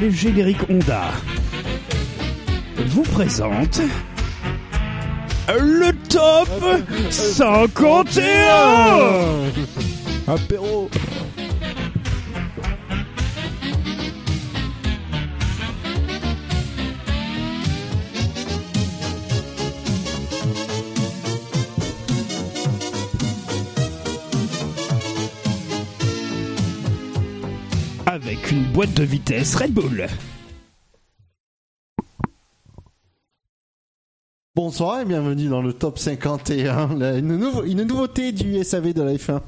les génériques Honda vous présentent le top 51 Apéro de vitesse Red Bull. Bonsoir et bienvenue dans le top 51, la- une, une nouveauté du SAV de la F1,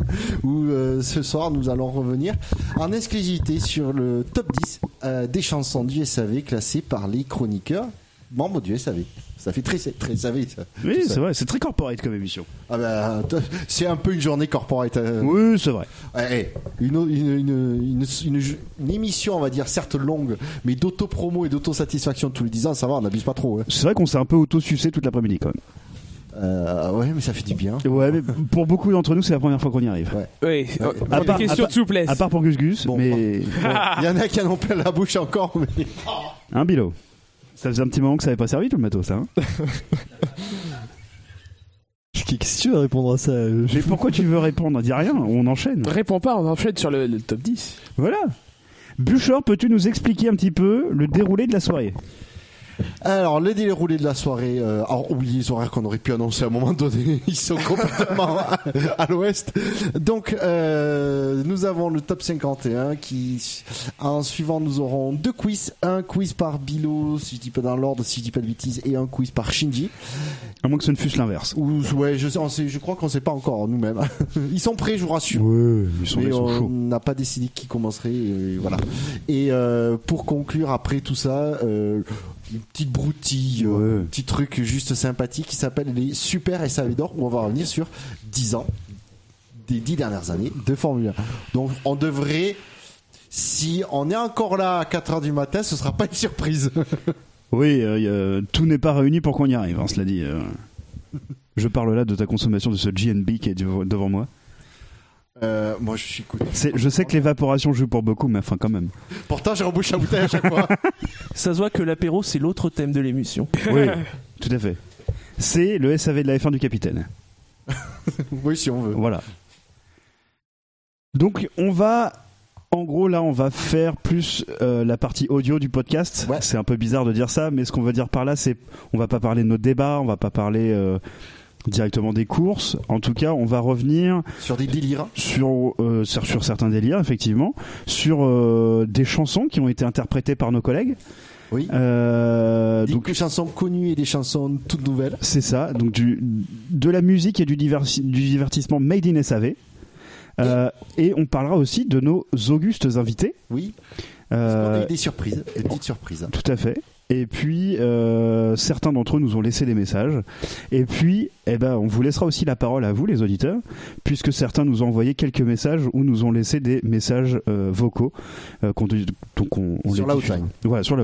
où euh, ce soir nous allons revenir en exclusivité sur le top 10 euh, des chansons du SAV classées par les chroniqueurs membres du SAV. Ça fait très, très SAV ça. Oui, c'est vrai, c'est très corporate comme émission. Ah bah, t- c'est un peu une journée corporate. euh. Oui, c'est vrai. Ouais, une, une, une, une, une- une émission, on va dire, certes longue, mais d'auto-promo et d'auto-satisfaction tous les 10 ans, ça va, on n'abuse pas trop. hein. C'est vrai qu'on s'est un peu auto-sucé toute l'après-midi quand même. Euh, ouais, mais ça fait du bien. Ouais, mais pour beaucoup d'entre nous, c'est la première fois qu'on y arrive. Ouais. Oui, Ouais. euh, À des part- questions à de souplesse. À part pour Gus Gus, Bon, mais Il y en a qui en ont plein la bouche encore, mais. un bilo? Ça faisait un petit moment que ça avait pas servi tout le matos, ça. Hein Qu'est-ce que tu veux répondre à ça euh, mais pourquoi tu veux répondre? Dis rien, on enchaîne. Réponds pas, on enchaîne sur le, le top 10. Voilà. Bouchard, peux-tu nous expliquer un petit peu le déroulé de la soirée? Alors, le déroulé de la soirée, euh, alors oubliez les horaires qu'on aurait pu annoncer à un moment donné, ils sont complètement à, à l'ouest. Donc, euh, nous avons le top 51 qui, en suivant, nous aurons deux quiz, un quiz par Bilo, si je dis pas dans l'ordre, si je dis pas de bêtises, et un quiz par Shinji. À moins que ce ne fût l'inverse. Ou, ouais, je, sais- on sait- je crois qu'on sait pas encore nous-mêmes. Ils sont prêts, je vous rassure. Ouais, ils sont, mais ils sont on n'a pas décidé qui commencerait et voilà et euh, pour conclure après tout ça euh, petite broutille euh, Ouais. petit truc juste sympathique qui s'appelle les super SAV d'or où on va revenir sur 10 ans des 10 dernières années de Formule 1 donc on devrait si on est encore là à 4 heures du matin ce sera pas une surprise Oui, euh, a- tout n'est pas réuni pour qu'on y arrive, hein, cela dit. euh. Je parle là de ta consommation de ce GNB qui est dev- devant moi. Euh, moi je suis cool Je sais que l'évaporation joue pour beaucoup, mais enfin quand même. pourtant j'ai rebouché la bouteille à chaque fois Ça se voit que l'apéro, c'est l'autre thème de l'émission. Oui, tout à fait. C'est le SAV de la F1 du capitaine. oui si on veut Voilà. Donc on va, en gros là, on va faire plus euh, la partie audio du podcast. Ouais. C'est un peu bizarre de dire ça, mais ce qu'on veut dire par là, c'est on va pas parler de nos débats, on va pas parler euh, directement des courses. En tout cas, on va revenir sur des délires sur euh, sur, sur certains délires, effectivement, sur euh, des chansons qui ont été interprétées par nos collègues. oui Euh, des donc chansons connues et des chansons toutes nouvelles c'est ça, donc du, de la musique et du, diversi- du divertissement made in SAV. Euh, et on parlera aussi de nos augustes invités. oui Parce qu'on a Euh, eu des surprises, des petites surprises. tout à fait. Et puis euh, certains d'entre eux nous ont laissé des messages. Et puis, eh ben, on vous laissera aussi la parole à vous, les auditeurs, puisque certains nous ont envoyé quelques messages ou nous ont laissé des messages euh, vocaux. euh, donc on, on Sur hotline. Voilà, sur.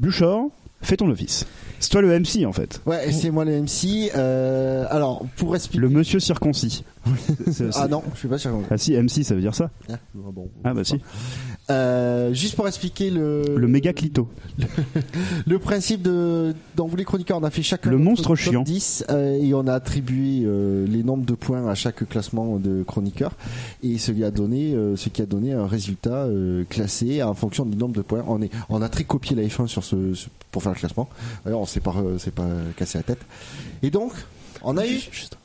Bouchard, fais ton office. C'est toi le MC en fait. Ouais, c'est moi le MC. Euh, alors, pour expliquer. Le monsieur circoncis. Ah non, je suis pas sûr. Ah si, MC ça veut dire ça. Ah, bon. Ah bah si. Euh, juste pour expliquer le Le méga clito. le principe de dans vous les chroniqueurs, on a fait chacun Le monstre chiant. 10 euh, et on a attribué euh, les nombres de points à chaque classement de chroniqueurs et ce qui a donné euh, ce qui a donné un résultat euh, classé en fonction du nombre de points. On est on a très copié la F1 sur ce, ce- pour faire le classement. D'ailleurs, on s'est pas euh, s'est pas cassé la tête. Et donc, on a eu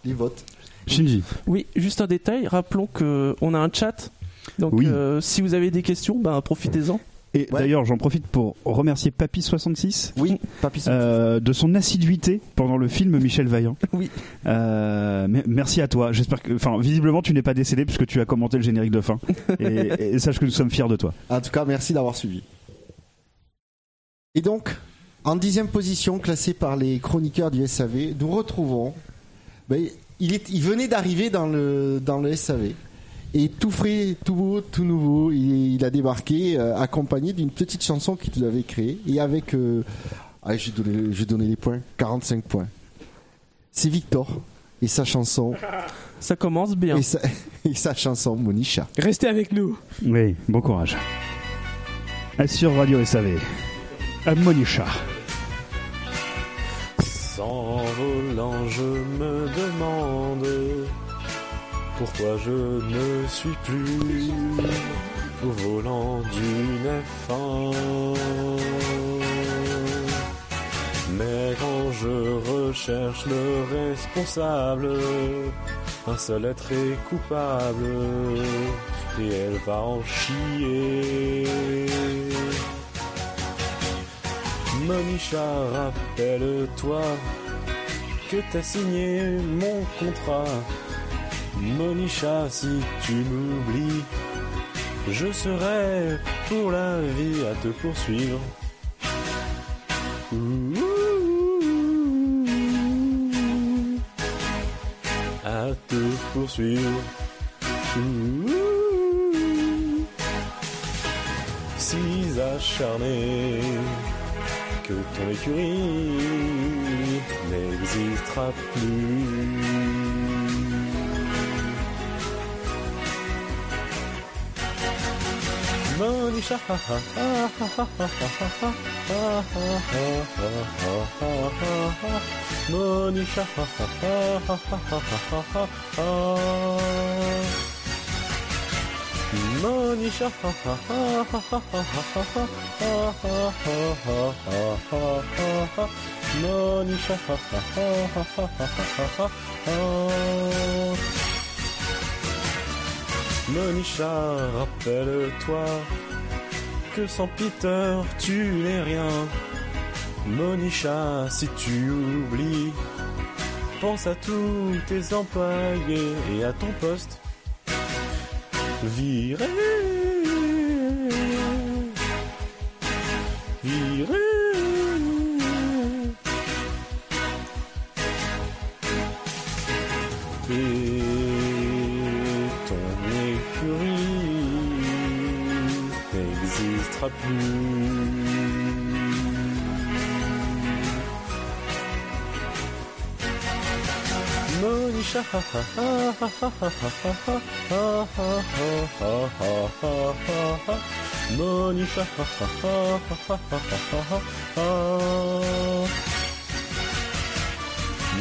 les votes. Shinji. Oui, juste un détail, rappelons que on a un chat. Donc Oui. euh, si vous avez des questions, ben, profitez-en. Et Ouais. d'ailleurs, j'en profite pour remercier Papy66 Oui, Papy euh, de son assiduité pendant le film Michel Vaillant. Oui. Euh, me- merci à toi. J'espère que, enfin, visiblement, tu n'es pas décédé puisque tu as commenté le générique de fin. Et, et sache que nous sommes fiers de toi. En tout cas, merci d'avoir suivi. Et donc, en dixième position, classé par les chroniqueurs du SAV, nous retrouvons. ben, il, est, il venait d'arriver dans le, dans le SAV. Et tout frais, tout beau, tout nouveau, il, il a débarqué euh, accompagné d'une petite chanson qu'il avait créée. Et avec. Euh, ah, donné, j'ai donné les points 45 points. C'est Victor et sa chanson. Ça commence bien. Et sa, et sa chanson Monisha. Restez avec nous. Oui, bon courage. sur Radio SAV. À Monisha. S'envolant, je me demande pourquoi je ne suis plus au volant d'une F1. Mais quand je recherche le responsable, un seul être est coupable et elle va en chier. Monisha, rappelle-toi que t'as signé mon contrat. Monisha, si tu m'oublies, je serai pour la vie à te poursuivre. À te poursuivre. Si acharné que ton écurie n'existera plus. Monisha, ha ha ha ha ha ha ha ha ha ha ha ha ha. Monisha, ha ha ha ha ha ha ha ha ha ha ha ha ha ha ha. Monisha, ha ha ha ha ha ha ha ha ha ha ha ha ha ha ha. Monisha, Monisha, rappelle-toi que sans Peter tu n'es rien. Monisha, si tu oublies, pense à tous tes employés et à ton poste. Viré.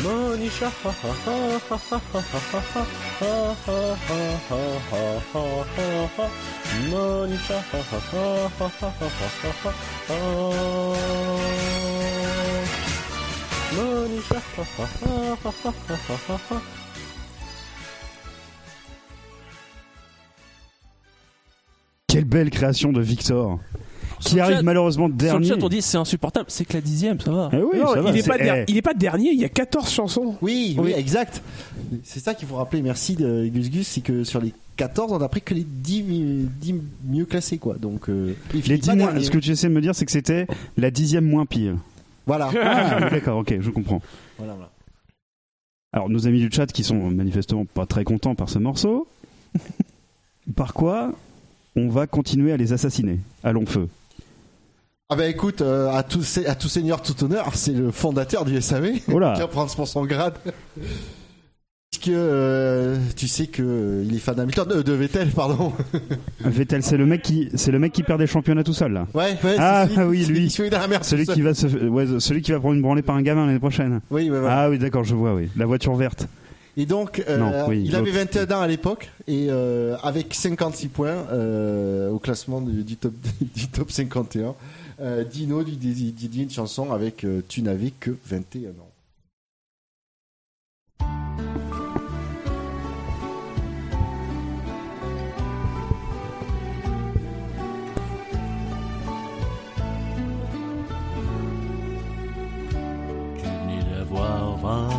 Monisha, Monisha, Monisha, Monisha, Quelle belle création de Victor. Qui arrive chat- malheureusement Sur le dernier. chat, on dit c'est insupportable. C'est que la dixième, ça va. Eh oui, Non, ça va, il, est c'est- pas der- eh, il est pas dernier, il y a 14 chansons. Oui, oui, exact. C'est ça qu'il faut rappeler. Merci de Gus Gus, c'est que sur les 14, on a pris que les 10, mi- 10 mieux classés, quoi. Donc, euh, Les finit 10 pas moins, dernier. ce que tu essaies de me dire, c'est que c'était la dixième moins pire. Voilà. Ah, d'accord, ok, je comprends. voilà, voilà. Alors, nos amis du chat qui sont manifestement pas très contents par ce morceau, par quoi on va continuer à les assassiner à long feu Ah bah écoute, euh, à tout, à tout seigneur, tout honneur, c'est le fondateur du SAV Oh là. qui va prendre pour son grade. Puisque euh, tu sais que euh, il est fan d'Hamilton, euh, de Vettel, pardon. Vettel, c'est le mec qui, c'est le mec qui perd des championnats tout seul là. Ouais, ouais. Ah, oui, lui. Celui merde. Qui va se, ouais, celui qui va prendre une branlée par un gamin l'année prochaine. Oui, ouais, voilà. Ah oui, d'accord, je vois, oui. La voiture verte. Et donc, euh, Non, oui, il avait l'autre. 21 ans à l'époque et euh, avec 56 points euh, au classement du, du top du top 51, euh, Dino lui dédie une chanson avec euh, Tu n'avais que 21 ans. Tu venais d'avoir 21 ans,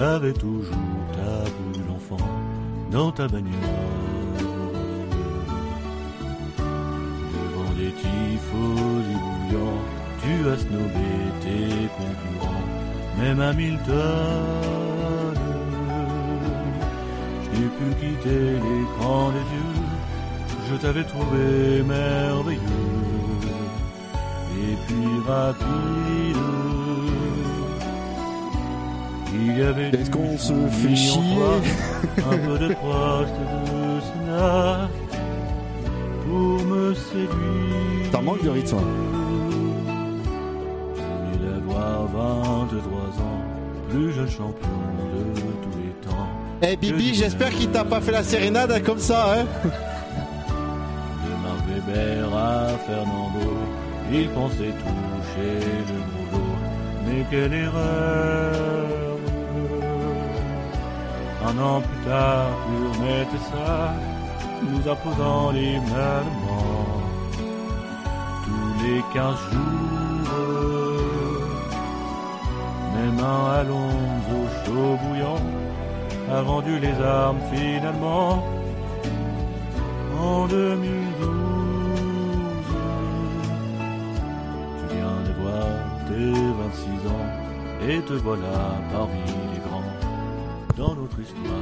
t'avais toujours ta boule d'enfant dans ta bagnole. Devant des tifos bouillants, tu as snobé tes concurrents, même Hamilton. Je n'ai pu quitter l'écran des yeux, je t'avais trouvé merveilleux et puis rapide. Il y avait Est-ce qu'on se fait chier Un peu de prost de Sénat pour me séduire. T'en manques de rythme. Je vais avoir 23 ans, plus jeune champion de tous les temps. Eh Bibi, j'espère qu'il t'a pas fait la sérénade comme ça, hein De Marc Weber à Fernando, il pensait toucher le gros lot. Mais quelle erreur Un an plus tard, pour mettre ça, nous apposant les malements. Tous les quinze jours, même un Alonso chaud bouillant a vendu les armes finalement en 2012. Tu viens d'avoir tes 26 ans et te voilà parmi les dans notre histoire.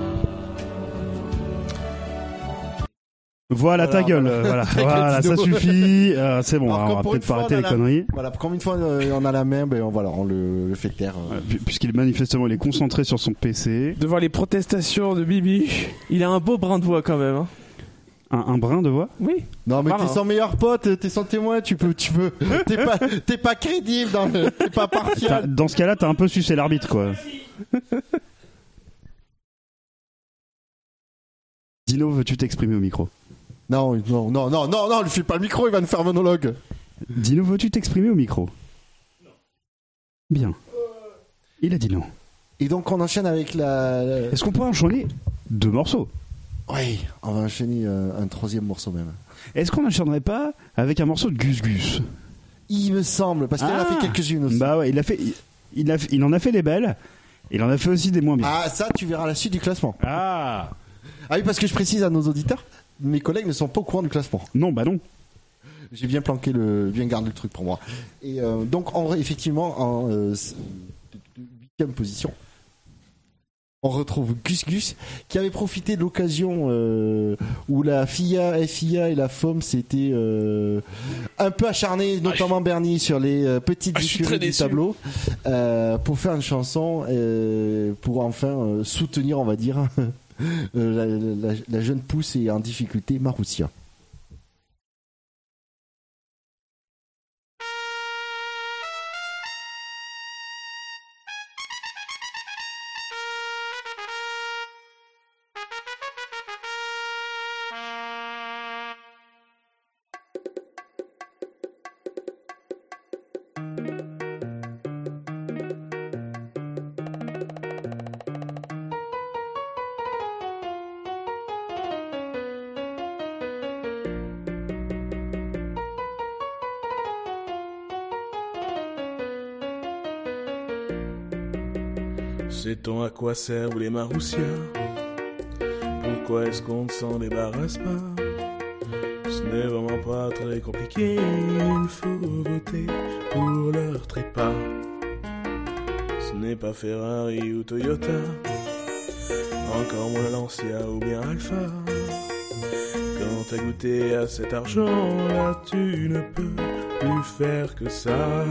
Voilà, ta Voilà, gueule, voilà. euh, voilà, Ta gueule, voilà, ça suffit, euh, c'est bon, Alors, alors, comme on va peut-être pas arrêter les la- conneries. Voilà, comme une fois euh, on a la main, ben on- voilà, on le, le fait taire. euh. Puisqu'il manifestement il est concentré sur son PC, Devant les protestations de Bibi. Il a un beau brin de voix quand même. Hein. un, un brin de voix? Oui. Non mais t'es son meilleur pote, t'es son témoin, tu peux, tu peux, t'es pas, t'es pas crédible, dans le- t'es pas partial. Dans ce cas-là, t'as un peu sucé l'arbitre, quoi. Dino, veux-tu t'exprimer au micro? Non, non, non, non, non, non, lui file pas le micro, il va nous faire monologue. Dino, veux-tu t'exprimer au micro? Bien. Il a dit non. Et donc on enchaîne avec la. Est-ce qu'on pourrait enchaîner deux morceaux? Oui, on va enchaîner euh, un troisième morceau même. Est-ce qu'on n'enchaînerait pas avec un morceau de Gus Gus? Il me semble, parce qu'il en a Ah. fait quelques-unes aussi. Bah ouais, il a fait, il, il a, il en a fait des belles. Il en a fait aussi des moins bien. Ah, ça, tu verras la suite du classement. Ah Ah oui, parce que je précise à nos auditeurs, mes collègues ne sont pas au courant du classement. Non, bah non. J'ai bien planqué le, bien gardé le truc pour moi. Et euh, donc, en, effectivement, en euh, huitième position, on retrouve Gus Gus qui avait profité de l'occasion euh, où la FIA, FIA et la FOM s'étaient euh, un peu acharnés, notamment Bernie, sur les euh, petites Ah, écuries du tableau, euh, pour faire une chanson euh, pour enfin euh, soutenir, on va dire, la, la- jeune pousse et en difficulté, Marussia. Quoi servent les maroussias Pourquoi est-ce qu'on ne s'en débarrasse pas? Ce n'est vraiment pas très compliqué, il faut voter pour leur trépas. Ce n'est pas Ferrari ou Toyota, encore moins Lancia ou bien Alpha. Quand t'as goûté à cet argent, là tu ne peux plus faire que ça.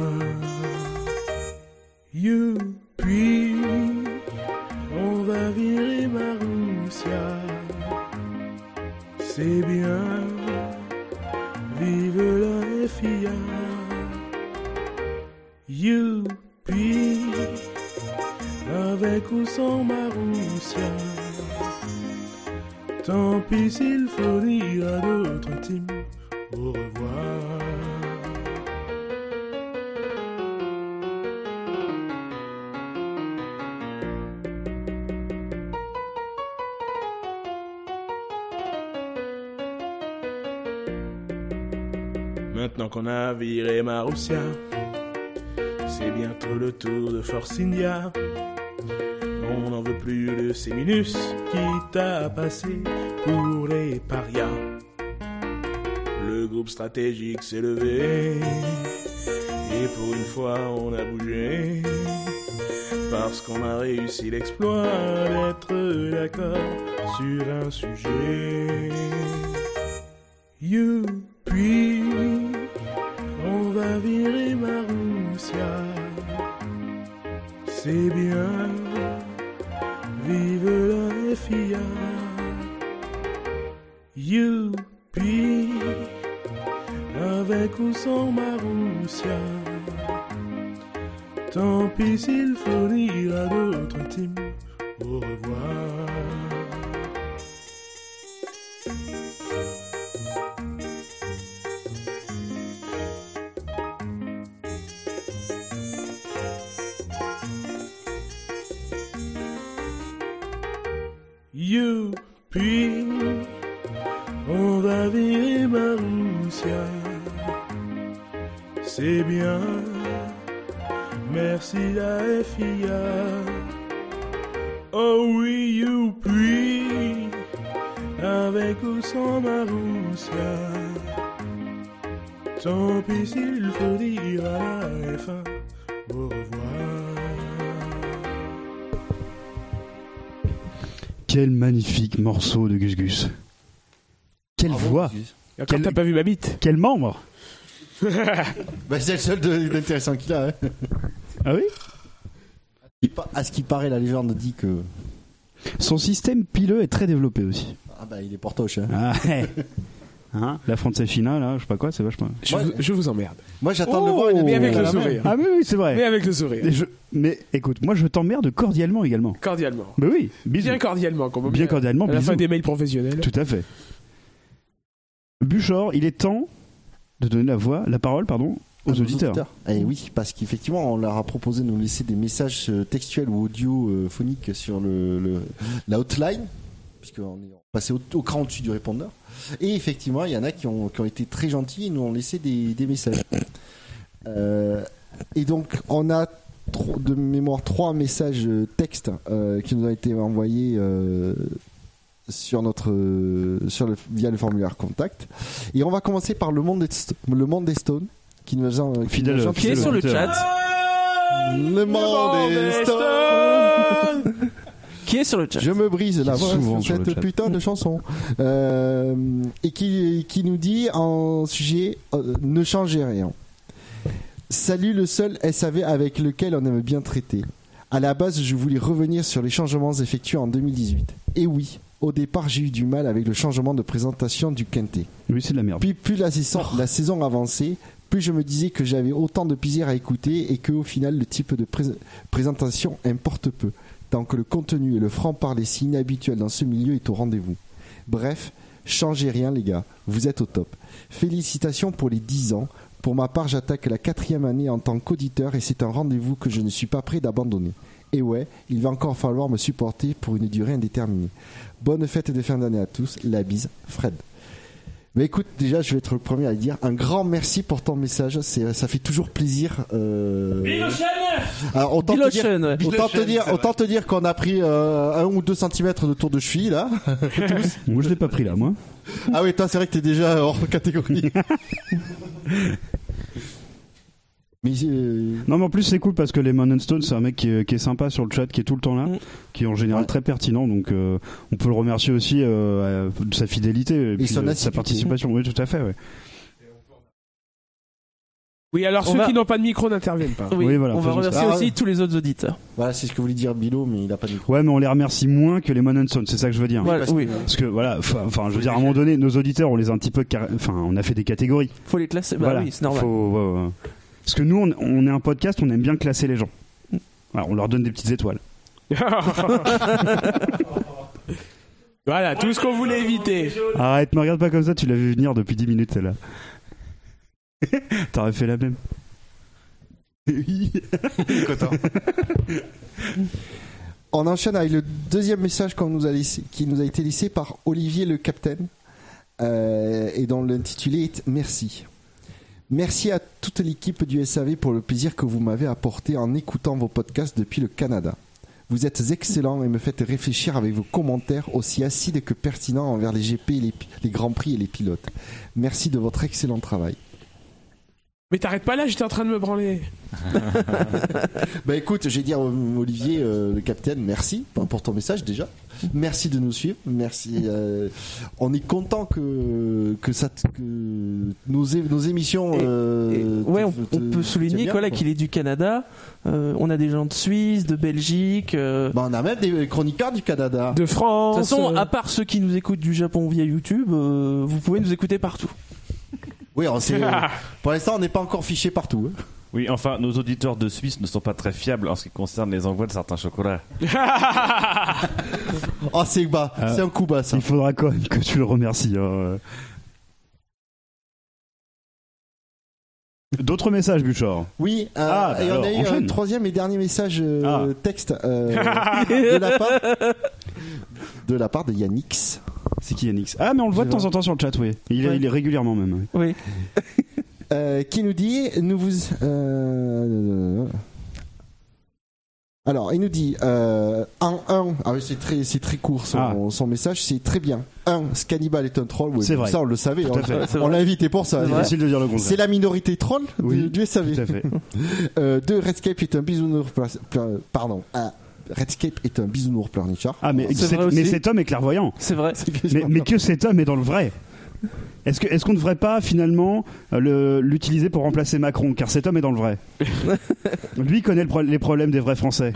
C'est bientôt le tour de Force India. On n'en veut plus de ces minus qui t'a passé pour les parias. Le groupe stratégique s'est levé et pour une fois on a bougé parce qu'on a réussi l'exploit d'être d'accord sur un sujet. Youpi, on Tant pis morceau de Gus Gus. Quelle voix Quand Quel- t'as pas vu ma bite Quel membre Bah, c'est le seul de- d'intéressant qu'il a. hein. Ah oui? À ce qui paraît, la légende dit que. Son système pileux est très développé aussi. Ah bah, il est portoche. Hein. Ah, ouais. Hein? La Frontefina, là, je sais pas quoi, c'est vachement. je, Ouais. vous, je vous emmerde. Moi, j'attends de le voir. il est mais avec le sourire. Ah oui, oui, c'est vrai. Mais avec le sourire. Je- Mais écoute, moi je t'emmerde cordialement également. Cordialement. Mais oui, bisous. Bien cordialement, Bien cordialement, À la bisous. fin des mails professionnels. Tout à fait. Buchor, il est temps de donner la voix, la parole, pardon, aux À nos auditeurs. Eh oui, parce qu'effectivement, on leur a proposé de nous laisser des messages euh, textuels ou audio euh, phoniques sur le, le- la hotline, puisqu'on est passé au, au cran au-dessus du répondeur. Et effectivement, il y en a qui ont, qui ont été très gentils et nous ont laissé des, des messages. Euh, et donc, on a de mémoire trois messages euh, textes euh, qui nous ont été envoyés euh, sur notre sur le, via le formulaire contact. Et on va commencer par le monde des, le monde des Stones qui nous a qui Fidèle- nous a- Qui est sur le chat le monde des Stones. Qui est sur le chat Je me brise la voix sur cette putain de chanson. Euh, et qui, qui nous dit en sujet euh, Ne changez rien. Salut le seul SAV avec lequel on aime bien traiter. À la base, je voulais revenir sur les changements effectués en 2018. Et oui, au départ, j'ai eu du mal avec le changement de présentation du Quintet. Oui, c'est de la merde. Puis plus la saison, la saison avançait, plus je me disais que j'avais autant de plaisir à écouter et que au final le type de pré- présentation importe peu, tant que le contenu et le franc-parler si inhabituel dans ce milieu est au rendez-vous. Bref, changez rien les gars, vous êtes au top. Félicitations pour les 10 ans. Pour ma part, j'attaque la quatrième année en tant qu'auditeur et c'est un rendez-vous que je ne suis pas prêt d'abandonner. Et ouais, il va encore falloir me supporter pour une durée indéterminée. Bonne fête de fin d'année à tous, la bise, Fred. Mais écoute, déjà, je vais être le premier à le dire. Un grand merci pour ton message. C'est, ça fait toujours plaisir. Euh... Alors, autant te dire, Bilochen, ouais. autant te dire, autant te dire qu'on a pris euh, un ou deux centimètres de tour de cheville là. Moi, je l'ai pas pris là, moi. ah oui, toi, c'est vrai que t'es déjà hors catégorie. Mais euh, Non, mais en plus, c'est cool parce que les and Stone, c'est un mec qui est, qui est sympa sur le chat, qui est tout le temps là, Mm. qui est en général Ouais. très pertinent. Donc, euh, on peut le remercier aussi euh, de sa fidélité et, puis, de sa participation. Oui, tout à fait. Ouais. Oui, alors On ceux va- qui n'ont pas de micro n'interviennent pas. Oui, Oui, voilà, on va ça. remercier Ah, aussi ouais. tous les autres auditeurs. voilà, c'est ce que voulait dire Bilo, mais il a pas de micro. Ouais, mais on les remercie moins que les and Stone. C'est ça que je veux dire. Voilà, parce oui, que- Parce que voilà, enfin, je veux dire, à un moment donné, nos auditeurs, on les a un petit peu, carré- enfin, on a fait des catégories. faut les classer. Bah voilà. oui, c'est normal. Faut- ouais, ouais. Parce que nous, on, on est un podcast, on aime bien classer les gens. Voilà, on leur donne des petites étoiles. voilà, tout ce qu'on voulait éviter. Arrête, me regarde pas comme ça, tu l'as vu venir depuis 10 minutes, celle-là. T'aurais fait la même. Oui. On enchaîne avec le deuxième message qu'on nous a laissé, qui nous a été laissé par Olivier le Capitaine euh, et dont l'intitulé est Merci. Merci à toute l'équipe du SAV pour le plaisir que vous m'avez apporté en écoutant vos podcasts depuis le Canada. Vous êtes excellents et me faites réfléchir avec vos commentaires aussi acides que pertinents envers les GP, les, les Grands Prix et les pilotes. Merci de votre excellent travail. Mais t'arrêtes pas là, j'étais en train de me branler. Bah écoute, je vais dire Olivier, euh, le capitaine, merci pour pour ton message déjà. Merci de nous suivre. Merci. euh, on est content que que ça que nos émissions. Et- euh, Et- ouais, te- on, peut souligner bien, voilà, qu'il est du Canada. Euh, on a des gens de Suisse, de Belgique. euh, Bah, on a même des chroniqueurs du Canada. De De France. toute façon, euh, à part ceux qui nous écoutent du Japon via YouTube, euh, vous pouvez nous écouter partout. Oui, on sait, euh, pour l'instant, on n'est pas encore fiché partout. hein. Oui, enfin, nos auditeurs de Suisse ne sont pas très fiables en ce qui concerne les envois de certains chocolats. Oh, c'est bas, Ah. c'est un coup bas, ça. Il faudra quand même que tu le remercies. hein. D'autres messages, Buchor? Oui, euh, Ah, bah et on alors, a eu un troisième et dernier message euh, Ah. texte euh, de, la part, de la part de Yannix. C'est qui Yannick Ah, mais on le voit de temps en temps sur le chat, oui. Il, est- Ouais. il est régulièrement même. Oui. euh, qui nous dit nous vous euh, alors il nous dit euh, en 1 ah oui, c'est très c'est très court son, Ah. son message c'est très bien 1 Scannibal est un troll oui, C'est vrai. ça on le savait Tout on, à fait. C'est on l'a invité pour ça C'est vrai. facile de dire le contraire. c'est la minorité troll du- Oui, du, SAV Tout à fait. euh, 2 Redscape est un bisounours pardon un Redscape est un bisounours pleurnichard Ah, mais, mais cet homme est clairvoyant. C'est vrai. Mais, mais que cet homme est dans le vrai. Est-ce que- est-ce qu'on ne devrait pas finalement euh, le- l'utiliser pour remplacer Macron? Car cet homme est dans le vrai. Lui connaît le pro- les problèmes des vrais Français.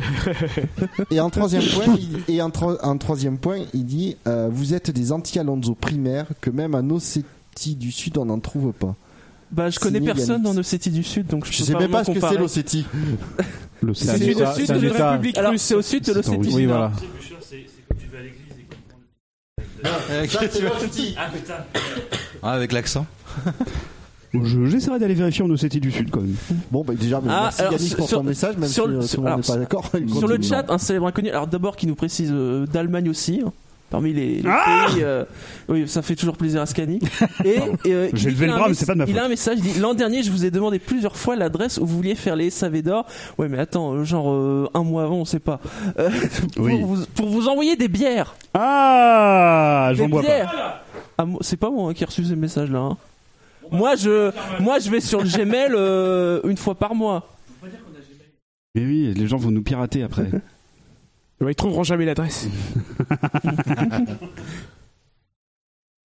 Et en troisième point, il, et en, tro- en troisième point, il dit euh, vous êtes des anti-Alonso primaires que même en Ossétie du Sud on n'en trouve pas. Bah, je connais Signé personne Yannick. en Ossétie du Sud, donc je, Je peux sais pas même pas ce que comparer. c'est l'Ossétie. Le C'est C'est au État- sud c'est un de État. République Alors, russe. c'est au sud de C'est en l'Ossétie Russie. du Oui, Nord. voilà. Ça, c'est l'Ossétie. Ah, avec l'accent Je- J'essaierai d'aller vérifier en Ossétie du Sud quand même. Bon, bah, déjà, Ah, merci alors, Yannick pour sur- ton message, même sur si le- euh, sur- tout le monde n'est pas d'accord. Sur le chat, un célèbre inconnu. Alors d'abord, qui nous précise euh, d'Allemagne aussi. hein, Parmi les, les Ah pays, euh, oui, ça fait toujours plaisir à Scani. Et, euh, J'ai levé le bras, mais c'est pas de ma Il a un message. Dit l'an dernier, je vous ai demandé plusieurs fois l'adresse où vous vouliez faire les SAV d'or. Ouais, mais attends, euh, genre euh, un mois avant, on sait pas. Pour, Oui. vous, pour vous envoyer des bières. Ah Des J'en bois pas. bières. Ah, c'est pas moi hein, qui ai reçu ces messages-là. hein. Moi, je, moi, je vais sur le Gmail une fois par mois. Mais oui, les gens vont nous pirater après. Ils trouveront jamais l'adresse.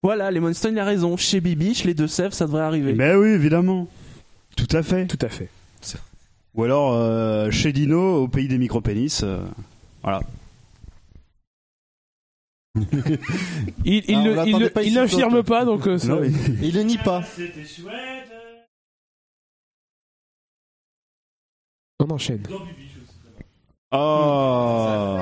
Voilà, Lemonstein il a raison. Chez Bibiche, les deux sèvres, ça devrait arriver. Mais oui, évidemment. Tout à fait. Tout à fait. Ou alors euh, chez Dino, au pays des micro-pénis. euh, voilà. Il, il Ah, on le- l'attendait il le- pas il ici, n'infirme toi. pas, donc euh, ça- Non, mais- Et il le nie pas. on enchaîne. Ah.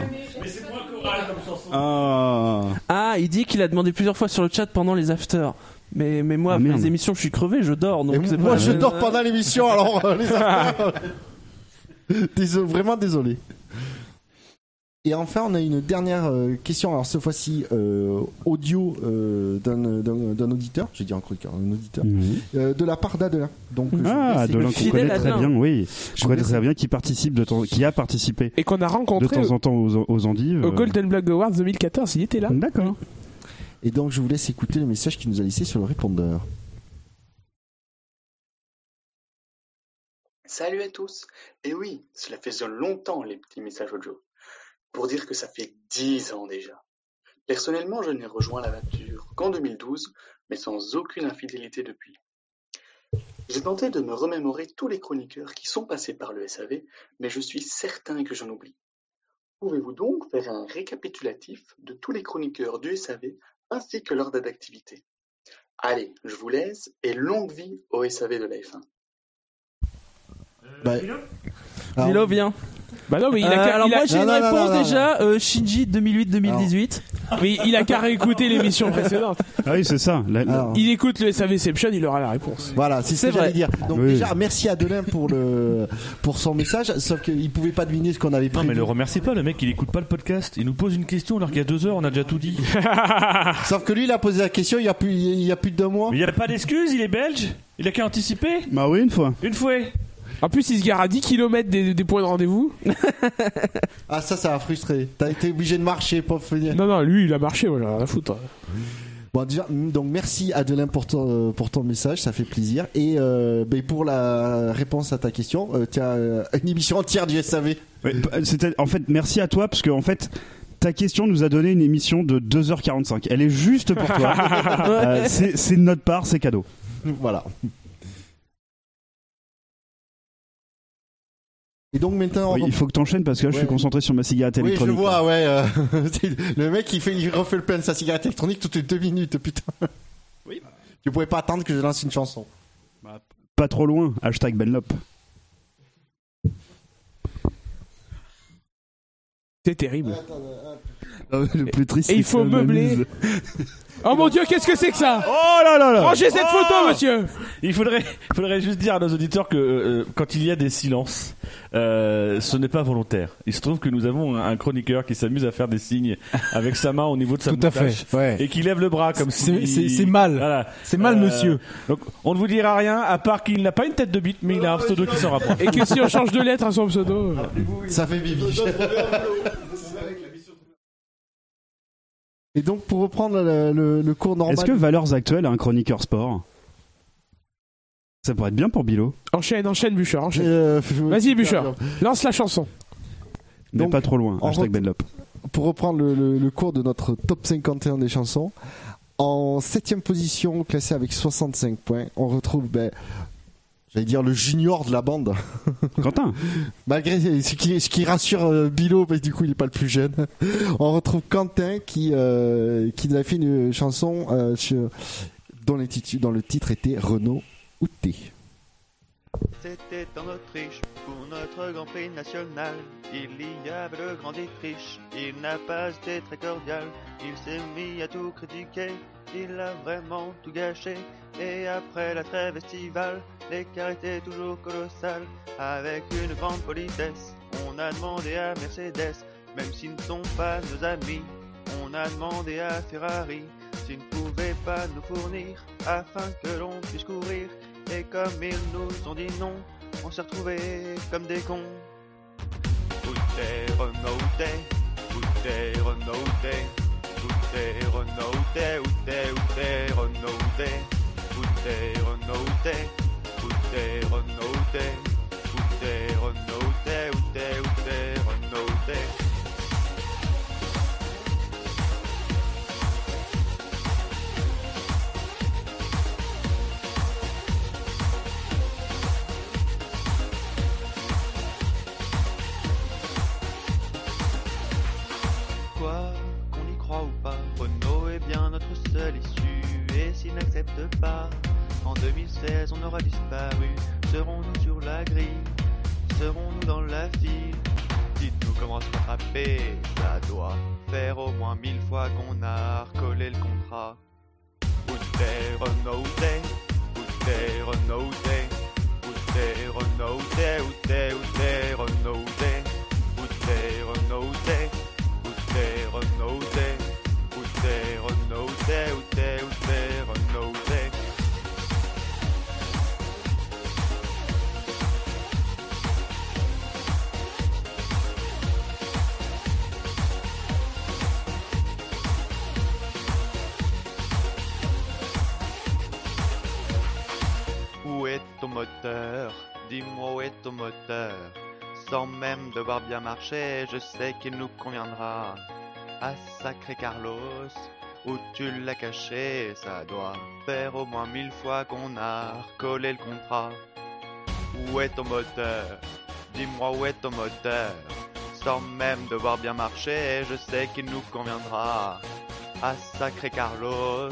Ah. Ah, il dit qu'il a demandé plusieurs fois sur le chat pendant les afters. Mais, mais moi, Ah, après les émissions, je suis crevé, je dors. Donc moi, pas- je dors pendant l'émission, alors euh, les. Désolé, vraiment désolé. Et enfin, on a une dernière euh, question. Alors cette fois-ci, euh, audio euh, d'un d'un- d'un auditeur. J'ai dit un chroniqueur, un auditeur. Mhm. euh, de la part d'Adelin. Donc, Ah, de qu'on connaît très Adelin. bien, oui. Je vous très bien, qui participe de temps, qui a participé Et qu'on a de rencontré temps au, en temps aux, aux endives. au Golden Black Awards 2014. Il était là. D'accord. Et donc, je vous laisse écouter le message qu'il nous a laissé sur le répondeur. Salut à tous. Et oui, cela faisait longtemps les petits messages audio. Pour dire que ça fait 10 ans déjà. Personnellement, je n'ai rejoint l'aventure qu'en 2012, mais sans aucune infidélité depuis. J'ai tenté de me remémorer tous les chroniqueurs qui sont passés par le SAV, mais je suis certain que j'en oublie. Pouvez-vous donc faire un récapitulatif de tous les chroniqueurs du SAV ainsi que leur date d'activité? Allez, je vous laisse et longue vie au SAV de la F1. Bah, alors, Milo, viens. Bah non, mais il a Euh, qu'à- alors il a- moi j'ai une non, non, réponse non, non, déjà. euh, Shinji 2008-2018. mais il a qu'à réécouter l'émission précédente. Ah oui, c'est ça. La- la- alors, Il écoute le SAVception, il aura la réponse. Voilà, c'est ce C'est que j'allais dire. Donc Oui. déjà, merci à Adelin pour le pour son message, sauf qu'il pouvait pas deviner ce qu'on avait Non, prévu. mais le remercie pas, le mec, il écoute pas le podcast. Il nous pose une question alors qu'il y a deux heures, on a déjà tout dit. Sauf que lui, il a posé la question il y a plus il y a plus de deux mois. Mais il y a pas d'excuse, il est belge. Il a qu'à anticiper. Bah oui, une fois. Une fois. En plus, il se gare à 10 km des, des points de rendez-vous. Ah ça, ça a frustré. T'as été obligé de marcher pour venir. Non, non, lui, il a marché, moi, j'ai rien à foutre. Bon déjà, donc merci Adelin pour ton pour ton message, ça fait plaisir. Et euh, ben, pour la réponse à ta question, euh, tu as euh, une émission entière du SAV. Ouais, en fait, merci à toi parce que en fait. Ta question nous a donné une émission de 2h45. Elle est juste pour toi. Euh, c'est c'est de notre part, c'est cadeau. voilà. Et donc maintenant, Oui, il faut que t'enchaînes parce que là, je suis concentré sur ma cigarette Oui, je électronique. vois, ouais. euh, le mec, il, fait, il refait le plein de sa cigarette électronique toutes les deux minutes, putain. Oui. Tu pouvais pas attendre que je lance une chanson. Pas trop loin, hashtag Benlop. C'est terrible. Le plus triste. Et il faut meubler. Oh mon dieu, qu'est-ce que c'est que ça Oh là là là Rangez cette Oh photo, monsieur Il faudrait, faudrait juste dire à nos auditeurs que euh, quand il y a des silences, euh, ce n'est pas volontaire. Il se trouve que nous avons un, chroniqueur qui s'amuse à faire des signes avec sa main au niveau de sa Tout à moustache fait, ouais. et qui lève le bras comme si C'est- mal. Voilà. C'est mal, Euh, monsieur. Donc on ne vous dira rien à part qu'il n'a pas une tête de bite, mais il a un pseudo qui s'en rapproche. Et que si on change de lettre à son pseudo. euh, Ça fait bibi. Et donc, pour reprendre le, le- le cours normal. Est-ce que Valeurs Actuelles a un chroniqueur sport? Ça pourrait être bien pour Bilo. Enchaîne, enchaîne, Bûcher, enchaîne. Euh, Vas-y, Bûcher, lance la chanson. Mais Donc, pas trop loin, hashtag Benlop. pour reprendre le, le- le cours de notre top 51 des chansons, en septième position, classé avec 65 points, on retrouve, ben, j'allais dire le junior de la bande. Quentin Malgré ce qui, ce qui rassure euh, Bilo, parce que du coup il est pas le plus jeune. On retrouve Quentin qui, euh, qui nous a fait une chanson euh, sur- dont, les titu- dont le titre était Renault Outé. C'était en Autriche pour notre Grand Prix national. Il y avait le grand Dietrich, il n'a pas été très cordial. Il s'est mis à tout critiquer, il a vraiment tout gâché. Et après la trêve estivale, l'écart était toujours colossal. Avec une grande politesse, on a demandé à Mercedes, même s'ils ne sont pas nos amis, on a demandé à Ferrari s'ils ne pouvaient pas nous fournir afin que l'on puisse courir. Et comme ils nous ont dit non, on s'est retrouvés comme des cons. T'es Renault, où t'es Où t'es Renault, où t'es Où t'es Renault, où t'es Où t'es, où t'es Renault, où t'es Où t'es Renault, où t'es Où t'es Renault, où t'es Où t'es Renault, où t'es Où t'es, Et s'il n'accepte pas, en 2016 on aura disparu. Serons-nous sur la grille? Serons-nous dans la file Dites-nous comment se rattraper, ça doit faire au moins mille fois qu'on a recollé le contrat. Où Renault, où t'es Où t'es Renault, où t'es Où t'es Renault, où Renault, où t'es Où est ton moteur? Dis-moi où est ton moteur. Sans même devoir bien marcher, je sais qu'il nous conviendra. Ah sacré Carlos, où tu l'as caché, ça doit faire au moins mille fois qu'on a recollé le contrat. Où est ton moteur? Dis-moi où est ton moteur? Sans même devoir bien marcher, je sais qu'il nous conviendra. Ah sacré Carlos,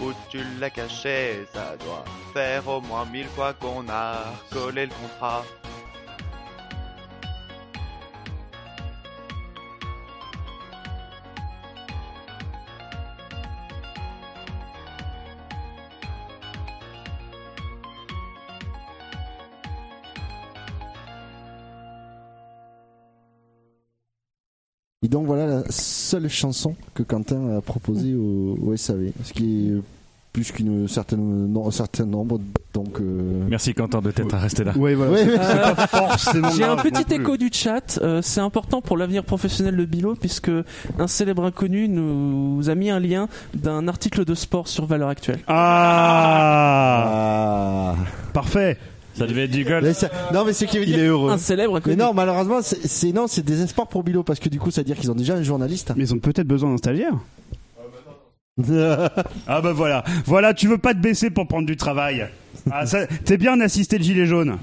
où tu l'as caché, ça doit faire au moins mille fois qu'on a recollé le contrat. Et donc voilà la seule chanson que Quentin a proposée au, au SAV, ce qui est plus qu'une certaine non, un certain nombre. Donc euh, Merci Quentin de t'être resté là. Oui, voilà. Ouais, mais- forcément J'ai un petit écho du chat. euh, c'est important pour l'avenir professionnel de Bilo puisque un célèbre inconnu nous a mis un lien d'un article de sport sur Valeurs Actuelles. Ah, ah. Parfait. Ça devait être du golf. Mais ça- non mais c'est qui veut dire heureux. Un célèbre Mais non, malheureusement, c'est c'est- non, c'est désespoir pour Bilo parce que du coup, ça veut dire qu'ils ont déjà un journaliste. Mais ils ont peut-être besoin d'un stagiaire. Ah bah voilà, voilà, tu veux pas te baisser pour prendre du travail. Ah, ça- T'es bien assisté de gilet jaune.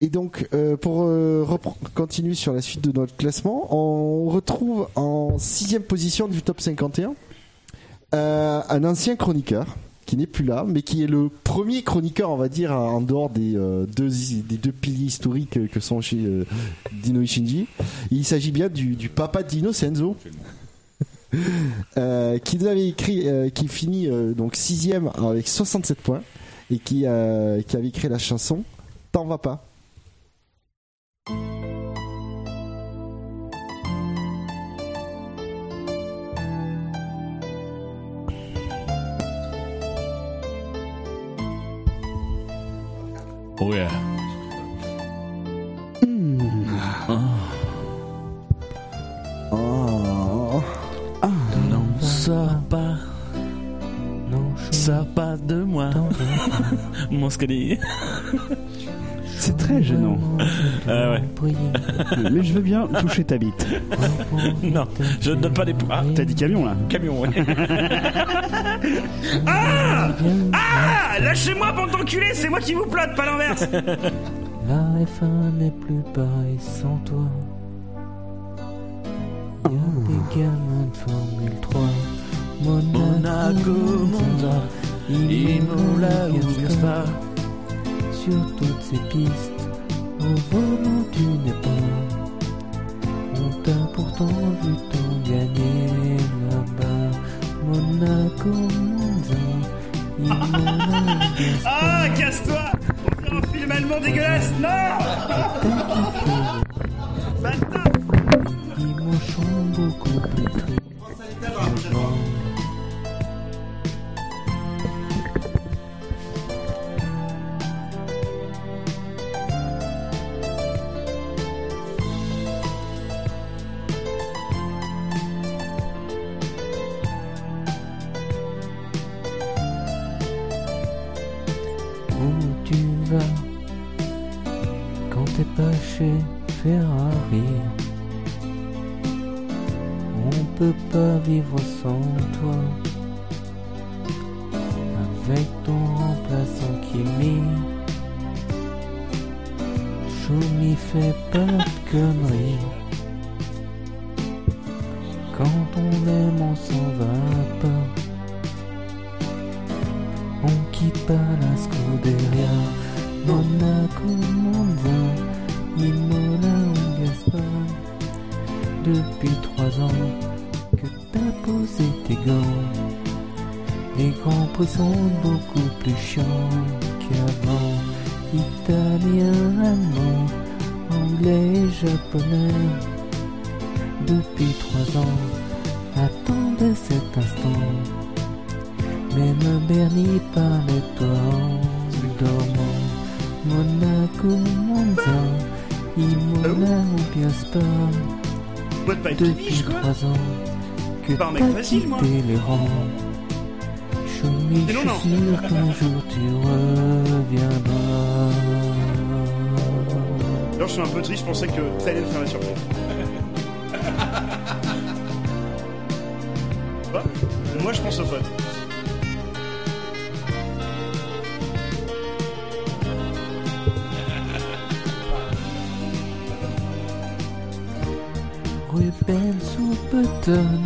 Et donc, euh, pour euh, repren- continuer sur la suite de notre classement, on retrouve en sixième position du top 51 euh, un ancien chroniqueur qui n'est plus là, mais qui est le premier chroniqueur, on va dire, en dehors des, euh, deux, des deux piliers historiques que sont chez euh, Dino Ishinji. Il s'agit bien du, du papa de Dino, c'est Enzo. Euh, qui nous avait écrit, euh, qui finit euh, donc sixième avec 67 points et qui, euh, qui avait écrit la chanson T'en vas pas. Oh yeah. Oh. Non, sors pas. Non, Sors pas de moi. Mon. C'est très gênant. Ah ouais. Mais je veux bien toucher ta bite. Non, je ne donne pas des points. Ah, T'as dit camion là camion, ouais. Ah Ah Lâchez-moi, bande d'enculés, c'est moi qui vous plotte, pas l'inverse La F1 n'est plus pareil sans toi. Y'a des gamins de Formule 3. Monaco, Monza, Imola ou Gaspard. Sur toutes ces pistes, au volant tu n'es pas. On t'a pourtant vu t'en gagner là-bas. Monaco, Monza. Ah, casse-toi On dirait un film allemand dégueulasse, non Bâtard Dimanche beaucoup plus tristes. Ferrari. On peut pas vivre sans toi. Avec ton remplaçant Kimi Choumi fait pas de conneries et japonais Depuis trois ans, attendez cet instant même Bernie parlait toi en dormant. Monaco, Monza, Imola ou bien Spa. Depuis trois ans que t'as quitté les rangs. Mais je suis sûr qu'un jour tu reviendras. Alors je suis un peu triste, je pensais que t'allais me faire la surprise. Moi je pense aux potes. Ruben sous Button,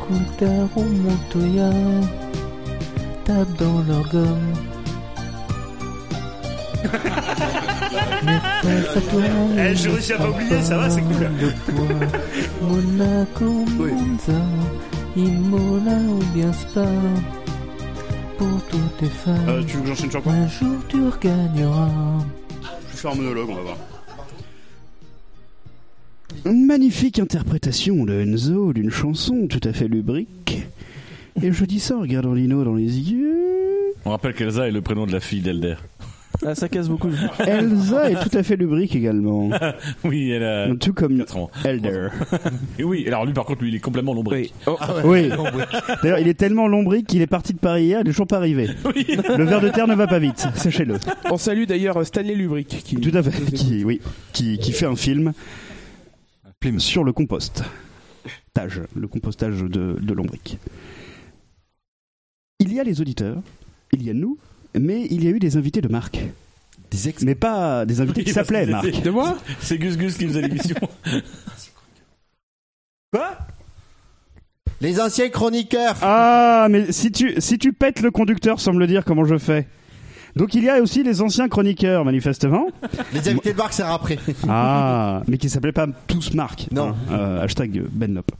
Coulter ou Montoya, tape dans leur gomme. Eh, j'ai ne réussi à pas oublier, ça va, c'est cool. Monaco, Monza, Imola ou bien Spa. Pour toutes tes fans, Euh, tu veux que j'enchaîne sur quoi un jour tu regagneras. Je vais faire un monologue, on va voir. Une magnifique interprétation de Enzo d'une chanson tout à fait lubrique. Et je dis ça en regardant Lino dans les yeux. On rappelle qu'Elsa est le prénom de la fille d'Elder. Ah, ça casse beaucoup. Elsa est tout à fait lubrique également. Oui, elle a Tout comme 4 ans. Elder. Et oui, alors lui par contre, lui, il est complètement lombrique. Oui. D'ailleurs, il est tellement lombrique qu'il est parti de Paris hier, il est toujours pas arrivé. Le ver de terre ne va pas vite, sachez-le. On salue d'ailleurs Stanley Lubrick. Qui... Tout à fait. Qui, oui, qui, qui fait un film sur le compost. Tage, le compostage de, de lombric. Il y a les auditeurs, il y a nous, mais il y a eu des invités de marque. Des ex. Mais pas des invités qui Oui, s'appelaient Marc. c'est- De moi C'est Gus Gus qui faisait l'émission. Quoi Les anciens chroniqueurs. Ah, mais si tu, si tu pètes le conducteur sans me le dire, comment je fais Donc il y a aussi les anciens chroniqueurs, manifestement. Les invités de Marc, c'est après. Ah, mais qui s'appelaient pas tous Marc. Non. Hein, euh, hashtag Benlop.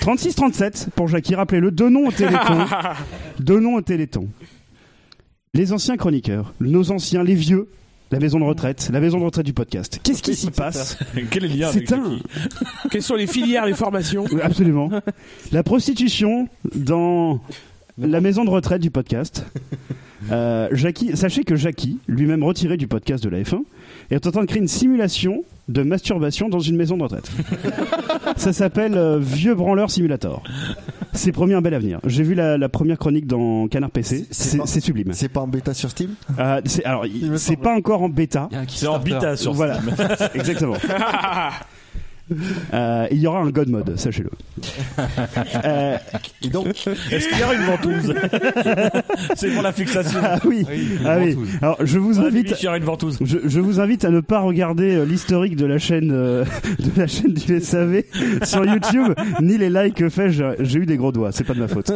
36-37 pour Jackie, rappelez-le. Deux noms au Téléthon. Deux noms au Téléthon. Les anciens chroniqueurs, nos anciens, les vieux, la maison de retraite, la maison de retraite du podcast. Qu'est-ce qui s'y passe Quel est le lien C'est un. Quelles sont les filières, les formations Absolument. La prostitution dans la maison de retraite du podcast. Euh, Jackie, sachez que Jackie, lui-même retiré du podcast de la F1, est en train de créer une simulation de masturbation dans une maison de retraite. Ça s'appelle euh, Vieux Branleur Simulator. C'est promis un bel avenir. J'ai vu la, la première chronique dans Canard PC. C'est sublime. C'est pas en bêta sur Steam? Euh, c'est- alors, c'est pas encore en bêta. C'est en bita sur Voilà, Steam. exactement. Euh, il y aura un God Mode, sachez-le. Euh, Et donc, Est-ce qu'il y aura une ventouse C'est pour la fixation. ah oui, une ah oui. ventouse. Alors je vous invite, Bibiche, il y aura une ventouse. je, je vous invite à ne pas regarder euh, l'historique de la chaîne euh, de la chaîne du SAV sur YouTube, ni les likes que fait. J'ai j'ai eu des gros doigts, c'est pas de ma faute.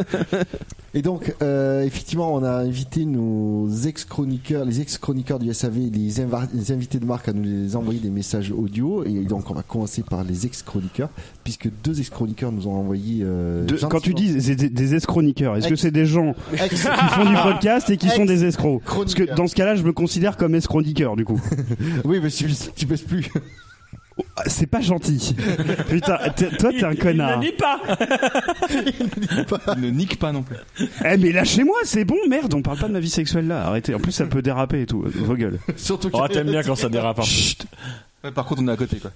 et donc euh, effectivement, on a invité nos ex-chroniqueurs, les ex-chroniqueurs du SAV, les, inva- les invités de Marc à nous les envoyer des messages audio. Et donc, on va commencer par les ex-chroniqueurs, puisque deux ex-chroniqueurs nous ont envoyé. euh, De- quand tu dis c'est des, des eschroniqueurs, est-ce que c'est des gens qui font du podcast et qui sont des escrocs Parce que Ex-chroniqueurs. dans ce cas-là, je me considère comme eschroniqueur du coup. oui, mais tu, tu baisses plus. Ah, C'est pas gentil. Putain, toi t'es un Il connard. ne dit pas Ne nique pas non plus. Eh mais lâchez-moi, c'est bon, merde, on parle pas de ma vie sexuelle là. Arrêtez. En plus, ça peut déraper et tout. Vos gueules. Surtout que- Oh, t'aimes bien quand ça dérape un peu. Chut. Ouais, par contre, on est à côté, quoi.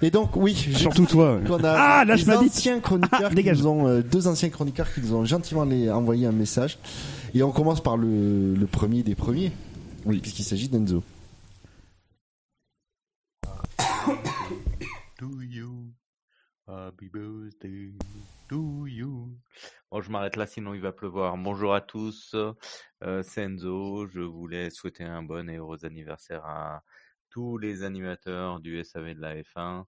Et donc, oui, Surtout toi. qu'on a Ah, lâche ma anciens chroniqueurs Ah, qui dégage. nous ont, euh, deux anciens chroniqueurs qui nous ont gentiment les, envoyé un message. Et on commence par le, le premier des premiers. Oui. Puisqu'il s'agit d'Enzo. to you? Happy birthday to you. Bon, je m'arrête là, sinon il va pleuvoir. Bonjour à tous, euh, c'est Enzo. Je voulais souhaiter un bon et heureux anniversaire à tous les animateurs du SAV de la F1,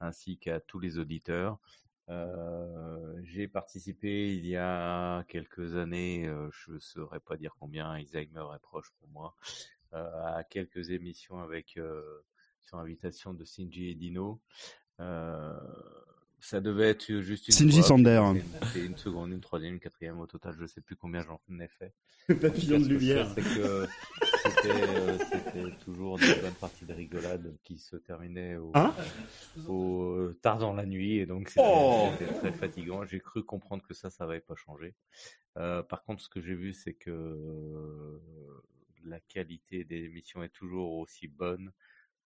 ainsi qu'à tous les auditeurs. Euh, j'ai participé il y a quelques années, euh, je ne saurais pas dire combien, Alzheimer est proche pour moi, euh, à quelques émissions avec sur invitation de Shinji et Dino. Ça devait être juste une Sander. seconde, une troisième, une quatrième au total, je sais plus combien j'en ai fait. Papillon de lumière. C'est que c'était, euh, c'était toujours des bonnes parties de rigolade qui se terminaient au, Hein au euh, tard dans la nuit et donc c'était, Oh c'était très fatigant. J'ai cru comprendre que ça, ça n'avait pas changé. Euh, par contre, ce que j'ai vu, c'est que euh, la qualité des émissions est toujours aussi bonne,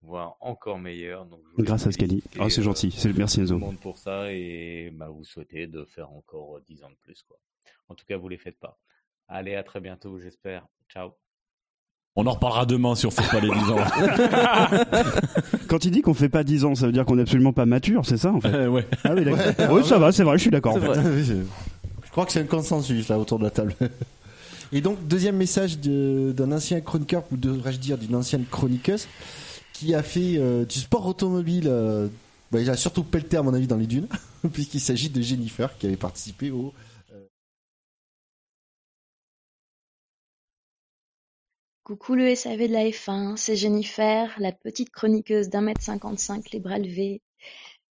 voire encore meilleure. Donc, je voulais Grâce à Scali. féliciter, Oh, c'est euh, gentil. C'est- Merci tout Enzo. le monde pour ça et bah, vous souhaitez de faire encore 10 ans de plus. Quoi. En tout cas, vous les faites pas. Allez, à très bientôt, j'espère. Ciao. On en reparlera demain si on fait pas les 10 ans. Quand il dit qu'on fait pas 10 ans, ça veut dire qu'on est absolument pas mature, c'est ça en fait Euh, ouais. Ah oui, d'accord. Oui, ça va, c'est vrai, je suis d'accord. en fait. Je crois que c'est un consensus là autour de la table. Et donc, deuxième message de- d'un ancien chroniqueur, ou devrais-je dire d'une ancienne chroniqueuse, qui a fait euh, du sport automobile. euh, bah, il a surtout pelleté, à mon avis, dans les dunes, puisqu'il s'agit de Jennifer qui avait participé au. Coucou le SAV de la F1, c'est Jennifer, la petite chroniqueuse d'un mètre cinquante-cinq, les bras levés.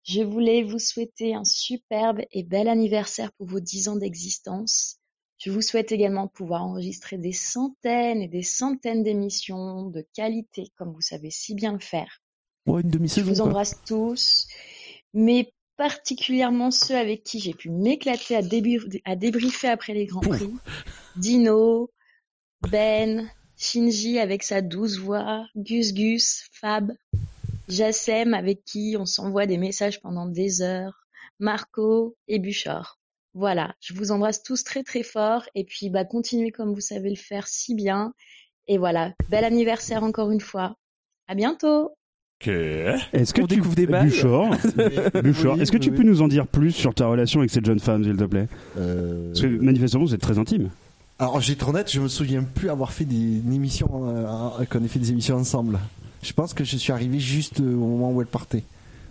Je voulais vous souhaiter un superbe et bel anniversaire pour vos 10 ans d'existence. Je vous souhaite également pouvoir enregistrer des centaines et des centaines d'émissions de qualité, comme vous savez si bien le faire. Ouais, une Je demi-saison. vous quoi. embrasse tous, mais particulièrement ceux avec qui j'ai pu m'éclater à, débri- à débriefer après les Grands Prix. Dino, Ben, Shinji avec sa douce voix, Gus Gus, Fab, Jassem avec qui on s'envoie des messages pendant des heures, Marco et Bouchard. Voilà, je vous embrasse tous très très fort et puis bah continuez comme vous savez le faire si bien. Et voilà, bel anniversaire encore une fois. À bientôt. Est-ce que On tu découvre des balles. Bouchard, Bouchard, Oui, est-ce que tu oui, peux nous en dire plus sur ta relation avec cette jeune femme, s'il te plaît? Euh, Parce que manifestement, vous êtes très intime. Alors, j'ai être honnête, je me souviens plus avoir fait des une émission, euh, qu'on ait fait des émissions ensemble. Je pense que je suis arrivé juste euh, au moment où elle partait.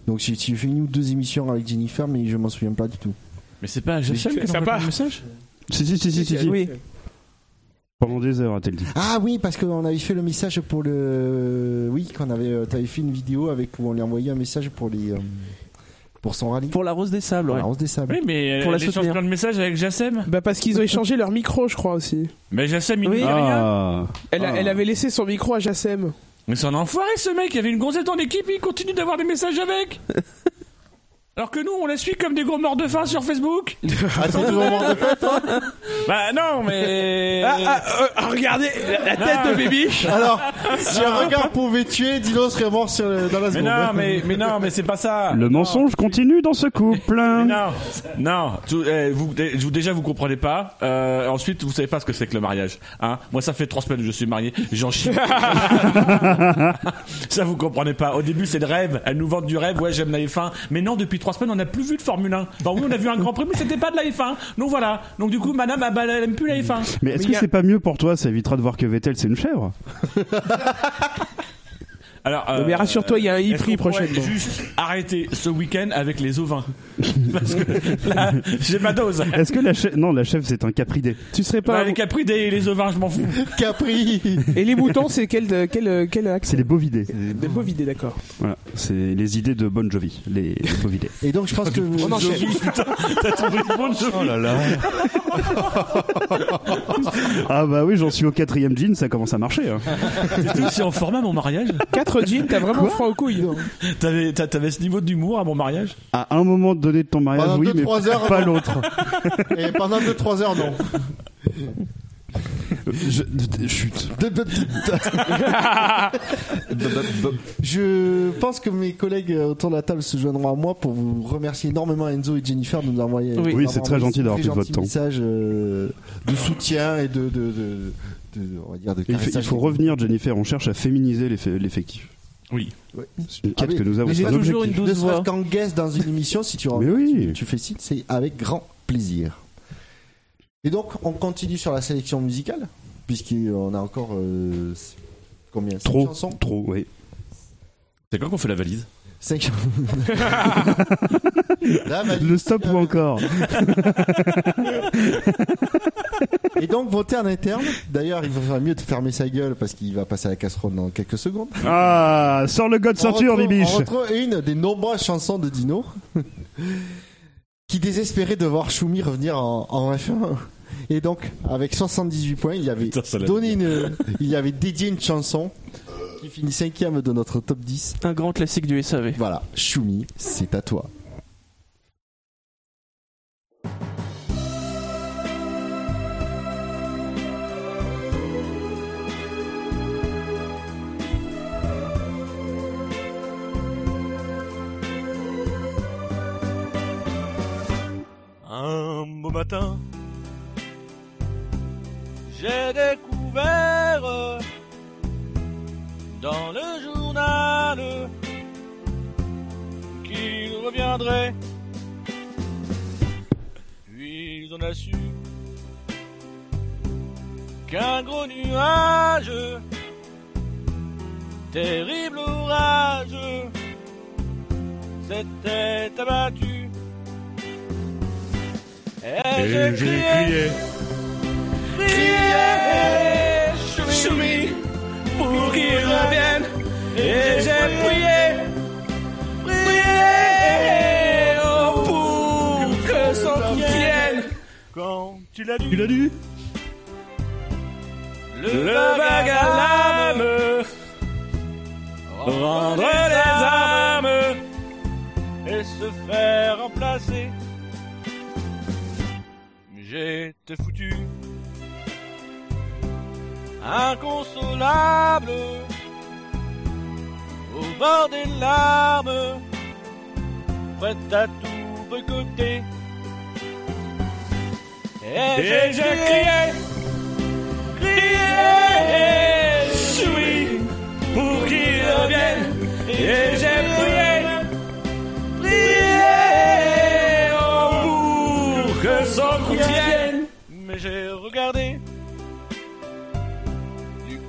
Donc, j'ai j'ai fait une ou deux émissions avec Jennifer, mais je m'en souviens pas du tout. Mais c'est pas Ça t'envoies part. le message Si, si, si, si, si. si. Oui. Pendant des heures, a-t-elle dit. Ah oui, parce qu'on avait fait le message pour le. Oui, qu'on avait. euh, T'avais fait une vidéo avec où on lui envoyait un message pour les. euh, Pour son rallye. Pour la Rose des Sables, ouais. la Rose des Sables. Oui, mais Pour la elle échange soutenir. plein de messages avec Jacem. Bah parce qu'ils ont échangé leur micro, je crois aussi. Mais Jacem, il Oui. nous dit rien. Ah. Elle, a- Ah. elle avait laissé son micro à Jassem. Mais c'est un enfoiré ce mec, il y avait une gonzette en équipe, il continue d'avoir des messages avec. Alors que nous, on la suit comme des gros morts de faim sur Facebook. Ah, t'es toujours mort de faim, toi Bah non, mais. Ah, ah, euh, ah, regardez la, la tête Non. de Bibiche Alors, si un regard pouvait tuer, Dino serait mort sur le- dans la Mais seconde. non, mais, mais non, mais c'est pas ça. Le Non. mensonge continue dans ce couple. Mais non, non. Tout- eh, vous, eh, vous- déjà, vous comprenez pas. Euh, ensuite, vous savez pas ce que c'est que le mariage. Hein Moi, ça fait trois semaines que je suis marié. J'en chie. ça, vous comprenez pas. Au début, c'est le rêve. Elles nous vendent du rêve. Ouais, j'aime la F1. Mais non, depuis trois semaines, on n'a plus vu de Formule 1. Enfin, oui, on a vu un Grand Prix, mais c'était pas de la F1. Donc voilà. Donc du coup, Madame, bah, elle aime plus la F1. Mais est-ce que a- c'est pas mieux pour toi Ça évitera de voir que Vettel c'est une chèvre? Alors, mais rassure-toi, il y a un e-prix prochainement. Juste arrêter ce week-end avec les ovins. Parce que là, j'ai ma dose. Est-ce que la chèvre Non, la chèvre c'est un capridé. Tu serais pas. Bah, les capridés et les ovins, je m'en fous. Capri Et les boutons, c'est quel, quel, quel axe C'est les bovidés. Des beaux vidés, d'accord. Voilà, c'est les idées de Bon Jovi, les, les bovidés. Et donc, je pense que. On enchaîne. T'as trouvé le bon Jovi Oh là là. Ah bah oui, j'en suis au quatrième jean, ça commence à marcher. Hein. Aussi en format mon mariage 4 jeans, t'as vraiment froid aux couilles. T'avais, t'a- t'avais ce niveau d'humour à mon mariage? À un moment donné de ton mariage, Pendant oui, deux, mais trois heures, pas l'autre. Et pendant 2-3 heures, non. Je, chute. Je pense que mes collègues autour de la table se joindront à moi pour vous remercier énormément Enzo et Jennifer de nous envoyer. Oui. Oui, c'est très envoyé gentil d'avoir pris votre temps. message euh, de soutien et de, de, de, de- on va dire de Et il, faut, il caressage. faut revenir, Jennifer, on cherche à féminiser l'eff- l'effectif. Oui. Ouais. C'est une Ah quête oui, que nous avons. mais toujours une Ne douce voix. qu'en guest dans une émission, si tu, Mais oui. tu, tu fais site, c'est avec grand plaisir. Et donc, on continue sur la sélection musicale, puisqu'on a encore euh, combien? Trop, chansons? trop, oui. C'est quand qu'on fait la valise? Le stop ou encore Et donc, voter en interne. D'ailleurs, il va mieux de fermer sa gueule parce qu'il va passer à la casserole dans quelques secondes. Ah, sors le god ceinture, Bibiche On retrouve une des nombreuses chansons de Dino qui désespérait de voir Choumi revenir en, en F1. Et donc, avec 78 points, il y avait Putain, donné une, il y avait dédié une chanson qui finit cinquième de notre top 10. Un grand classique du SAV. Voilà, Choumi, c'est à toi. Un beau matin, j'ai découvert dans le journal qu'il reviendrait. Puis on a su qu'un gros nuage, terrible orage, s'était abattu. Et j'ai crié, crié, Choumi, pour qu'il revienne. Et j'ai prié, prié, oh, pour que son vienne. Quand il a dû, il a dû, le vague à l'âme, rendre les âmes et se faire remplacer. J'étais foutu, inconsolable, au bord des larmes, prêt à tout boycotter. Et j'ai crié, crié, choui, pour qu'il revienne. Et j'ai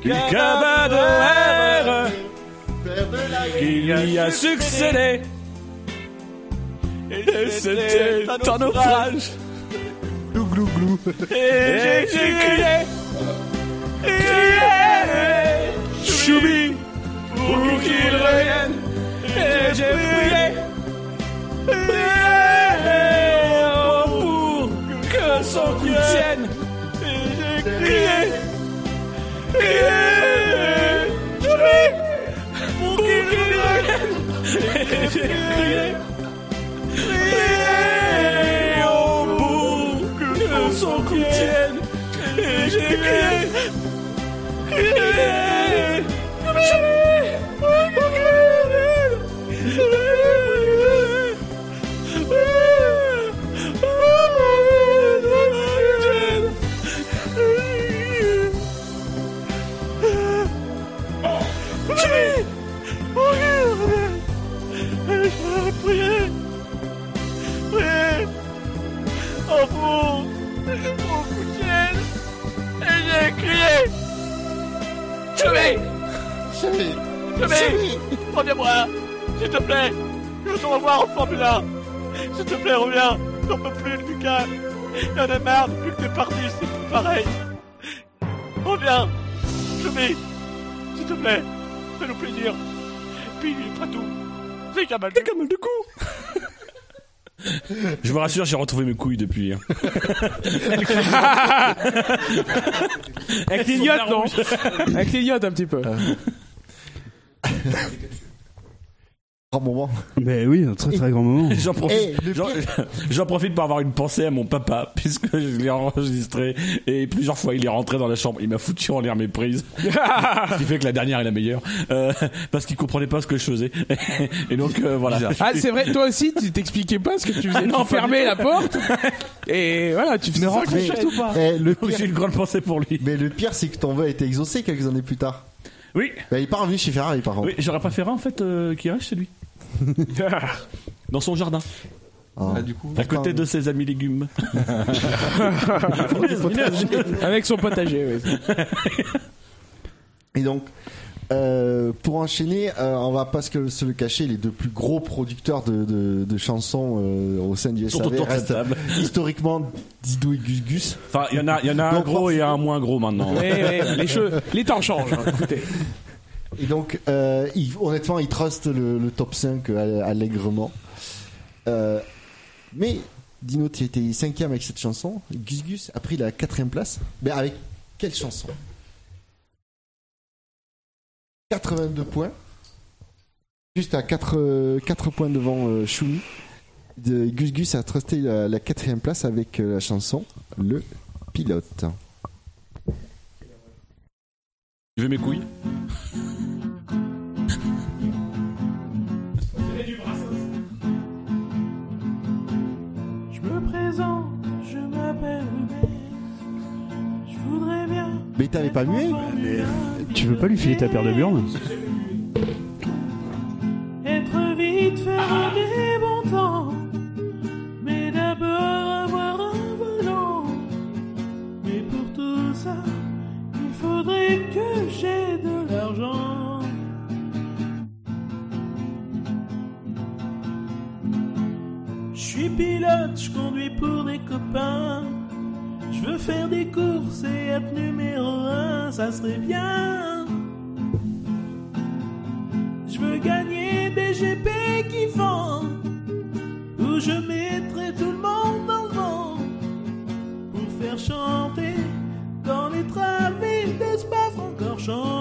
du R qui lui a succédé. Et c'était un naufrage. Glou glou glou. Et j'ai crié, crié, Choubi, pour qu'il revienne. Et j'ai prié, prié, pour que son coup tienne. Et j'ai crié, crié, Chérie. Chérie, reviens-moi, s'il te plaît. Je veux te revoir en Formule 1. S'il te plaît, reviens. J'en peux plus, Lucas. Y'en a marre depuis que t'es parti, c'est plus pareil. Reviens. Chérie, s'il te plaît, fais-nous plaisir. Puis, pas tout. C'est qu'un mal, qu'un mal de cou. Je vous rassure, j'ai retrouvé mes couilles depuis. hein. Elle clignote, non Elle clignote un petit peu. Grand moment. Mais oui, un très très grand moment. J'en profite, Eh, le j'en- j'en profite pour avoir une pensée à mon papa, puisque je l'ai enregistré et plusieurs fois il est rentré dans la chambre. Il m'a foutu en l'air mes prises. ce qui fait que la dernière est la meilleure. Euh, parce qu'il comprenait pas ce que je faisais. et donc euh, voilà. Ah, c'est vrai, toi aussi, tu t'expliquais pas ce que tu faisais. Ah non, tu fermais la porte. Et voilà, tu faisais ça. Mais- surtout pas. Eh, le J'ai une grande pensée pour lui. Mais le pire, c'est que ton vœu a été exaucé quelques années plus tard. Oui. Bah, il est pas revenu chez Ferrari, par contre. Oui, j'aurais préféré en fait euh, qu'il reste chez lui. Dans son jardin. Ah. du coup, À côté de ses amis légumes. Avec son potager, oui. Et donc, euh, pour enchaîner, euh, on va pas se le- se le cacher, les deux plus gros producteurs de, de, de chansons euh, au sein du SAV restent historiquement Didou et Gus Gus. Enfin, il y en a, il y en a un Donc, gros et un moins gros maintenant. Oui, oui, les, cheveux, les temps changent. hein, écoutez. Et donc, euh, il- honnêtement, ils trustent le, le top 5 euh, allègrement. Euh, mais Dino, tu étais cinquième avec cette chanson. Gus Gus a pris la quatrième place. Mais avec quelle chanson? 82 points. Juste à 4, 4 points devant euh, Shumi. De, Gus Gus a trusté la, la quatrième place avec euh, la chanson Le Pilote. Tu veux mes couilles Je me présente, je m'appelle. Je voudrais bien. Mais t'avais pas mué Tu veux pas lui filer ta paire de burnes Être vite, faire des bons temps. Mais d'abord avoir un volant. Mais pour tout ça, il faudrait que j'ai de l'argent. Je suis pilote, je conduis pour des copains. Je veux faire des courses et être numéro un, ça serait bien. Je veux gagner des GP qui vendent, où je mettrai tout le monde dans le vent, pour faire chanter dans les travées de Spa-Francorchamps. Et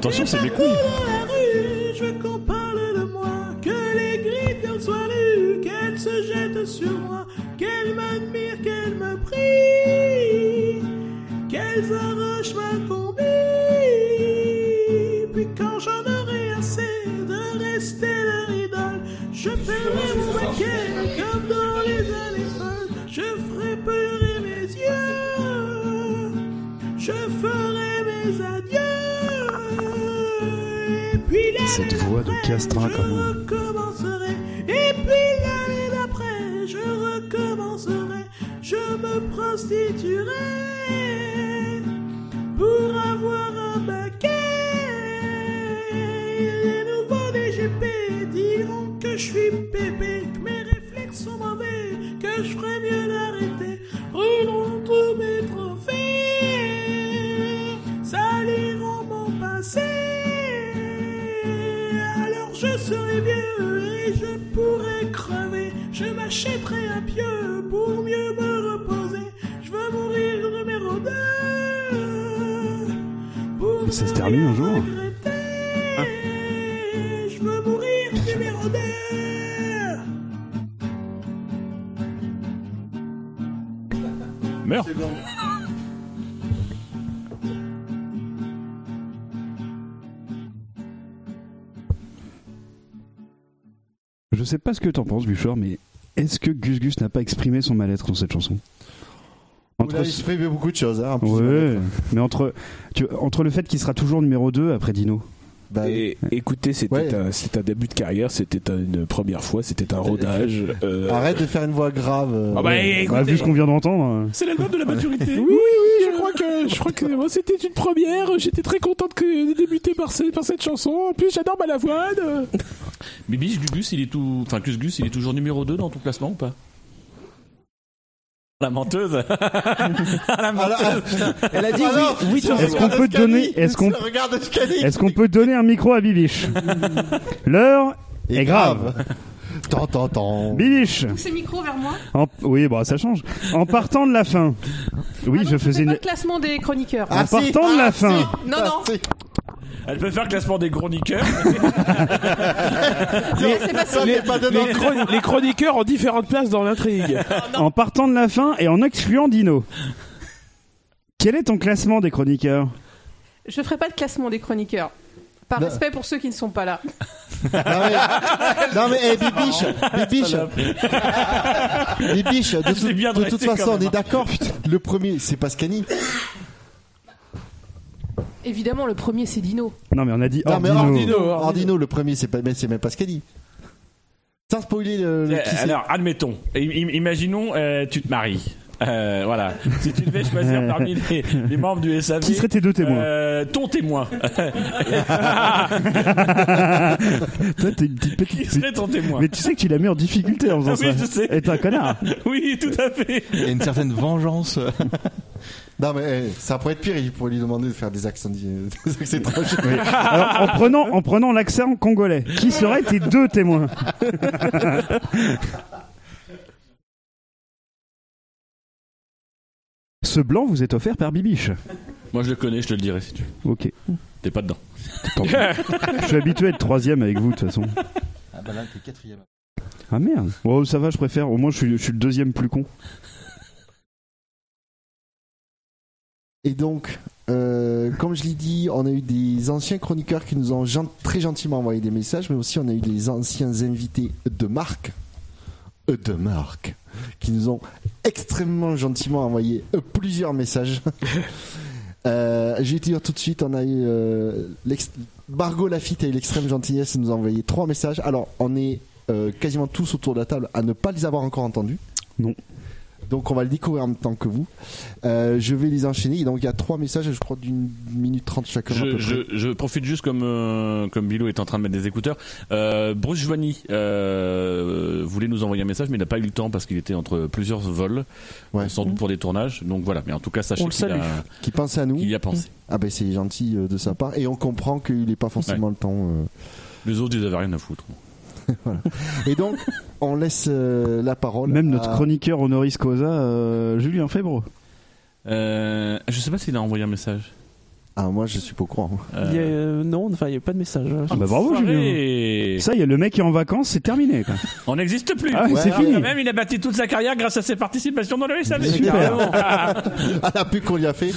attention, c'est Dans couilles. Voix de Je m'achèterai un pieu pour mieux me reposer. Je veux mourir numéro 2. Pour Ça se termine un jour. je veux mourir numéro 2. Meurs. Je sais pas ce que t'en penses, Bouchard, mais est-ce que Gus Gus n'a pas exprimé son mal-être dans cette chanson Il a exprimé beaucoup de choses. Hein. Ouais, mais entre, tu, entre le fait qu'il sera toujours numéro 2 après Dino. Bah Et, écoutez, c'était un, c'est un début de carrière, c'était une première fois, c'était un rodage. euh, Arrête de faire une voix grave. euh, Ah bah, ouais. écoutez, vu ce qu'on vient d'entendre. C'est l'album de la maturité. oui, oui, oui, je crois que, je crois que moi, c'était une première. J'étais très contente que de débuter par, ce- par cette chanson. En plus, j'adore Balavoine. Mais Biche Gugus, il est tout. Enfin, Gus Gus, il est toujours numéro 2 dans ton classement ou pas? La menteuse La menteuse Elle a dit Alors, oui, oui, Est-ce qu'on peut donner- est-ce qu'on- Est-ce qu'on peut donner un micro à Bibiche L'heure est grave. Tant, tant, tant. Bibiche micro vers moi. en- Oui, bon, ça change. En partant de la fin. Oui, je faisais pas une. le classement des chroniqueurs. En partant de la fin. Non, non. Elle peut faire le classement des chroniqueurs. Non, c'est pas ça. les, les chron- les chroniqueurs ont différentes places dans l'intrigue. En partant de la fin et en excluant Dino. Quel est ton classement des chroniqueurs Je ferai pas de classement des chroniqueurs. Par Non. respect pour ceux qui ne sont pas là. Non mais, non mais eh, Bibiche, Bibiche, Bibiche, de, tout- bien de toute façon quand on même, est d'accord. Le premier, c'est Pascani. Évidemment, le premier, c'est Dino. Non, mais on a dit Non mais Dino. Ordino, Ordino, le premier, c'est pas, mais c'est même Pascali. Sans spoiler le, le- qui c'est. Alors, admettons, im- imaginons, euh, tu te maries. Euh, voilà. Si tu devais choisir parmi les, les membres du SAV. Qui seraient tes deux témoins euh, Ton témoin. Toi, t'es une petite Qui petite. serait ton témoin Mais tu sais que tu l'as mis en difficulté en faisant Ah oui, ça. je sais. Et t'es un connard. Oui, tout à fait. Il y a une certaine vengeance. Non mais eh, ça pourrait être pire. Il pourrait lui demander de faire des accents, des accents étrangers. Alors, en prenant, en prenant l'accent congolais, qui seraient tes deux témoins? Ce blanc vous est offert par Bibiche. Moi, je le connais, je te le dirai si tu veux. Ok. T'es pas dedans. Tant pis. Je suis habitué à être troisième avec vous de toute façon. Ah bah là, t'es quatrième. Ah merde. Oh, ça va, je préfère. Au moins, je suis, je suis le deuxième plus con. Et donc, euh, comme je l'ai dit, on a eu des anciens chroniqueurs qui nous ont gen- très gentiment envoyé des messages, mais aussi on a eu des anciens invités de marque, euh, de marque, qui nous ont extrêmement gentiment envoyé euh, plusieurs messages. Euh, je vais te dire tout de suite, on a eu euh, Margot Lafitte a eu l'extrême gentillesse de nous envoyer trois messages. Alors, on est euh, quasiment tous autour de la table à ne pas les avoir encore entendus. Non. Donc on va le découvrir en même temps que vous. Euh, je vais les enchaîner. Donc il y a trois messages, je crois, d'une minute trente chacun. Je, profite juste comme euh, comme Bilo est en train de mettre des écouteurs. Euh, Bruce Joigny euh, voulait nous envoyer un message, mais il n'a pas eu le temps parce qu'il était entre plusieurs vols, sans doute pour des tournages. Donc voilà. Mais en tout cas, sachez On le qu'il salue. a, Qui pense à nous. qu'il y a pensé. Ah ben c'est gentil de sa part. Et on comprend qu'il n'est pas forcément le temps. euh. Les autres, ils avaient rien à foutre. Voilà. Et donc, on laisse euh, la parole. Même notre à- chroniqueur honoris causa, euh, Julien Febro. Euh, je sais pas s'il a envoyé un message. Ah, moi, je suis pas au courant. Il y a, euh, non, enfin, il n'y a pas de message. Ah bah bravo Julien. Ça y est, le mec est en vacances, c'est terminé. Quoi. On n'existe plus. Ah, c'est fini. Quand même, il a bâti toute sa carrière grâce à ses participations dans le SAV. Super. à la pub qu'on lui a fait,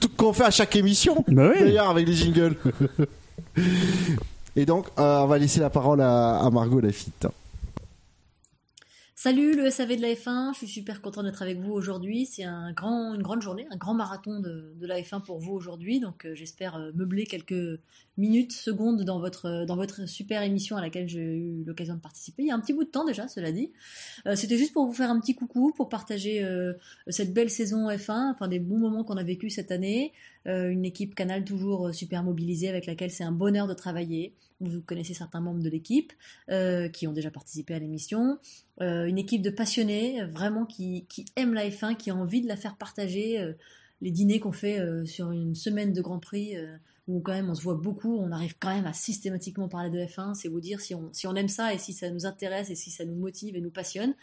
tout qu'on fait à chaque émission. Bah oui. D'ailleurs, avec les jingles. Et donc, euh, on va laisser la parole à, à Margot Lafitte. Salut le SAV de la F1, je suis super content d'être avec vous aujourd'hui. C'est une grande journée, un grand marathon de, de la F1 pour vous aujourd'hui. Donc euh, j'espère euh, meubler quelques minutes, secondes dans votre, dans votre super émission à laquelle j'ai eu l'occasion de participer. Il y a un petit bout de temps déjà, cela dit. Euh, C'était juste pour vous faire un petit coucou, pour partager euh, cette belle saison F1, enfin des bons moments qu'on a vécu cette année. Euh, une équipe Canal toujours super mobilisée avec laquelle c'est un bonheur de travailler. Vous connaissez certains membres de l'équipe qui ont déjà participé à l'émission. Une équipe de passionnés, vraiment qui, qui aiment la F1, qui a envie de la faire partager. les dîners qu'on fait sur une semaine de Grand Prix, où quand même on se voit beaucoup, on arrive quand même à systématiquement parler de F1. C'est vous dire si on, aime ça et si ça nous intéresse et si ça nous motive et nous passionne.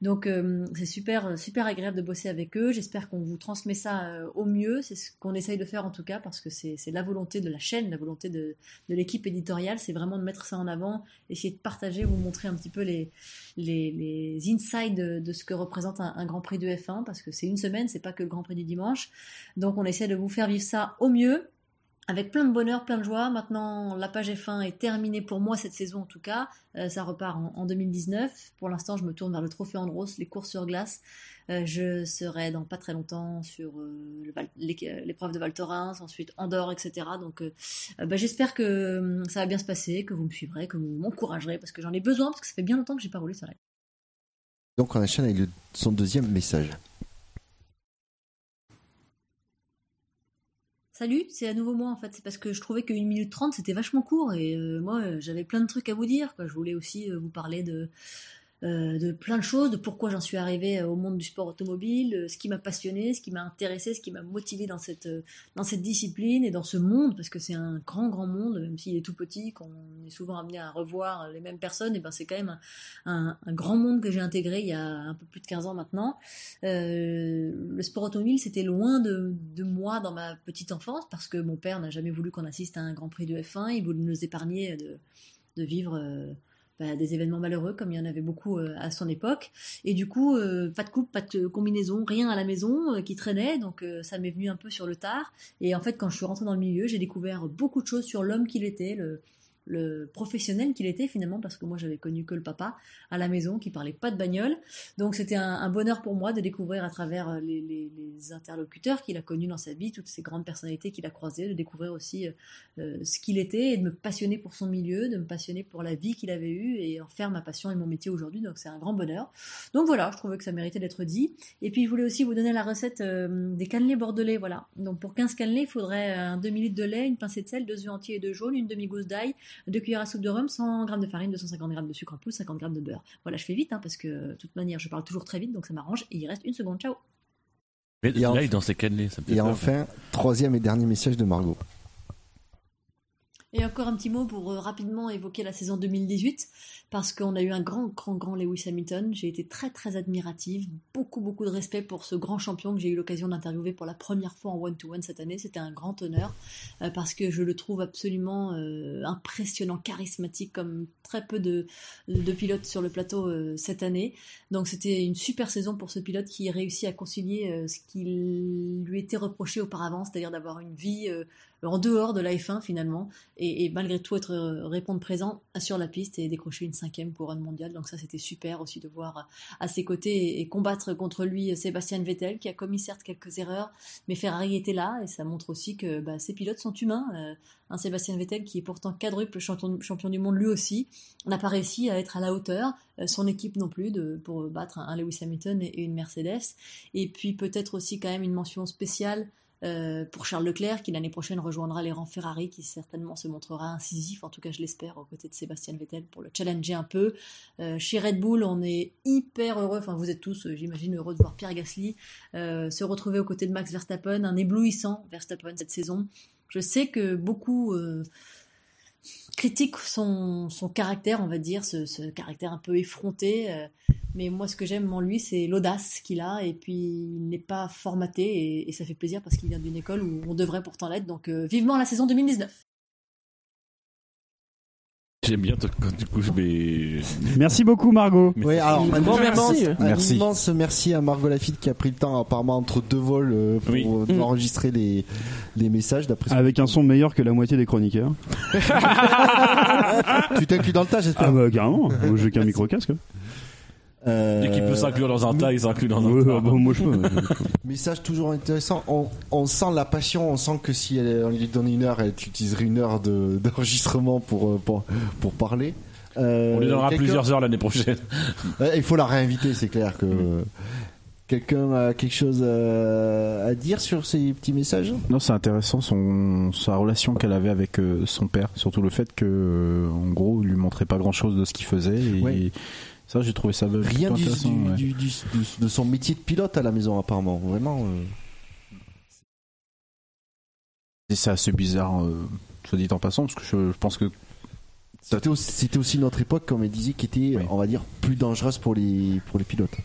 Donc euh, c'est super, super agréable de bosser avec eux. J'espère qu'on vous transmet ça euh, au mieux. C'est ce qu'on essaye de faire en tout cas parce que c'est la volonté de la chaîne, la volonté de, l'équipe éditoriale. C'est vraiment de mettre ça en avant, essayer de partager, vous montrer un petit peu les, insides de, de ce que représente un, un Grand Prix de F1 parce que c'est une semaine, c'est pas que le Grand Prix du dimanche. Donc on essaie de vous faire vivre ça au mieux avec plein de bonheur, plein de joie. Maintenant, la page F1 est terminée pour moi cette saison en tout cas. Euh, ça repart en, en 2019. Pour l'instant, je me tourne vers le trophée Andros, les courses sur glace. Euh, je serai dans pas très longtemps sur euh, l'épreuve de Val Thorens, ensuite Andorre, etc. Donc, bah, j'espère que euh, ça va bien se passer, que vous me suivrez, que vous m'encouragerez, parce que j'en ai besoin, parce que ça fait bien longtemps que j'ai pas roulé sur la Donc, on enchaîne avec son deuxième message. Salut, c'est à nouveau moi en fait. C'est parce que je trouvais 1 minute 30 c'était vachement court et euh, moi euh, j'avais plein de trucs à vous dire. Quoi. Je voulais aussi euh, vous parler de, euh, de plein de choses, de pourquoi j'en suis arrivé euh, au monde du sport automobile, euh, ce qui m'a passionné, ce qui m'a intéressé, ce qui m'a motivé dans cette, dans cette discipline et dans ce monde parce que c'est un grand grand monde, même s'il est tout petit, qu'on est souvent amené à revoir les mêmes personnes, et ben c'est quand même un, un- grand monde que j'ai intégré il y a un peu plus de 15 ans maintenant. Le sport automobile, c'était loin de, de moi dans ma petite enfance parce que mon père n'a jamais voulu qu'on assiste à un Grand Prix de F1. Il voulait nous épargner de, de vivre bah, des événements malheureux comme il y en avait beaucoup euh, à son époque. Et du coup, euh, pas de coupe, pas de combinaison, rien à la maison euh, qui traînait. Donc ça m'est venu un peu sur le tard. Et en fait, quand je suis rentrée dans le milieu, j'ai découvert beaucoup de choses sur l'homme qu'il était, le, le professionnel qu'il était finalement, parce que moi j'avais connu que le papa à la maison qui parlait pas de bagnole. Donc c'était un, bonheur pour moi de découvrir à travers euh, les, interlocuteurs qu'il a connus dans sa vie, toutes ces grandes personnalités qu'il a croisées, de découvrir aussi euh, euh, ce qu'il était et de me passionner pour son milieu, de me passionner pour la vie qu'il avait eue et en faire ma passion et mon métier aujourd'hui. Donc c'est un grand bonheur. Donc voilà, je trouvais que ça méritait d'être dit. Et puis je voulais aussi vous donner la recette des cannelés bordelais. Voilà. Donc pour 15 cannelés, il faudrait un demi-litre de lait, une pincée de sel, deux œufs entiers et deux jaunes, une demi-gousse d'ail, deux cuillères à soupe de rhum, 100 g de farine, 250 g de sucre en poudre, 50 g de beurre. Voilà, je fais vite hein, parce que de toute manière, je parle toujours très vite, donc ça m'arrange. Et il reste une seconde. Ciao. Mais Et là, enfin- il dans ses cannelés, ça me fait Et peur. enfin, troisième et dernier message de Margot. Et encore un petit mot pour euh, rapidement évoquer la saison 2018, parce qu'on a eu un grand, grand, grand Lewis Hamilton. J'ai été très, très admirative, beaucoup, beaucoup de respect pour ce grand champion que j'ai eu l'occasion d'interviewer pour la première fois en one-to-one cette année. C'était un grand honneur, euh, parce que je le trouve absolument euh, impressionnant, charismatique, comme très peu de, pilotes sur le plateau cette année. Donc c'était une super saison pour ce pilote qui réussit à concilier ce qui lui était reproché auparavant, c'est-à-dire d'avoir une vie en dehors de la F1 finalement, et, malgré tout être euh, répondre présent sur la piste et décrocher une cinquième couronne mondiale. Donc ça, c'était super aussi de voir à ses côtés et, combattre contre lui Sébastien Vettel, qui a commis certes quelques erreurs, mais Ferrari était là et ça montre aussi que bah, ces pilotes sont humains. Euh, un Sébastien Vettel qui est pourtant quadruple champion, du monde lui aussi n'a pas réussi à être à la hauteur, euh, son équipe non plus de, pour battre un, Lewis Hamilton et une Mercedes. Et puis peut-être aussi quand même une mention spéciale euh, pour Charles Leclerc, qui l'année prochaine rejoindra les rangs Ferrari, qui certainement se montrera incisif, en tout cas je l'espère, aux côtés de Sébastien Vettel pour le challenger un peu. Euh, chez Red Bull, on est hyper heureux, enfin vous êtes tous, euh, j'imagine, heureux de voir Pierre Gasly se retrouver aux côtés de Max Verstappen, un éblouissant Verstappen cette saison. Je sais que beaucoup critiquent son, son caractère, on va dire, ce, caractère un peu effronté. euh, mais moi, ce que j'aime en lui, c'est l'audace qu'il a. Et puis, il n'est pas formaté. Et, et ça fait plaisir parce qu'il vient d'une école où on devrait pourtant l'être. Donc, euh, vivement la saison 2019. J'aime bien, quand du coup, je vais. Merci beaucoup, Margot. Oui, alors un, Bon, immense, merci. un Merci. immense merci à Margot Lafitte qui a pris le temps apparemment entre deux vols euh, pour euh, Mm. enregistrer les, les messages d'après Avec un son meilleur que la moitié des chroniqueurs. tu t'inclus dans le tas, j'espère. Ah bah carrément, moi j'ai qu'un micro-casque. Euh, Dès qu'il peut s'inclure dans un tas, il s'inclut dans un Ouais, tas. bah, moi je peux. Message toujours intéressant. On, on sent la passion, on sent que si elle, on lui donnait une heure, elle utiliserait une heure de- d'enregistrement pour, euh, pour, pour parler. Euh, On lui donnera plusieurs heures l'année prochaine. Ouais, il faut la réinviter, c'est clair que. Quelqu'un a quelque chose à, à dire sur ces petits messages? Non, c'est intéressant son sa relation qu'elle avait avec euh, son père, surtout le fait que euh, en gros, il lui montrait pas grand-chose de ce qu'il faisait et Ouais. Ça j'ai trouvé ça Rien du, du- ouais. du- du- de, de son métier de pilote à la maison, apparemment. Vraiment. euh. Et c'est assez bizarre, euh, soit dit en passant, parce que je, je pense que C'était aussi, notre époque, comme elle disait, qui était, on va dire, plus dangereuse pour les, pour les pilotes.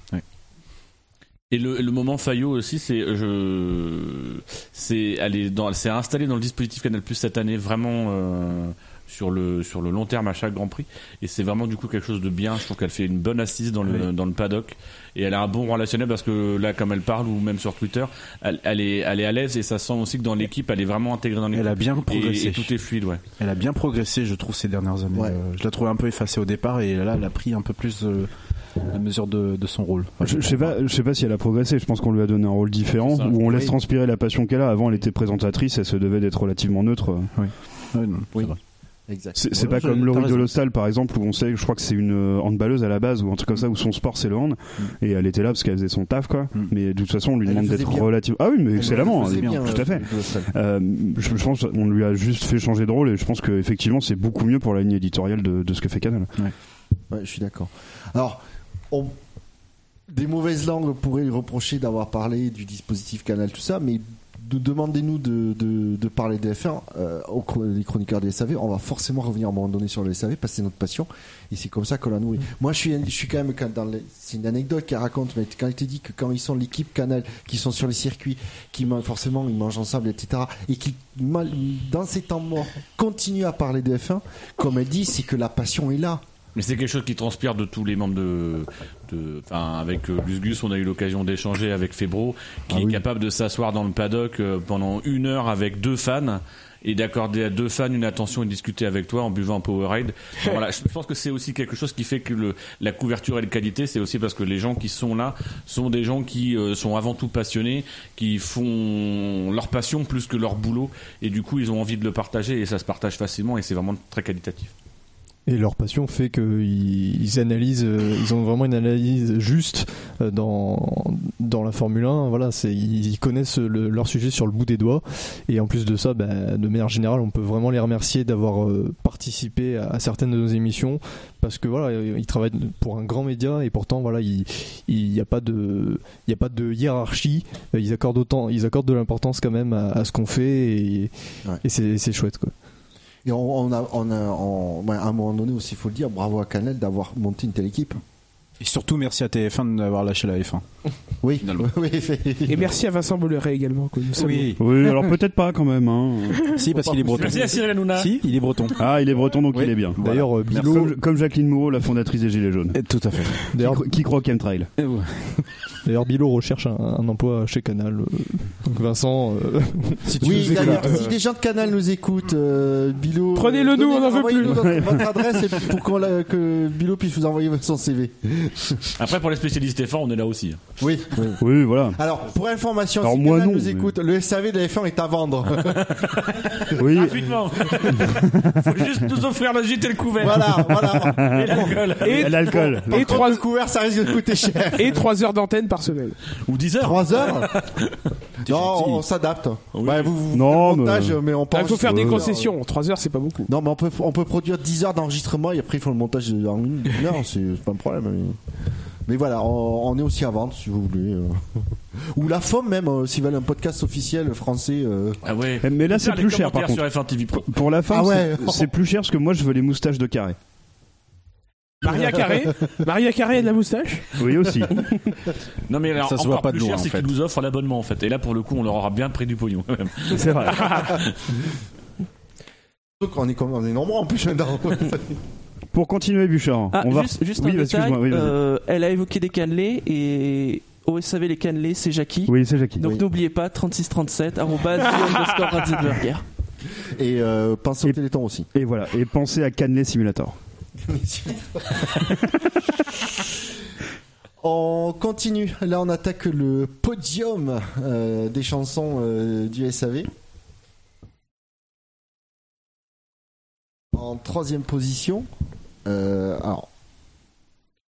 Et le, le moment Fayot aussi, c'est je, c'est elle est dans, elle s'est installée dans le dispositif Canal Plus cette année vraiment euh, sur le sur le long terme à chaque Grand Prix. Et c'est vraiment du coup quelque chose de bien. Je trouve qu'elle fait une bonne assise dans le dans le paddock et elle a un bon relationnel parce que là, comme elle parle ou même sur Twitter, elle, elle est elle est à l'aise et ça sent aussi que dans l'équipe, elle est vraiment intégrée dans l'équipe. Elle a bien progressé. Et, tout est fluide, ouais. Elle a bien progressé, je trouve, ces dernières années. Ouais. Euh, je la trouvais un peu effacée au départ et là, elle a pris un peu plus la mesure de, de son rôle. Enfin, Je, je sais pas, je sais pas si elle a progressé. Je pense qu'on lui a donné un rôle différent ça. où on laisse transpirer la passion qu'elle a. Avant, elle était présentatrice, elle se devait d'être relativement neutre. Oui. Oui, non, Oui. C'est pas je- comme Laurie raison. Dolostal par exemple où on sait, je crois que c'est une euh, handballeuse à la base ou un truc comme ça où son sport c'est le hand et elle était là parce qu'elle faisait son taf quoi. Mais de toute façon on lui Elle demande d'être bien. relative. Ah oui mais Elle le excellemment, hein, bien, tout à fait. euh, Dolostal. Euh, je, je pense on lui a juste fait changer de rôle et je pense que effectivement c'est beaucoup mieux pour la ligne éditoriale de, de ce que fait Canal. Ouais, je suis d'accord. Alors, on- des mauvaises langues pourraient lui reprocher d'avoir parlé du dispositif Canal, tout ça, mais de- demandez-nous de, de, de parler des F1 euh, aux les chroniqueurs des SAV. On va forcément revenir à un moment donné sur le SAV parce que c'est notre passion et c'est comme ça qu'on la nourrit. Moi, je suis, je suis quand même quand dans les- c'est une anecdote qu'elle raconte, mais quand il te dit que quand ils sont l'équipe Canal, qui sont sur les circuits, qui mangent- forcément ils mangent ensemble, etc., et qui dans ces temps morts continuent à parler de F1, comme elle dit, c'est que la passion est là. Mais c'est quelque chose qui transpire de tous les membres de, de, enfin, avec euh, Gus Gus, on a eu l'occasion d'échanger avec Febro, qui est capable de s'asseoir dans le paddock euh, pendant une heure avec deux fans et d'accorder à deux fans une attention et discuter avec toi en buvant un Powerade. Voilà, je pense que c'est aussi quelque chose qui fait que le, la couverture et la qualité, c'est aussi parce que les gens qui sont là sont des gens qui euh, sont avant tout passionnés, qui font leur passion plus que leur boulot et du coup ils ont envie de le partager et ça se partage facilement et c'est vraiment très qualitatif. Et leur passion fait qu'ils ils analysent, euh, ils ont vraiment une analyse juste euh, dans dans la Formule 1. Voilà, c'est ils connaissent le- leur sujet sur le bout des doigts. Et en plus de ça, bah, de manière générale, on peut vraiment les remercier d'avoir euh, participé à, à certaines de nos émissions parce que voilà, ils travaillent pour un grand média et pourtant voilà, il n'y a pas de il y a pas de hiérarchie. Ils accordent autant, ils accordent de l'importance quand même à, à ce qu'on fait et, et c'est c'est chouette quoi. Et on, a, on a à un moment donné aussi, il faut le dire, bravo à Canal d'avoir monté une telle équipe. Et surtout, merci à TF1 d'avoir lâché la F1. Oui, oui. Et merci à Vincent Bolloré également. Que nous saluons. Oui, alors peut-être pas quand même. Hein. Si, parce qu'il est breton. Merci à Cyril Hanouna. Si, il est breton. Ah, il est breton donc Oui. il est bien. D'ailleurs, euh, Voilà. Bilo- comme, comme Jacqueline Moreau, la fondatrice des Gilets jaunes. Tout à fait. Qui, cro- qui croit au chemtrail. D'ailleurs, Bilo recherche un, un emploi chez Canal. euh, Donc Vincent, euh, si tu Oui, écoutes, d'ailleurs, euh, si des gens de Canal nous écoutent, euh, Bilo. Prenez-le nous, on en veut plus. notre- votre adresse pour qu'on la- que Bilo puisse vous envoyer son CV. Après, pour les spécialistes F1, on est là aussi. Oui. Oui, voilà. Alors, pour information, Alors, si moi, non, nous mais- écoute, le SAV de la F1 est à vendre. Oui. Gratuitement. Faut juste nous offrir le gîte et le couvert. voilà, voilà. Et l'alcool. Et, L'alcool. Par Et contre, trois- le couvert, ça risque de coûter cher. et 3 heures d'antenne par semaine. Ou 10 heures. 3 heures Non, on s'adapte. Ouais, vous, vous Non, faites le montage, mais- mais on Ah, Il faut faire des concessions. 3 heures, c'est pas beaucoup. Non, mais on peut, on peut produire 10 heures d'enregistrement et après ils font le montage en une une heure, c'est c'est pas un problème. Mais, mais voilà, on, on est aussi à vendre si vous voulez. euh. Ou la FOM même, euh, s'ils veulent un podcast officiel français. euh. Ah ouais. Mais là, c'est plus cher par contre. Sur F1 TV Pro. Pour la fin, Ah ouais. c'est- plus cher parce que moi je veux les moustaches de carré. Maria Carré Maria Carré a de la moustache? Oui, aussi. Non mais alors, Ça se voit pas de plus loin, cher, c'est qu'ils nous offrent l'abonnement en fait. Et là, pour le coup, on leur aura bien pris du pognon. quand même. C'est vrai. Donc on est, on est nombreux en plus maintenant. Pour continuer, Bouchard, Ah, on va. juste, juste oui, un vas-y, détail. excuse-moi, oui, vas-y. euh, elle a évoqué des cannelés et au SAV les cannelés c'est Jackie. Oui, c'est Jackie. Donc Oui. n'oubliez pas 3637 arrobase underscore Ratzenberger. Et euh, pensez au Et- Téléthon aussi. Et voilà. Et pensez à Canley Simulator. On continue. Là, on attaque le podium euh, des chansons euh, du SAV. En troisième position, euh, alors,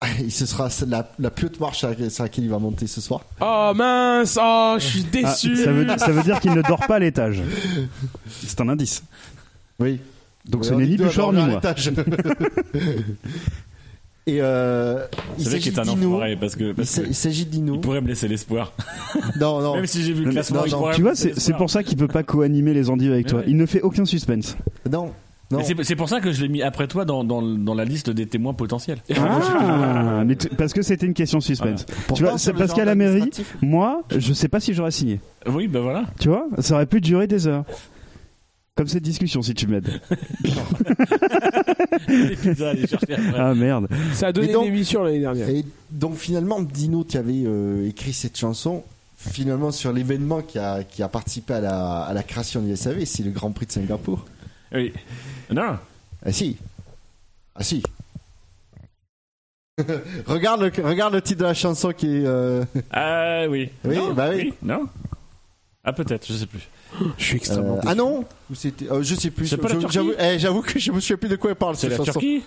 ce sera la, la plus haute marche sur laquelle- il va monter ce soir. Oh mince Oh, je suis Ah, déçu ça, veut, ça veut dire qu'il ne dort pas à l'étage. C'est un indice. Oui. Donc ce n'est est ni Bouchard ni à moi. l'étage. Et euh, il C'est vrai s'agit qu'il est un d'Ino. enfoiré parce que, Il parce il s'agit d'Ino. il pourrait me laisser l'espoir. Non, non. Même si j'ai vu le classement, non, il non. Tu vois, c'est pour ça qu'il peut pas co-animer les endives avec Mais toi. ouais. Il ne fait aucun suspense. Non. Non. Mais c'est- C'est pour ça que je l'ai mis après toi dans, dans, dans la liste des témoins potentiels. Ah, mais t- parce que c'était une question suspense. Tu vois, c'est parce qu'à la mairie, moi, je sais pas si j'aurais signé. Oui, ben voilà. Tu vois, ça aurait pu durer des heures. Comme cette discussion, si tu m'aides. Ah merde. Ça a donné donc- une émission l'année dernière. Et donc finalement, Dino qui avait euh, écrit cette chanson, finalement sur l'événement qui a, qui a participé à la, à la création du SAV, c'est le Grand Prix de Singapour. Oui. Non. Ah si. Ah si. regarde, le, regarde le titre de la chanson qui est... euh, Ah oui. Oui, Non, bah oui. Non. Ah peut-être, je sais plus. Je suis extrêmement euh, ah non Ou c'était- euh, Je sais plus. C'est pas la Je- Turquie J'avoue eh, j'avoue que je me souviens plus de quoi elle parle C'est cette la chanson. Turquie.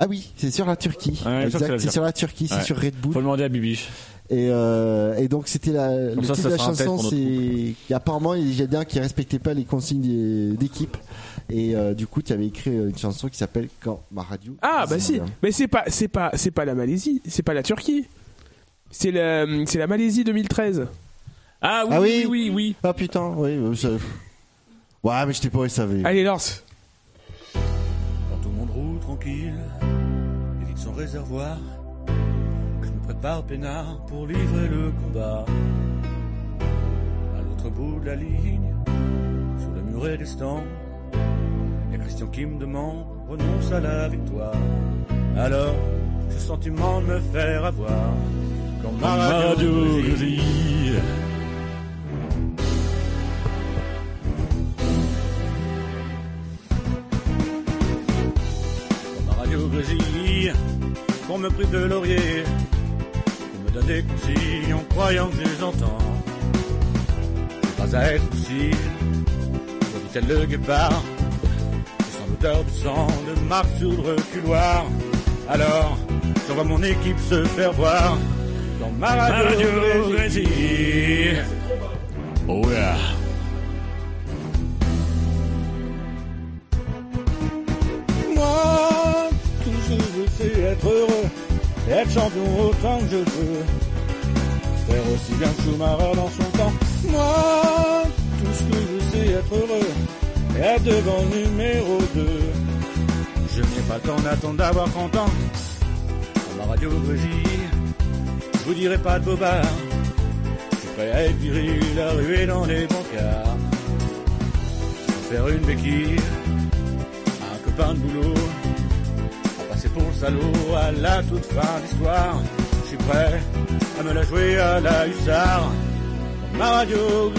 Ah oui, c'est sur la Turquie. Ouais, exact, c'est sur la Turquie, c'est sur Red Bull. Faut demander à Bibiche. Et, euh, et donc c'était la, le Comme ça, titre ça de la chanson, c'est qu'apparemment il y a des gens qui respectaient pas les consignes d'équipe. Et euh, du coup, tu avais écrit une chanson qui s'appelle Quand ma radio. Ah bah si, Bien. mais c'est pas c'est pas c'est pas la Malaisie, c'est pas la Turquie. C'est la c'est la Malaisie 2013. Ah oui, Ah oui, oui. oui, oui. Ah putain, oui. euh, ça- Ouais, mais je t'ai pas SAV. Allez lance. Quand tout le monde roule tranquille et vide son réservoir, prépare peinard pour livrer le combat. À l'autre bout de la ligne, sur le muret des stands, y a Christian qui me demande renonce à la victoire. Alors, le sentiment de me faire avoir quand ma radio grésille. Quand ma radio grésille, qu'on me prive de laurier, donne des en croyant que je les entends. Pas à être aussi, tel le guépard, je sens l'odeur du sang de marque sur le reculoir. Alors, je vois mon équipe se faire voir dans ma radio. Oh yeah. Moi, tout ce que je veux, c'est être heureux, être champion autant que je peux. Faire aussi bien que Schumacher dans son temps. Moi, tout ce que je c'est être heureux, être devant numéro 2. Je n'ai pas le temps d'attendre d'avoir 30 ans. Dans ma radio je vous direz pas de bobard. Je suis prêt à viril, à ruer dans les bancards. Faire une béquille un copain de boulot. Pour le salaud à la toute fin de l'histoire. Je suis prêt à me la jouer à la hussard. Ma radio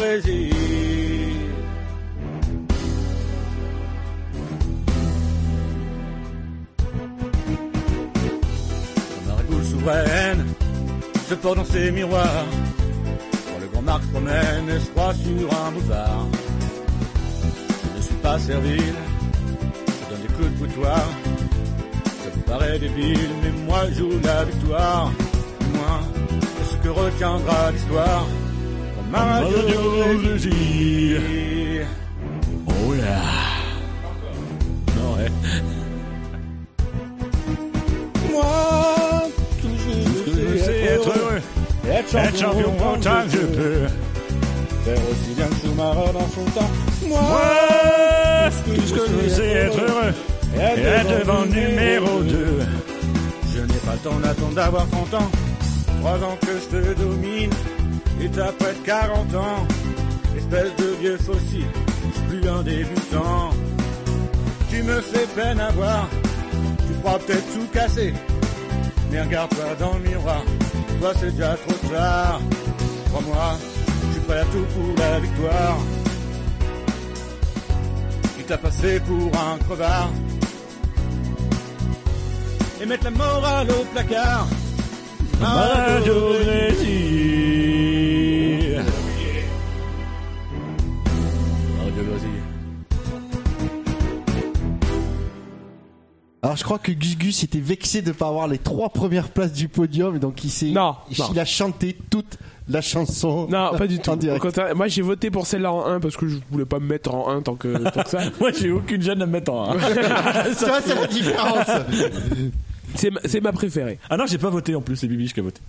un boule souveraine se porte dans ses miroirs. Quand le grand Marx promène espoir sur un boulevard. Je ne suis pas servile, je donne des coups de boutoir. Paraît débile, mais moi je joue la victoire. C'est ce que retiendra l'histoire. Comme ma radio Brésil. Oh là Non, ouais. Moi, toujours je sais être heureux. Être champion autant que je peux. Faire aussi bien que Schumacher dans son temps. Moi, tout ce que je sais être heureux. Et être devant numéro 2. Je n'ai pas le temps d'attendre d'avoir 30 ans. 3 ans que je te domine. Et t'as près de 40 ans. Espèce de vieux fossile. Je suis plus un débutant. Tu me fais peine à voir. Tu crois peut-être tout casser. Mais regarde-toi dans le miroir. Toi, c'est déjà trop tard. Crois-moi, je suis prêt à tout pour la victoire. Tu t'as passé pour un crevard. Et mettre la morale au placard. Radio Brésil. Radio Brésil. Alors je crois que Gus Gus était vexé de pas avoir les trois premières places du podium et donc il s'est Non, il non. a chanté toute la chanson. Non, pas du tout. moi j'ai voté pour celle-là en 1 parce que je voulais pas me mettre en 1 tant que, tant que ça. Moi, j'ai aucune gêne à me mettre en un. Tu vois, c'est la différence. C'est ma, c'est ma préférée. Ah non, j'ai pas voté en plus, c'est Bibiche qui a voté.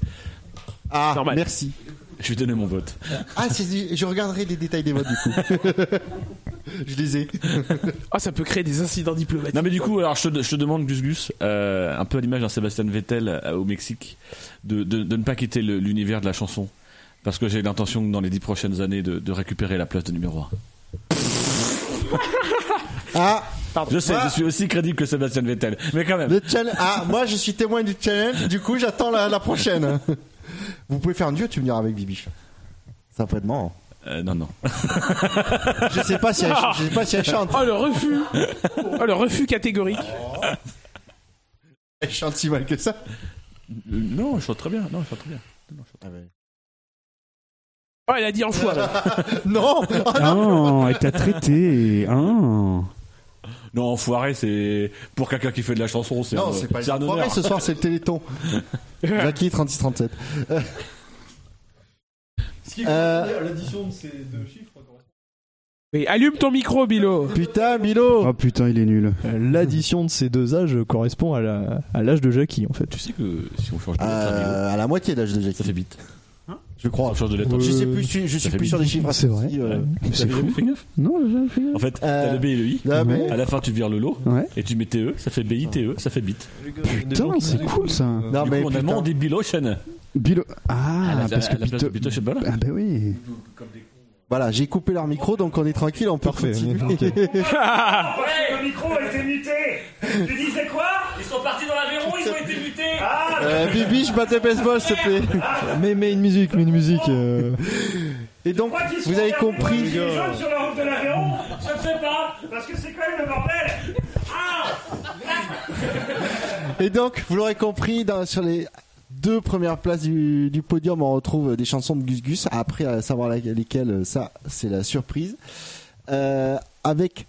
Ah, Normal. merci. Je vais donner mon vote. Ah, c'est- je regarderai les détails des votes du coup. je les ai. Ah, ça peut créer des incidents diplomatiques. Non mais du coup, alors je te, je te demande Gus Gus, euh, un peu à l'image d'un Sébastien Vettel euh, au Mexique, de, de, de ne pas quitter le- l'univers de la chanson, parce que j'ai l'intention dans les dix prochaines années de, de récupérer la place de numéro 1. Ah, Je sais, Ah. je suis aussi crédible que Sébastien Vettel, mais quand même. le challenge. Ah, moi je suis témoin du challenge. Du coup, j'attends la, la prochaine. Vous pouvez faire un duo, tu me diras avec Bibiche. Ça peut être marrant. Euh, non non. Je sais pas si elle, je sais pas si elle chante. Oh le refus Oh le refus catégorique Elle chante si mal que ça. Euh, non, je chante très bien. Non, je chante très bien. Non, non, je chante très bien. Oh, elle a dit enfoiré. non. Ah, elle t'a traité. Ah. Non, enfoiré, c'est pour quelqu'un qui fait de la chanson, c'est Non, un, c'est pas c'est un les enfoirés, honneur. ce soir, c'est le Téléthon. Jackie 3637. Euh, Euh, l'addition de ces deux chiffres Mais allume ton micro, Bilo. Putain, Bilo. Oh putain, il est nul. L'addition de ces deux âges correspond à la- à l'âge de Jackie en fait. Tu sais que si on change de lettre à euh, à la moitié d'âge de Jackie. ça fait bite. Je crois. Change de lettre. Je sais Euh, plus, je, je ça suis plus sur les chiffres. C'est vrai. euh, C'est T'as fou. fait gaffe Non, j'ai jamais fait gaffe. En fait, Euh, t'as le B et le I. Ah, mais- À la fin, tu vires le lot. Ouais. Et tu mets TE, ça fait BITE, ça fait bit. Putain, c'est cool ça. Non, du mais en allemand, on dit Bilochen. Bilo. Ah, parce que voilà. Ah, bah oui. Voilà, j'ai coupé leur micro, donc on est tranquille, on peut Parfait. continuer. Ouais, le micro a été muté. Tu disais quoi? Partis dans l'Aveyron, ils ont été mutés. Ah Euh, Bibi, je battais baseball, s'il te plaît. Mais, mais une musique, mais une musique. euh, Et donc, vous avez compris. Les jeunes sur la route de l'Aveyron Je ne sais pas, parce que c'est quand même le bordel. Ah Et donc, vous l'aurez compris, dans- sur les deux premières places du, du podium, on retrouve des chansons de Gus Gus. Après, à savoir lesquelles, ça, c'est la surprise. Euh, avec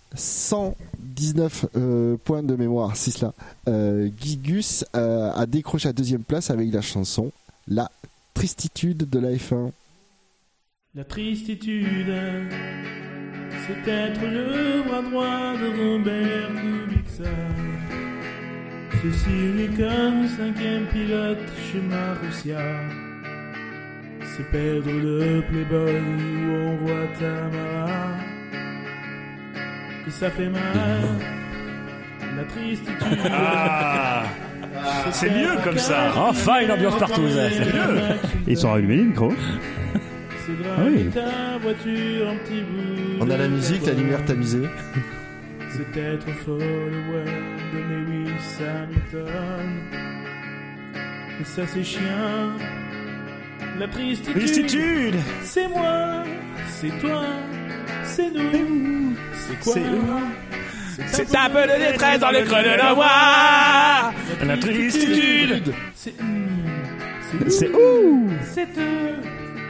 119 euh, points de mémoire, c'est cela. Euh, Gus Gus euh, a décroché la deuxième place avec la chanson La Tristitude de la F1. La tristitude, c'est être le bras droit de Robert Kubica. Ceci n'est comme cinquième pilote chez Marussia. C'est perdre le Playboy où on voit Tamara. Et ça fait mal, la tristitude. Ah C'est mieux comme ça. Enfin, une ambiance partout. ça, C'est mieux. Ils sont rallumés les micros. C'est Ah oui. graver ta voiture un petit bout. On a la musique, la lumière tamisée. C'est être folle ouais, de Lewis Hamilton. Et ça c'est chien. La tristitude. Tristitude. C'est moi, c'est toi, c'est nous. C'est quoi? C'est C'est un peu de détresse dans le creux de la voix. La tristitude. C'est C'est ouh. c'est eux.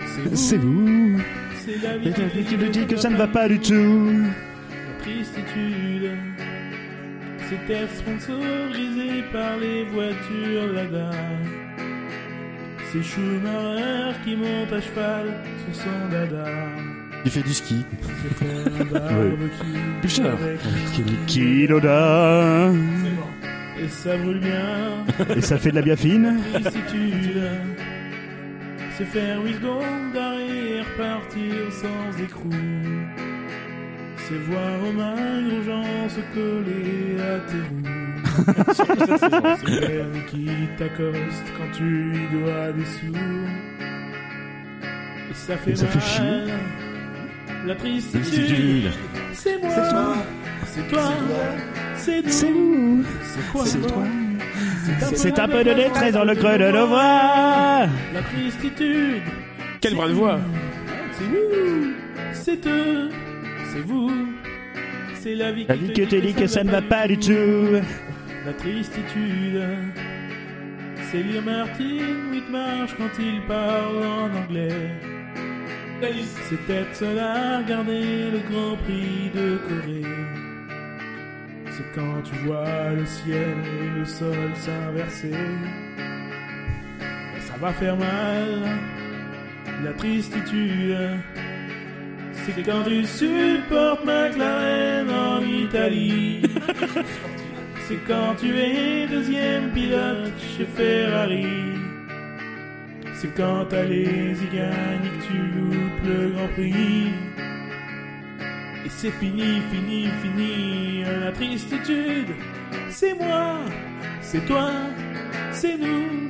C'est C'est vous. C'est la vie que le dit que ça ne va pas du tout. La tristitude, c'est être sponsorisé par les voitures Lada. C'est Schumacher qui monte à cheval sur son dada. Il fait du ski. C'est barbecue Putain. Kiloda. Et ça brûle bien. Et ça fait de la biafine. Se faire 8 secondes et repartir sans écrou. C'est voir Romain Grosjean se coller à tes roues. C'est Bernie qui t'accoste quand tu dois des sous. Et ça fait Et ça fait chier. La tristitude, c'est moi, C'est toi. c'est toi, c'est nous, C'est vous. c'est quoi? C'est toi toi. C'est un peu de détresse dans le creux de nos voix. La tristitude. Quel bras de voix C'est vous, c'est eux, c'est vous. C'est la vie, La vie que te dit que ça ne va pas du tout. La tristitude. C'est lire Martin Whitmarsh quand il parle en anglais. C'est être seul à regarder le Grand Prix de Corée. C'est quand tu vois le ciel et le sol s'inverser. Ça va faire mal, la tristitude. C'est quand tu supportes McLaren en Italie. C'est quand tu es deuxième pilote chez Ferrari. C'est quand Alési gagne et que tu loupes le Grand Prix. Et c'est fini, fini, fini, la tristitude. C'est moi, c'est toi, c'est nous,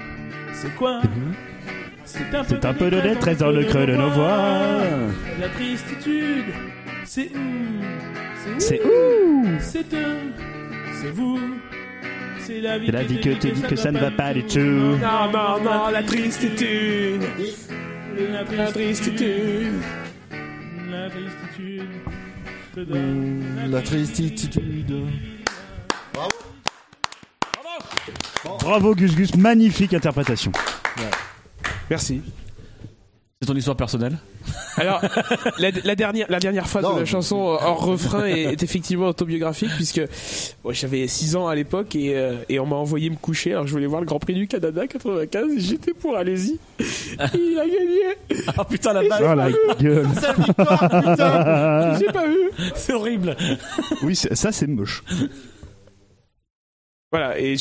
c'est quoi? C'est un peu, un peu de détresse dans le creux de nos voix. La tristitude, c'est hum, C'est ouh, c'est eux, c'est vous. C'est la vie, la vie que te dit que ça ne va pas du tout. Non, non, non, la tristitude. La tristitude. La tristitude. te donne La tristitude. Bravo Gus Gus, magnifique interprétation. Merci. C'est ton histoire personnelle Alors, la, la dernière, la dernière phrase de la chanson hors refrain est, est effectivement autobiographique puisque j'avais 6 ans à l'époque et, euh, et on m'a envoyé me coucher. Alors je voulais voir le Grand Prix du Canada 95 et j'étais pour Allez-y. Il a gagné. Ah putain la balle j'ai Oh pas la vu. gueule. Putain. J'ai pas vu. C'est horrible. Oui, ça c'est moche. Voilà, et,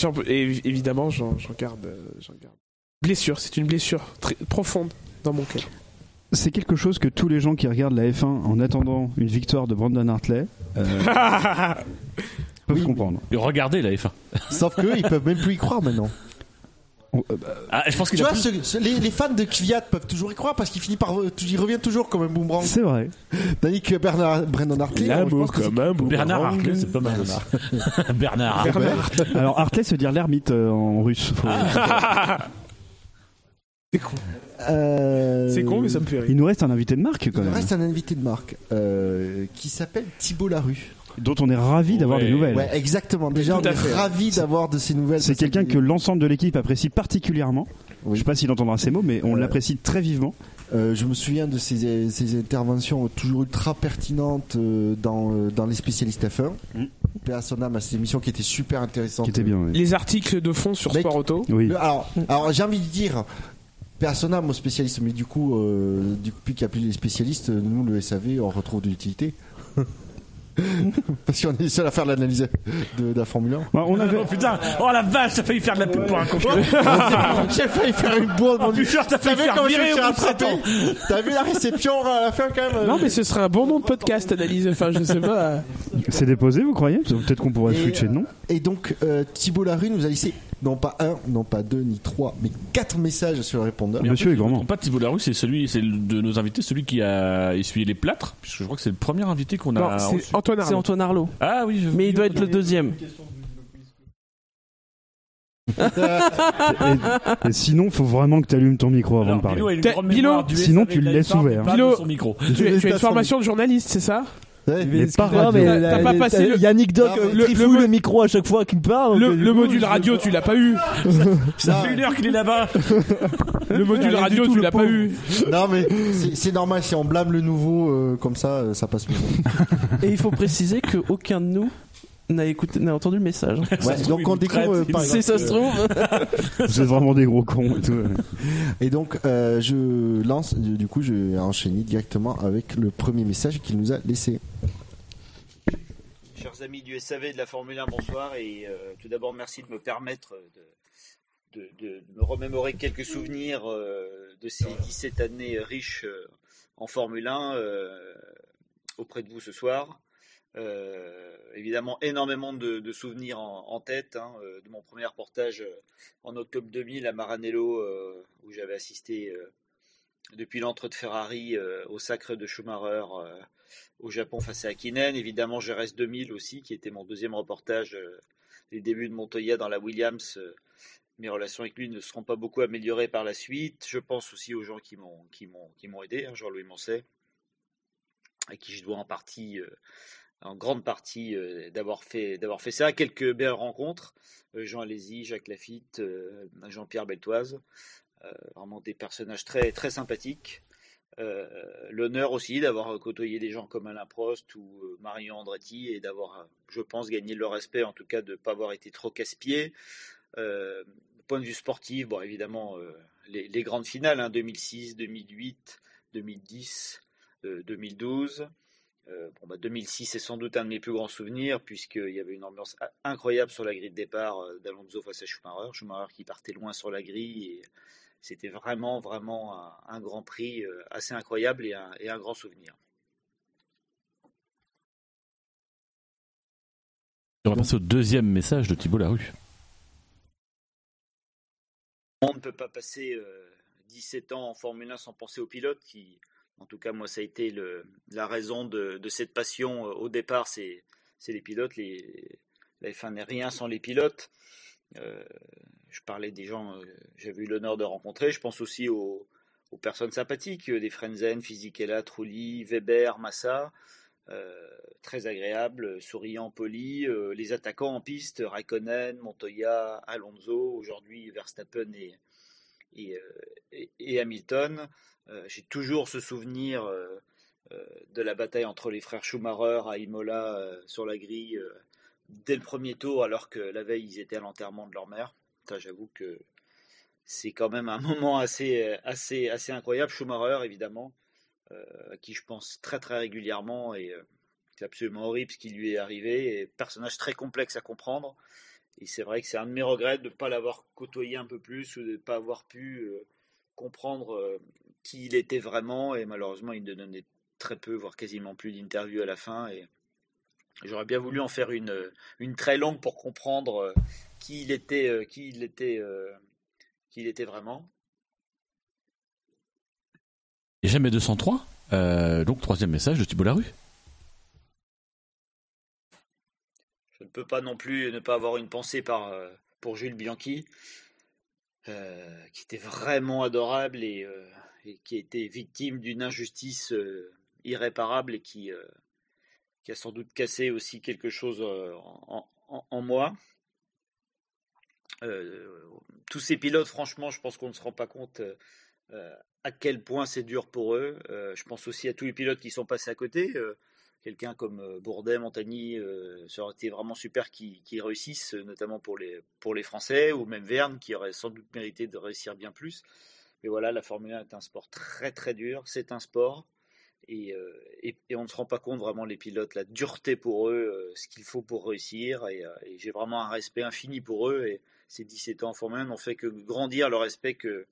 évidemment, j'en garde, j'en garde. Blessure, c'est une blessure très profonde dans mon cœur. C'est quelque chose que tous les gens qui regardent la F1 en attendant une victoire de Brandon Hartley euh, peuvent comprendre. Et regardez la F1. Sauf qu'eux, ils peuvent même plus y croire maintenant. Ah, je pense Tu vois, plus- ce- ce- les, les fans de Kvyat peuvent toujours y croire parce qu'il finit par, euh, il revient toujours comme un boomerang. C'est vrai. Tandis que Bernard, Brandon Hartley, euh, je pense que c'est- Bernard Hartley, c'est pas mal. Bernard. Bernard. Alors Hartley se dire l'ermite euh, en russe. Faut- C'est con. Euh, C'est con, mais ça me fait rire. Il nous reste un invité de marque quand Il même, reste un invité de marque euh, qui s'appelle Thibault Larue. dont on est ravi d'avoir des nouvelles. Ouais, exactement. Déjà, Tout on à est fait. ravi d'avoir de ces nouvelles. C'est quelqu'un que l'ensemble de l'équipe apprécie particulièrement. Je sais pas s'il entendra ces mots, mais on l'apprécie très vivement. Euh, je me souviens de ses, ses interventions toujours ultra pertinentes euh, dans, euh, dans les spécialistes F1. Paix à son âme, à ces émissions qui étaient super intéressantes. Qui était bien. oui. Les articles de fond sur Mec, Sport Auto. Oui. Le- alors, alors j'ai envie de dire, paix à son âme aux spécialistes, mais du coup, euh, depuis qu'il n'y a plus les spécialistes, nous, le SAV, on retrouve de l'utilité. Parce qu'on est les seuls à faire l'analyse de, de la Formule 1. Bah, on avait... Oh putain, oh la vache, t'as failli faire de la pub pour un con. J'ai failli faire une bourde, mon dieu. Putain, t'as failli faire virer au bout. T'as vu la réception à la fin quand même Non, mais ce serait un bon nom de podcast, analyse. Enfin, je sais pas. C'est déposé, vous croyez? Peut-être qu'on pourrait switcher de nom. Et donc, euh, Thibault Larue nous a laissé non pas un, non pas deux, ni trois, mais quatre messages sur le répondeur. Mais me trompe Pas Thibault Larue, c'est celui, c'est le- de nos invités, celui qui a essuyé les plâtres, puisque je crois que c'est le premier invité qu'on a. Non, c'est. Antoine Arlot. C'est Antoine Arlot. Ah oui, je Mais il doit être le deuxième. et, et sinon, faut vraiment que tu allumes ton micro avant de parler. Bilo Sinon, tu le la laisses F1, ouvert. micro. Tu, tu as une formation de journaliste, c'est ça? Mais pas radio. mais T'as- pas passé le- Yannick Doc mais le, le- le micro à chaque fois qu'il parle. Le, donc, module radio, tu l'as pas eu. Ça fait une heure qu'il est là-bas. Le module radio, tout, tu l'as pas eu. Non mais c'est- c'est normal si on blâme le nouveau euh, comme ça, euh, ça passe mieux. Et il faut préciser que aucun de nous n'a écouté, n'a entendu le message. Ouais, donc on découvre euh, par Si ça se trouve. Vous êtes vraiment des gros cons et tout. Et donc, euh, je lance, du coup, je vais enchaîner directement avec le premier message qu'il nous a laissé. Chers amis du SAV de la Formule 1, bonsoir. Et euh, tout d'abord, merci de me permettre de, de, de- de me remémorer quelques souvenirs euh, de ces 17 années riches euh, en Formule 1 euh, auprès de vous ce soir. Euh, évidemment, énormément de, souvenirs en, tête hein, euh, de mon premier reportage euh, en octobre 2000 à Maranello, euh, où j'avais assisté depuis l'entre de Ferrari au sacre de Schumacher au Japon face à Hakkinen. Évidemment, GRS 2000 aussi, qui était mon deuxième reportage les débuts de Montoya dans la Williams. mes relations avec lui ne seront pas beaucoup améliorées par la suite. Je pense aussi aux gens qui m'ont aidé, hein, Jean-Louis Moncet, à qui je dois en partie, en grande partie, euh, d'avoir fait d'avoir fait ça. Quelques belles rencontres, euh, Jean Alési, Jacques Lafitte, euh, Jean-Pierre Beltoise, vraiment des personnages très très sympathiques. L'honneur aussi d'avoir côtoyé des gens comme Alain Prost ou Marion Andretti et d'avoir, je pense, gagné leur respect, en tout cas de ne pas avoir été trop casse-pied. Point de vue sportif, bon, évidemment, les, grandes finales, hein, 2006, 2008, 2010, euh, 2012. Euh, bon, bah, 2006 est sans doute un de mes plus grands souvenirs, puisqu'il y avait une ambiance incroyable sur la grille de départ euh, d'Alonso face à Schumacher. Schumacher qui partait loin sur la grille, et c'était vraiment, vraiment un, un grand prix euh, assez incroyable et un, et un grand souvenir. On va passer au deuxième message de Thibault Larue. On ne peut pas passer euh, 17 ans en Formule 1 sans penser aux pilotes qui, en tout cas, moi, ça a été la raison de, cette passion. euh, Au départ, c'est les pilotes. La F1 n'est rien sans les pilotes. Euh, je parlais des gens que j'avais eu l'honneur de rencontrer. Je pense aussi aux, personnes sympathiques, euh, des Frenzen, Fisichella, Trulli, Weber, Massa. Euh, très agréables, souriants, polis. Euh, les attaquants en piste, Raikkonen, Montoya, Alonso, aujourd'hui Verstappen euh, et Hamilton. Euh, J'ai toujours ce souvenir euh, euh, de la bataille entre les frères Schumacher à Imola sur la grille dès le premier tour, alors que la veille ils étaient à l'enterrement de leur mère. J'avoue que c'est quand même un moment assez, assez, assez incroyable. Schumacher, évidemment, à qui je pense très très régulièrement et c'est absolument horrible ce qui lui est arrivé. Personnage très complexe à comprendre. Et c'est vrai que c'est un de mes regrets de ne pas l'avoir côtoyé un peu plus ou de ne pas avoir pu comprendre euh, qui il était vraiment. Et malheureusement, il ne donnait très peu, voire quasiment plus d'interviews à la fin. Et j'aurais bien voulu en faire une, une très longue pour comprendre euh, qui il était, euh, qui il était, euh, qui il était vraiment. Et jamais 203. Euh, donc troisième message de Thibault Larue. Je ne peux pas non plus ne pas avoir une pensée par, euh, pour Jules Bianchi, euh, qui était vraiment adorable et, euh, et qui été victime d'une injustice euh, irréparable et qui, euh, qui a sans doute cassé aussi quelque chose en, moi. Tous ces pilotes, franchement, je pense qu'on ne se rend pas compte à quel point c'est dur pour eux. Je pense aussi à tous les pilotes qui sont passés à côté. Quelqu'un comme euh, Bourdet, Montagny, euh, ça aurait été vraiment super qu'ils réussissent, euh, notamment pour les, Français, ou même Verne, qui aurait sans doute mérité de réussir bien plus. Mais voilà, la Formule 1 est un sport très très dur, c'est un sport. Et, euh, et, et on ne se rend pas compte vraiment, les pilotes, la dureté pour eux, ce qu'il faut pour réussir. Et, et j'ai vraiment un respect infini pour eux. Et ces 17 ans en Formule 1 n'ont fait que grandir le respect que,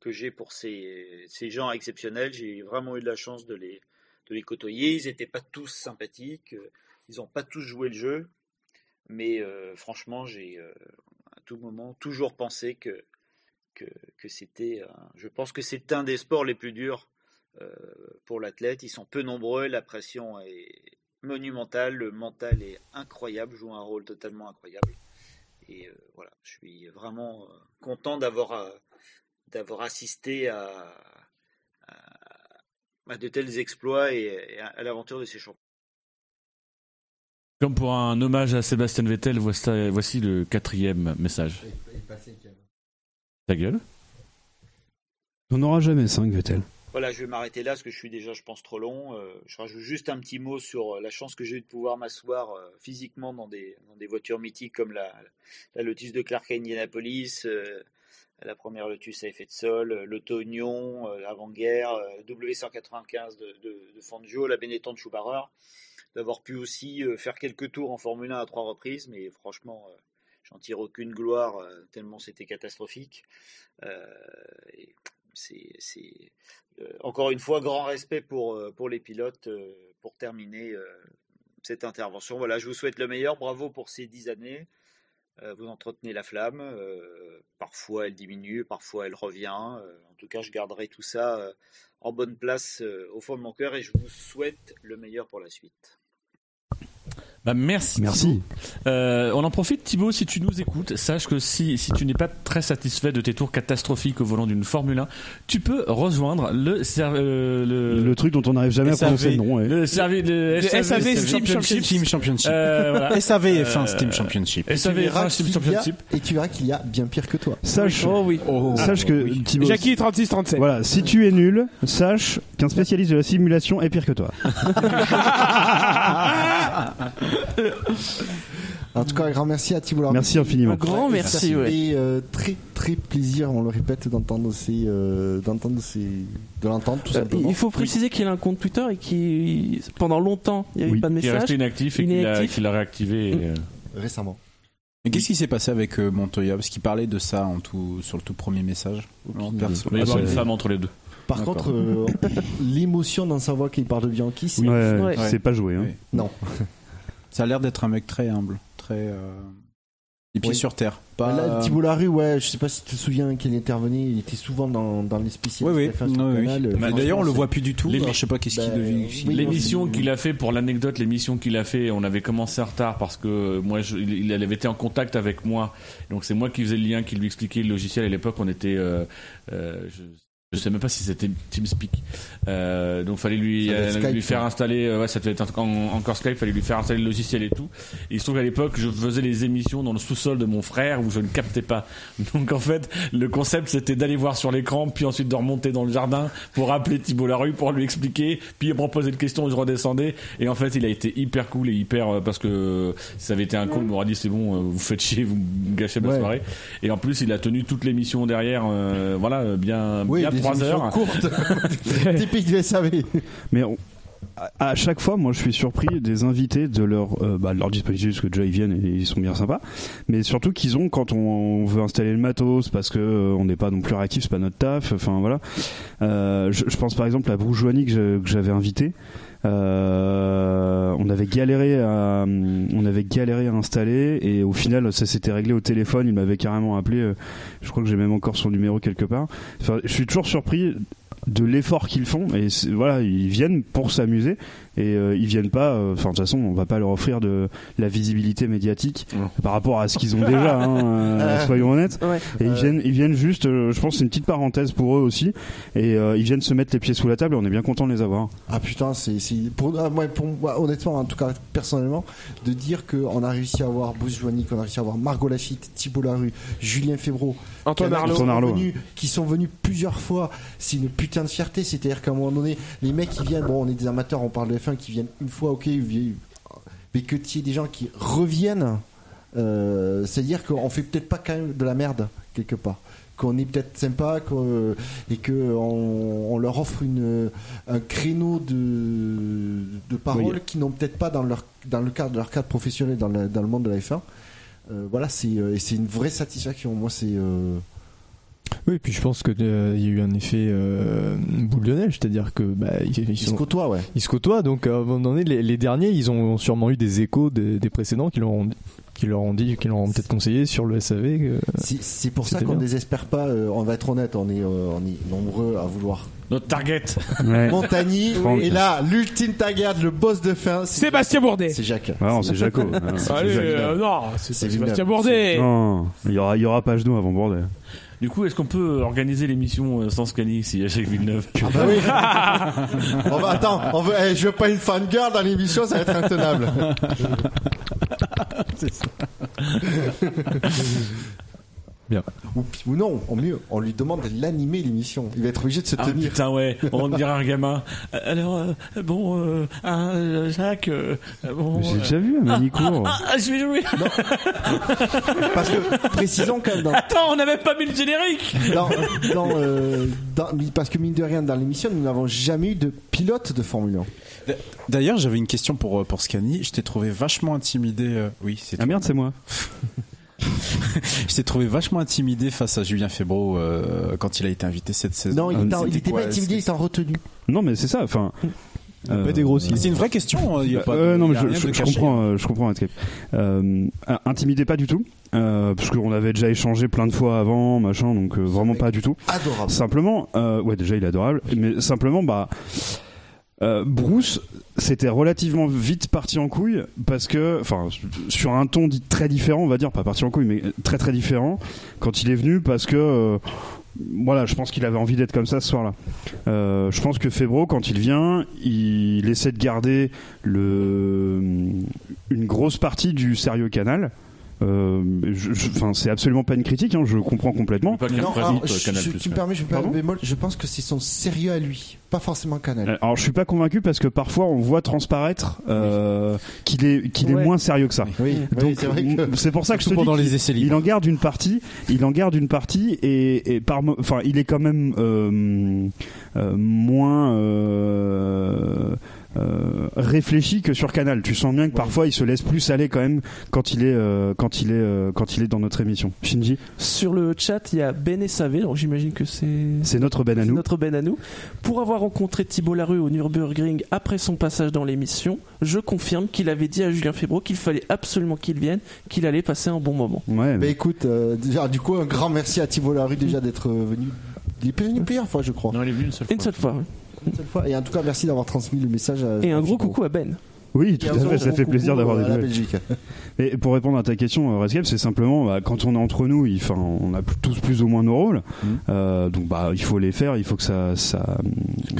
que j'ai pour ces, ces gens exceptionnels. J'ai vraiment eu de la chance de les, de les côtoyer. Ils n'étaient pas tous sympathiques. euh, Ils n'ont pas tous joué le jeu. Mais euh, franchement, j'ai euh, tout moment toujours pensé que que, c'était. Je pense que c'est un des sports les plus durs pour l'athlète. Ils sont peu nombreux, la pression est monumentale, le mental est incroyable, joue un rôle totalement incroyable. Et voilà, je suis vraiment content d'avoir d'avoir assisté à, à, à de tels exploits et, et à, l'aventure de ces champions. Comme pour un hommage à Sébastien Vettel, voici, le quatrième message. Ta gueule? On n'aura jamais 5, Vettel. Voilà, je vais m'arrêter là parce que je suis déjà, je pense, trop long. Euh, je rajoute juste un petit mot sur euh, la chance que j'ai eu de pouvoir m'asseoir euh, physiquement dans des, dans des voitures mythiques comme la, la Lotus de Clark à Indianapolis, euh, la première Lotus à effet de sol, euh, l'Auto-Union euh, avant-guerre, euh, W195 de, de, Fangio, la Benetton de Schumacher, d'avoir pu aussi euh, faire quelques tours en Formule 1 à trois reprises, mais franchement, euh, j'en tire aucune gloire euh, tellement c'était catastrophique. Euh, c'est, euh, encore une fois, grand respect pour, euh, pour les pilotes euh, pour terminer euh, cette intervention. Voilà, je vous souhaite le meilleur. Bravo pour ces dix années. Euh, vous entretenez la flamme. euh, parfois elle diminue, parfois elle revient. Euh, en tout cas, je garderai tout ça en bonne place au fond de mon cœur et je vous souhaite le meilleur pour la suite. Bah merci. Euh, on en profite, Thibaut, si tu nous écoutes, sache que si, si tu n'es pas très satisfait de tes tours catastrophiques au volant d'une Formule 1, tu peux rejoindre le euh, le, Le truc dont on n'arrive jamais à SAV, prononcer le nom. ouais. le servi- le Le SAV, SAV Steam Championship. Steam Championship. Euh, voilà. SAV F1 Euh, Steam Championship. Et SAV verras F1 Steam a- Championship. Et tu verras qu'il y a bien pire que toi. Sache, Oh oui. sache que Thibaut, Jackie 36-37. voilà, si tu es nul, sache qu'un spécialiste de la simulation est pire que toi. En tout cas, un grand merci à Thibault. Merci infiniment. Un grand merci, ouais. Et euh, très très plaisir, on le répète, d'entendre ces, euh, d'entendre ces, de l'entendre tout Euh, simplement. il faut préciser qu'il a un compte Twitter et qui pendant longtemps il n'y avait Oui. pas de Qui est message. resté inactif et Il est qu'il a, a réactivé. et, euh, Récemment. Mais qu'est-ce qui s'est passé avec euh, Montoya? Parce qu'il parlait de ça en tout, sur le tout premier message. Il va y avoir une femme entre les deux. Par D'accord. contre, euh, l'émotion dans sa voix qu'il parle de Bianchi, c'est Ouais, Ouais. c'est pas joué. Hein. Non. Ça a l'air d'être un mec très humble, très euh, les pieds Oui. sur terre. Pas... Là, Thibault Larue, ouais, je sais pas si tu te souviens qu'il intervenait, il était souvent dans, dans les Oui, spécialistes oui. F1 sur Oui, oui. canal. Bah, D'ailleurs, on le voit plus du tout. Les- Alors, je sais pas qu'est-ce Bah, qu'il devient. oui, L'émission qu'il a fait, pour l'anecdote, l'émission qu'il a fait, on avait commencé en retard parce que moi, je- il, il avait été en contact avec moi. Donc c'est moi qui faisais le lien, qui lui expliquait le logiciel. À l'époque, on était, euh, euh, je, je sais même pas si c'était TeamSpeak. Euh, donc fallait lui, Ça euh, Skype, lui faire ouais. installer, euh, ouais, ça devait être en- encore Skype. Fallait lui faire installer le logiciel et tout. Et il se trouve qu'à l'époque, je faisais les émissions dans le sous-sol de mon frère où je ne captais pas. Donc en fait, le concept c'était d'aller voir sur l'écran, puis ensuite de remonter dans le jardin pour appeler Thibault Larue pour lui expliquer, puis il me reposait une question et je redescendais. Et en fait, il a été hyper cool et hyper euh, parce que ça avait été un call, il m'aurait dit c'est bon, euh, vous faites chier, vous gâchez ma Ouais. soirée. Et en plus, il a tenu toute l'émission derrière, euh, voilà, bien, Oui, bien des trois émissions heures. courtes. Typique du SAV. Mais on- à- chaque fois, moi, je suis surpris des invités de leur, euh, bah, de leur disponibilité, parce que déjà ils viennent et ils sont bien sympas. Mais surtout qu'ils ont quand on, on veut installer le matos, parce que euh, on n'est pas non plus réactif, c'est pas notre taf. Enfin voilà. Euh, je, je pense par exemple à je- que j'avais invité. Euh, on avait galéré à, on avait galéré à installer et au final ça s'était réglé au téléphone. Il m'avait carrément appelé. euh, Je crois que j'ai même encore son numéro quelque part. Enfin, je suis toujours surpris de l'effort qu'ils font et voilà ils viennent pour s'amuser et euh, ils viennent pas euh, enfin de toute façon on va pas leur offrir de la visibilité médiatique par rapport à ce qu'ils ont déjà hein, euh, soyons honnêtes Ouais. et ils viennent ils viennent juste euh, je pense c'est une petite parenthèse pour eux aussi et euh, ils viennent se mettre les pieds sous la table et on est bien content de les avoir Ah putain, c'est c'est- pour, ah, moi, pour moi, honnêtement, en tout cas personnellement, de dire qu'on a réussi à avoir Bruce Joigny, qu'on a réussi à avoir Margot Lafitte, Thibault Larue, Julien Febvreau, Antoine qu'il y en a qui Arnaud. sont Arnaud, venus- qui sont venus plusieurs fois. C'est une putain de fierté. C'est-à-dire qu'à un moment donné, les mecs qui viennent, bon, on est des amateurs, on parle de F1, qui viennent une fois, ok, mais que tu aies des gens qui reviennent, euh, c'est-à-dire qu'on fait peut-être pas quand même de la merde quelque part. Qu'on est peut-être sympa et que on, on leur offre une, un créneau de, de paroles Oui. qu'ils n'ont peut-être pas dans leur dans le cadre de leur cadre professionnel dans le, dans le monde de la F1 Euh, voilà c'est euh, et c'est une vraie satisfaction. Moi c'est euh, Oui, puis je pense que euh, il y a eu un effet euh, boule de neige, c'est-à-dire que bah, ils, ils se sont- côtoient, ouais. Ils se côtoient, donc à un moment donné, les, les derniers, ils ont sûrement eu des échos des, des précédents qui leur ont qui leur ont dit, qui leur ont peut-être conseillé sur le SAV. C'est c'est pour ça qu'on bien. désespère pas. euh, on va être honnête, on est, euh, on est nombreux à vouloir. Notre target. Montagny. Et là, l'ultime target, le boss de fin. c'est- Sébastien Bourdet. C'est Jacques. Ah non, c'est Jaco. Ah non, c'est Allez, Jacques. euh, non, c'est Sébastien. Bourdet. Non, il y aura, il y aura pas genou avant Bourdet. Du coup, est-ce qu'on peut organiser l'émission euh, sans Scani a Jacques Villeneuve Ah bah oui. On va- attends, on veut, eh, je veux pas une fangirl dans l'émission, ça va être intenable. Bien. Ou, ou non, au mieux, on lui demande de l'animer l'émission. Il va être obligé de se Ah tenir. putain ouais, on dirait un gamin. Alors euh, bon, euh, ah, euh, Jacques, euh, bon. J'ai euh, déjà vu un Manicourt. Ah, ah, je vais jouer. Parce que, précisons quand même, dans, Attends, on n'avait pas mis le générique. dans, dans, euh, dans- parce que mine de rien, dans l'émission, nous n'avons jamais eu de pilote de Formule 1. D'ailleurs, j'avais une question pour, pour Scani. Je t'ai trouvé vachement intimidé. Oui, c'est Ah merde, c'est moi. Je t'ai trouvé vachement intimidé face à Julien Febro euh, quand il a été invité cette saison. Non, il Euh, était en- il c'était était quoi, pas intimidé, il était en retenue. Non, mais c'est ça. Enfin. euh, C'est une vraie question. hein, il y a pas de- Euh, non, il mais y a je, rien je- de je caché. comprends, euh, je comprends. Euh, euh, intimidé pas du tout, euh, parce qu'on avait déjà échangé plein de fois avant, machin, donc euh, vraiment pas du tout. Adorable. Simplement, euh, ouais, déjà il est adorable, mais simplement, bah, euh, Bruce, c'était relativement vite parti en couille parce que, enfin, sur un ton dit très différent, on va dire, pas parti en couille, mais très très différent quand il est venu parce que. euh, voilà, je pense qu'il avait envie d'être comme ça ce soir-là. Euh, je pense que Febro, quand il vient, il essaie de garder le, une grosse partie du sérieux canal. Euh, je- je- Enfin, c'est absolument pas une critique, hein, je comprends complètement. Non, alors, je- je- tu me permets, je me permets je pense que c'est son sérieux à lui, pas forcément Canal. Euh, Alors je suis pas convaincu parce que parfois on voit transparaître euh, qu'il est qu'il est Ouais. moins sérieux que ça. Oui, Donc oui, c'est pour ça que je te dis pendant les essais il en garde une partie, il en garde une partie et, et par mo- enfin il est quand même euh, euh, moins euh, euh, réfléchi que sur Canal. Tu sens bien que parfois il se laisse plus aller quand même quand il est euh, quand il est euh, quand il est dans notre émission. Shinji, Sur le chat, il y a Ben et Savé, donc j'imagine que c'est c'est notre Ben à nous. notre Ben à nous. Pour avoir rencontré Thibault Larue au Nürburgring après son passage dans l'émission, je confirme qu'il avait dit à Julien Febro qu'il fallait absolument qu'il vienne, qu'il allait passer un bon moment. Ouais. Bah écoute, euh, déjà, du coup, un grand merci à Thibault Larue déjà d'être euh, venu. Il est venu plusieurs fois, je crois. Non, il est venu une seule Une seule fois. oui. Une seule fois. Et en tout cas, merci d'avoir transmis le message à. Et un gros coucou à Ben. Oui, tout à fait, ça fait plaisir d'avoir des nouvelles. Belgique. Et pour répondre à ta question, euh, Rescape, c'est simplement bah, quand on est entre nous, il, enfin, on a tous plus ou moins nos rôles. Euh, donc bah, il faut les faire, il faut que ça, ça,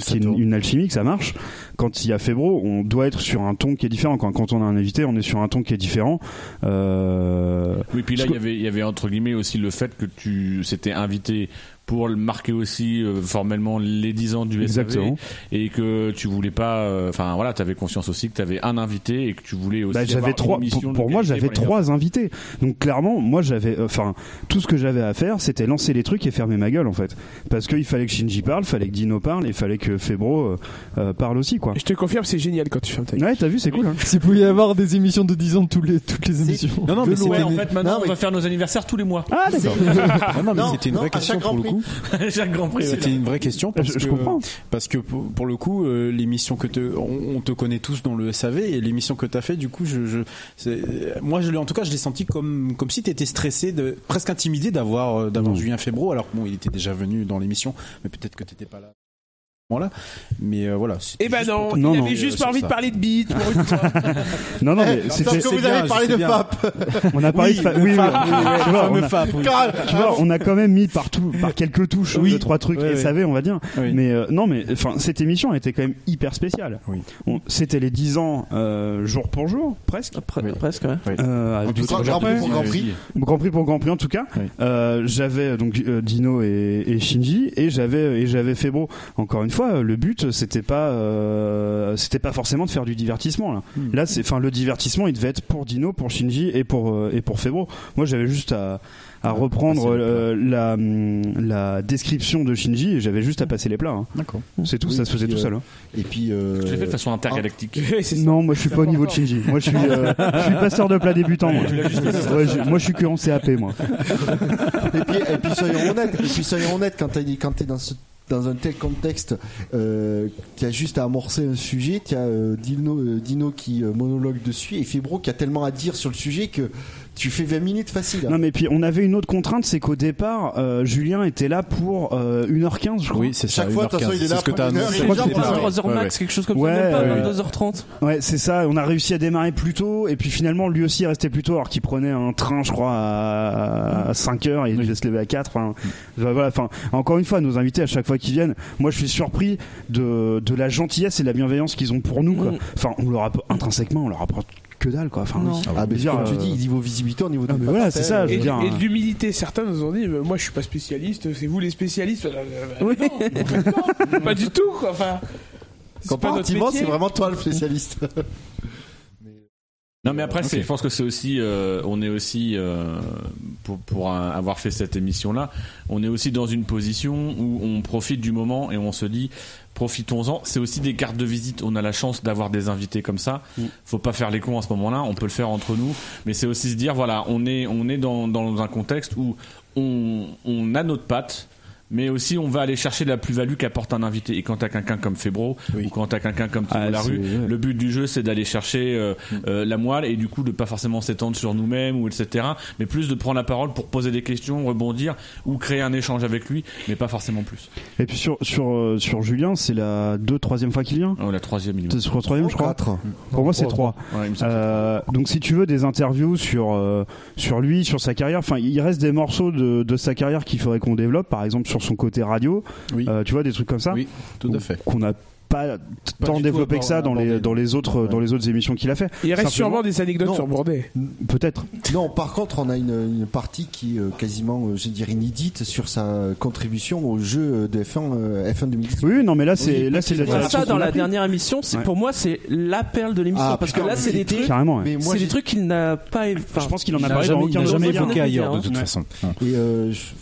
qu'il y ait une, une alchimie, que ça marche. Quand il y a Febro, on doit être sur un ton qui est différent. Quand, quand on a un invité, on est sur un ton qui est différent. Euh, Oui, puis là, il y avait, il y avait entre guillemets aussi le fait que tu s'étais invité pour le marquer aussi euh, formellement les 10 ans du SAV Exactement. et que tu voulais pas euh, enfin voilà tu avais conscience aussi que tu avais un invité et que tu voulais aussi Bah, j'avais une trois. Pour, moi, j'avais trois invités. Donc clairement, moi, j'avais, euh, enfin, tout ce que j'avais à faire, c'était lancer les trucs et fermer ma gueule, en fait. Parce qu'il fallait que Shinji parle, fallait que Dino parle, et il fallait que Febro euh, parle aussi, quoi. Je te confirme, c'est génial quand tu fermes ta gueule. Ouais, t'as vu, c'est cool. Hein. S'il pouvait y avoir des émissions de 10 ans de toutes les, toutes les émissions. Non, non, mais Ouais, en fait maintenant Non, on va faire nos anniversaires tous les mois Ah, d'accord. Ah non, mais Non, c'était une non, vraie à question chaque pour le Grand coup. chaque Grand Prix C'était une vraie question parce Je- je que comprends. parce que pour, pour le coup euh, l'émission que te on, on te connaît tous dans le SAV et l'émission que t'as fait du coup je, je c'est- moi je l'ai en tout cas je l'ai senti comme comme si t'étais stressé de presque intimidé d'avoir euh, d'avoir Mm. Julien Febro alors que bon il était déjà venu dans l'émission mais peut-être que t'étais pas là voilà mais euh, voilà Eh ben non, pour- Non, il non. avait juste sur pas envie ça. de parler de bite pour une fois. Non, non, mais Eh, c'était. Sauf que vous bien, avez parlé de. FAP. On a parlé de fa- le oui, tu le vois, on a- Fab, oui. tu vois, on a quand même mis partout, par quelques touches, Oui. deux, trois trucs. SAV, on va dire. Mais euh, non, mais enfin, cette émission était quand même hyper spéciale. C'était les 10 ans euh, jour pour jour, presque. Presque, ouais. Euh, Grand Prix pour Grand Prix. Grand Prix pour Grand Prix en tout cas. Euh, j'avais donc euh, Dino et, et Shinji et j'avais et j'avais Febro. Encore une fois, euh, le but c'était pas euh, c'était pas forcément de faire du divertissement là. Hmm. Là c'est enfin le divertissement il devait être pour Dino, pour Shinji et pour euh, et pour Febro. Moi j'avais juste à à reprendre euh, la hum, la description de Shinji et j'avais juste à passer les plats. hein. d'accord C'est tout, Oui, ça se faisait puis, tout seul. hein. Et puis. euh, je l'ai fait de façon intergalactique Non, moi je suis pas au niveau de Shinji. Moi je suis euh, je suis passeur de plat débutant. Moi, Ouais, je- moi je suis que en CAP moi. et puis, et puis soyons honnêtes, et puis soyons honnêtes quand t'es quand t'es dans ce dans un tel contexte, euh, tu as juste à amorcer un sujet, tu as euh, Dino, euh, Dino qui euh, monologue dessus et Fibro qui a tellement à dire sur le sujet que tu fais 20 minutes facile. hein. Non mais puis on avait une autre contrainte, c'est qu'au départ, euh, Julien était là pour euh, 1h15 je crois. Oui, c'est ça, Chaque fois, de toute façon, il est là C'est ce que pour t'as une heure annoncé. et Je crois demie, que c'était quoi. ça. 3h max, quelque chose comme ça, Ouais, même pas, ouais. 22h30. Ouais, c'est ça. On a réussi à démarrer plus tôt, et puis finalement, lui aussi est resté plus tôt, alors qu'il prenait un train, je crois, à, à 5 heures, et il devait se lever à 4. Enfin, voilà. Enfin, encore une fois, nos invités, à chaque fois qu'ils viennent, moi, je suis surpris de, de la gentillesse et de la bienveillance qu'ils ont pour nous. Quoi. Mm. Enfin, on leur apporte, intrinsèquement, on leur apporte que dalle, quoi. Enfin, Non. oui. Ah, mais comme tu euh, dis, niveau visibilité, au niveau de mais voilà, c'est ça, je Et, dire. et de l'humilité, certains nous ont dit Moi je suis pas spécialiste, c'est vous les spécialistes. Euh, euh, non, complètement. pas du tout, quoi. Enfin, Comparativement, c'est vraiment toi le spécialiste. Non mais après Ok. c'est, je pense que c'est aussi, euh, on est aussi euh, pour pour un- avoir fait cette émission là, on est aussi dans une position où on profite du moment et on se dit profitons-en. C'est aussi des cartes de visite. On a la chance d'avoir des invités comme ça. Faut pas faire les cons à ce moment-là. On peut le faire entre nous, mais c'est aussi se dire voilà, on est on est dans dans un contexte où on on a notre patte. Mais aussi, on va aller chercher la plus-value qu'apporte un invité. Et quand t'as quelqu'un comme Febro, ou quand t'as quelqu'un comme Thibaut Ah, Larue, le but du jeu, c'est d'aller chercher euh, euh, la moelle et du coup de pas forcément s'étendre sur nous-mêmes ou etc. Mais plus de prendre la parole pour poser des questions, rebondir ou créer un échange avec lui, mais pas forcément plus. Et puis sur sur euh, sur Julien, c'est la deux troisième fois qu'il vient? Oh, la troisième, il C'est sur la troisième, je crois. Quatre. Pour moi, c'est Trois. Ouais, Euh, donc, si tu veux des interviews sur euh, sur lui, sur sa carrière, enfin, il reste des morceaux de, de sa carrière qu'il faudrait qu'on développe. Par exemple, sur son côté radio. Euh, tu vois des trucs comme ça. Oui, tout à fait. Qu'on n'a pas tant développé que ça dans les dans les autres dans les autres émissions qu'il a fait. Il reste Simplement- sûrement des anecdotes Non. sur Bourdet. Peut-être. Non, par contre, on a une, une partie qui est euh, quasiment, euh, je dirais, inédite sur sa contribution au jeu de F1, euh, F1 2018. Oui, non, mais là, c'est Oui, là, c'est la ça dans a la pris. dernière émission, c'est Ouais. pour moi c'est la perle de l'émission Ah, parce putain, que là c'est des trucs, Carrément, ouais. Mais moi, c'est des trucs qu'il n'a pas. Enfin, Je pense qu'il en a Il parlé jamais, aucun évoqué ailleurs, de toute façon. Et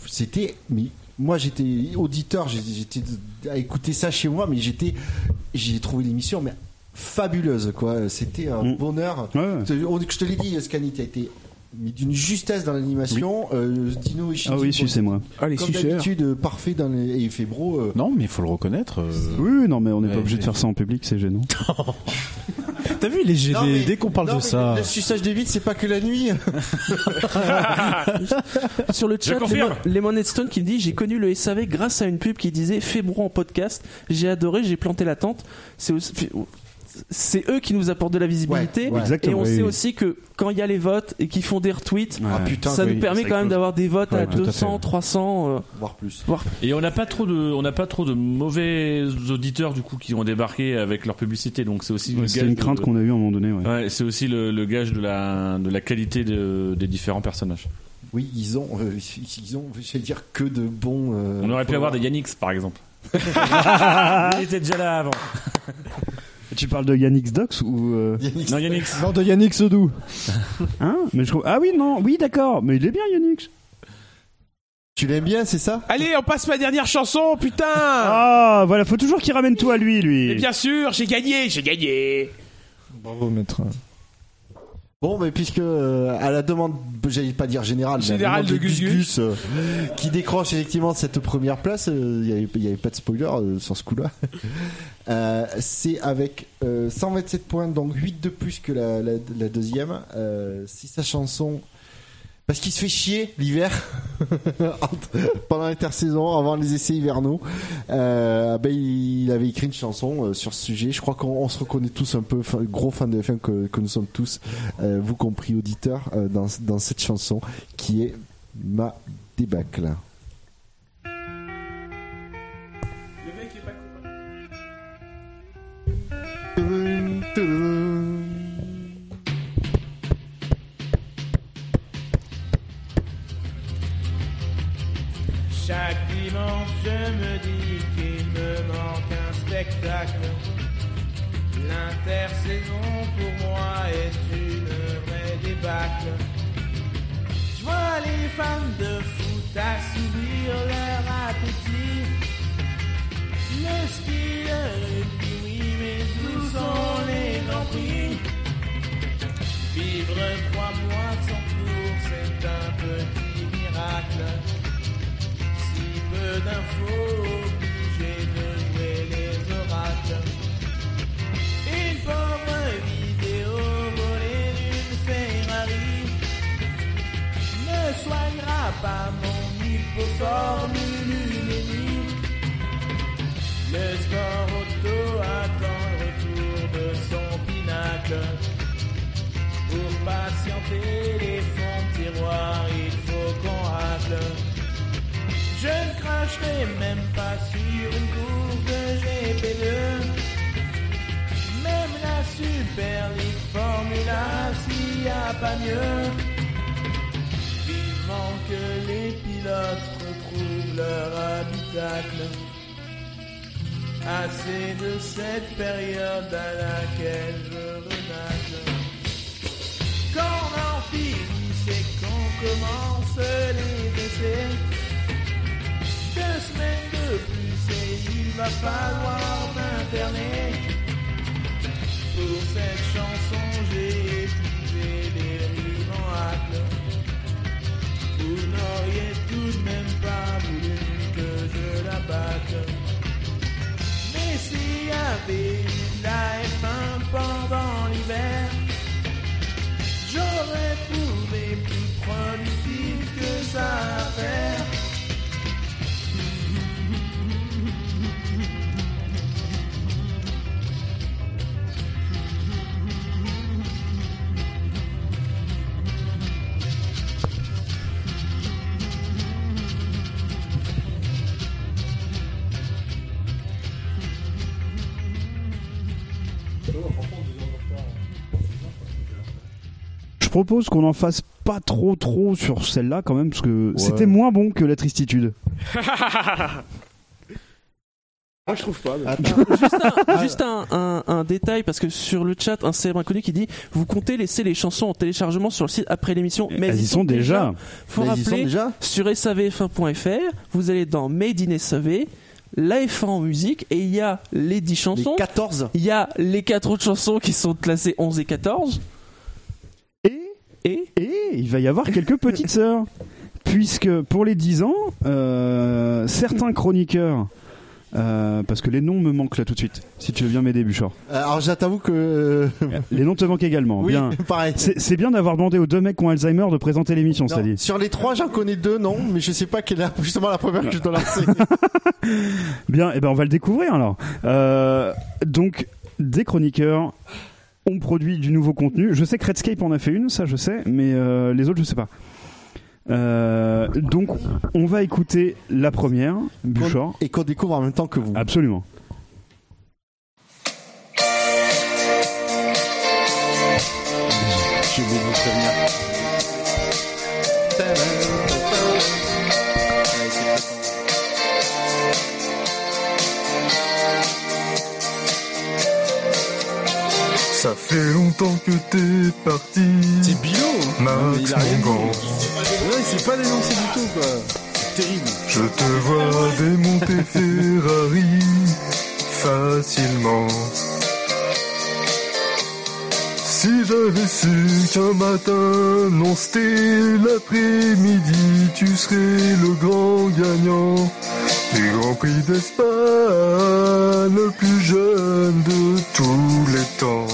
c'était, mais moi j'étais auditeur, j'étais à écouter ça chez moi, mais j'étais, j'ai trouvé l'émission mais fabuleuse quoi. C'était un Mm. bonheur. Ouais, Je te l'ai dit, Scani, tu as été mais d'une justesse dans l'animation. Euh, Dino et Shinji, Ah oui, pour- sucez-moi. Ah, les comme d'habitude, euh, parfait dans les et Febro. euh, Non, mais il faut le reconnaître. euh, Oui, oui, non, mais on n'est Ouais, pas obligé de faire ça en public, c'est gênant. T'as vu, il est gêné Non, mais- dès qu'on parle non, de mais ça. Le, suçage des vides, c'est pas que la nuit. Sur le chat, confirme. Lemon- qui me dit J'ai connu le SAV grâce à une pub qui disait Fais-moi en podcast. J'ai adoré, j'ai planté la tente. C'est aussi- c'est eux qui nous apportent de la visibilité. Ouais, ouais. Et on oui, sait oui. aussi que quand il y a les votes et qu'ils font des retweets, Ah putain, ça oui, nous permet quand même d'avoir des votes Ouais, à tout à 200, 300. euh, voire plus. voire Et on n'a pas trop de, on n'a pas trop de mauvais auditeurs du coup qui ont débarqué avec leur publicité, donc c'est aussi une de- crainte qu'on a eue à un moment donné. Ouais. Ouais, c'est aussi le, le gage de la, de la qualité de- des différents personnages. Oui, ils ont, euh, ils ont, je vais dire que de bons. euh, On aurait pu avoir des Yannix par exemple. Il était déjà là avant. Tu parles de Yannick Dox ou euh, Non, Yannix. Non, de Yannick Sodou. hein Mais je trouve- Ah oui, non, oui, d'accord, mais il est bien Yannick. Tu l'aimes bien, c'est ça? Allez, on passe ma dernière chanson, putain Ah, voilà, faut toujours qu'il ramène tout à lui, Et lui. bien sûr, j'ai gagné, j'ai gagné Bravo, maître. Bon, mais puisque euh, à la demande, j'allais pas dire générale, mais à la Générale demande de Gus Gus. euh, qui décroche effectivement cette première place, euh, il n'y avait, pas de spoiler euh, sur ce coup-là. Euh, c'est avec euh, 127 points, donc 8 de plus que la, la, la deuxième. Euh, c'est sa chanson. Parce qu'il se fait chier l'hiver pendant l'intersaison, avant les essais hivernaux. Euh, ben, il, avait écrit une chanson euh, sur ce sujet. Je crois qu'on on se reconnaît tous un peu, gros fans de F1 que, nous sommes tous, euh, vous compris auditeurs, dans cette chanson qui est ma débâcle. Chaque dimanche, je me dis qu'il me manque un spectacle. L'intersaison pour moi est une vraie débâcle. Je vois les fans de foot assouvir leur appétit. Le ski, le oui, mais où sont les grands prix? Vivre trois mois sans cours, c'est un petit miracle. Peu d'infos, obligé de les oracles. Une pauvre vidéo volée d'une Ferrari pas mon hypoformule. Le sport auto attend le retour de son pinacle. Pour patienter les fonds de tiroir, il faut qu'on racle. Je ne cracherai même pas sur une course de GP2. Même la Super League Formula, s'il n'y a pas mieux. Vivement que les pilotes retrouvent leur habitacle. Assez de cette période à laquelle je renacle. Quand en finit, c'est qu'on commence les essais. Deux semaines de plus et il va falloir m'interner. Pour cette chanson, j'ai épuisé les rimes en. Vous n'auriez tout de même pas voulu que je la batte. Mais s'il y avait la F1 pendant l'hiver, j'aurais trouvé plus productif que ça à. Propose qu'on en fasse pas trop trop sur celle-là quand même parce que c'était moins bon que la tristitude. Ah, je trouve pas. juste un, juste un, un- un détail, parce que sur le chat, un célèbre inconnu qui dit Vous comptez laisser les chansons en téléchargement sur le site après l'émission Mais Elles y sont déjà. Faut Mais y sont rappeler, déjà sur savf1.fr, vous allez dans Made in SAV, la F1 en musique, et il y a les 10 chansons. 14. Il y a les 4 autres chansons qui sont classées 11 et 14. Et il va y avoir quelques petites sœurs. Puisque pour les 10 ans, euh, certains chroniqueurs, euh, parce que les noms me manquent là tout de suite, si tu veux bien m'aider, Bouchard. Euh, Alors j'avoue que. Les noms te manquent également. Oui, bien. pareil. C'est bien d'avoir demandé aux deux mecs qui ont Alzheimer de présenter l'émission, ça dit. Sur les trois, j'en connais deux, non, mais je sais pas quelle est justement la première que je dois lancer. Bien, et ben on va le découvrir alors. Euh, donc, des chroniqueurs ont produit du nouveau contenu. Je sais que Redscape en a fait une, ça je sais, mais euh, les autres je sais pas. Euh, donc, on va écouter la première, Bouchard. Et qu'on découvre en même temps que vous. Absolument. Vous fait longtemps que t'es parti. C'est Bilo Max. Mongan. Ouais, il s'est pas dénoncé du tout, quoi. C'est terrible. Je te vois démonter Ferrari facilement. Si j'avais su qu'un matin, non c'était l'après-midi, tu serais le grand gagnant du Grand Prix d'Espagne, le plus jeune de tous les temps.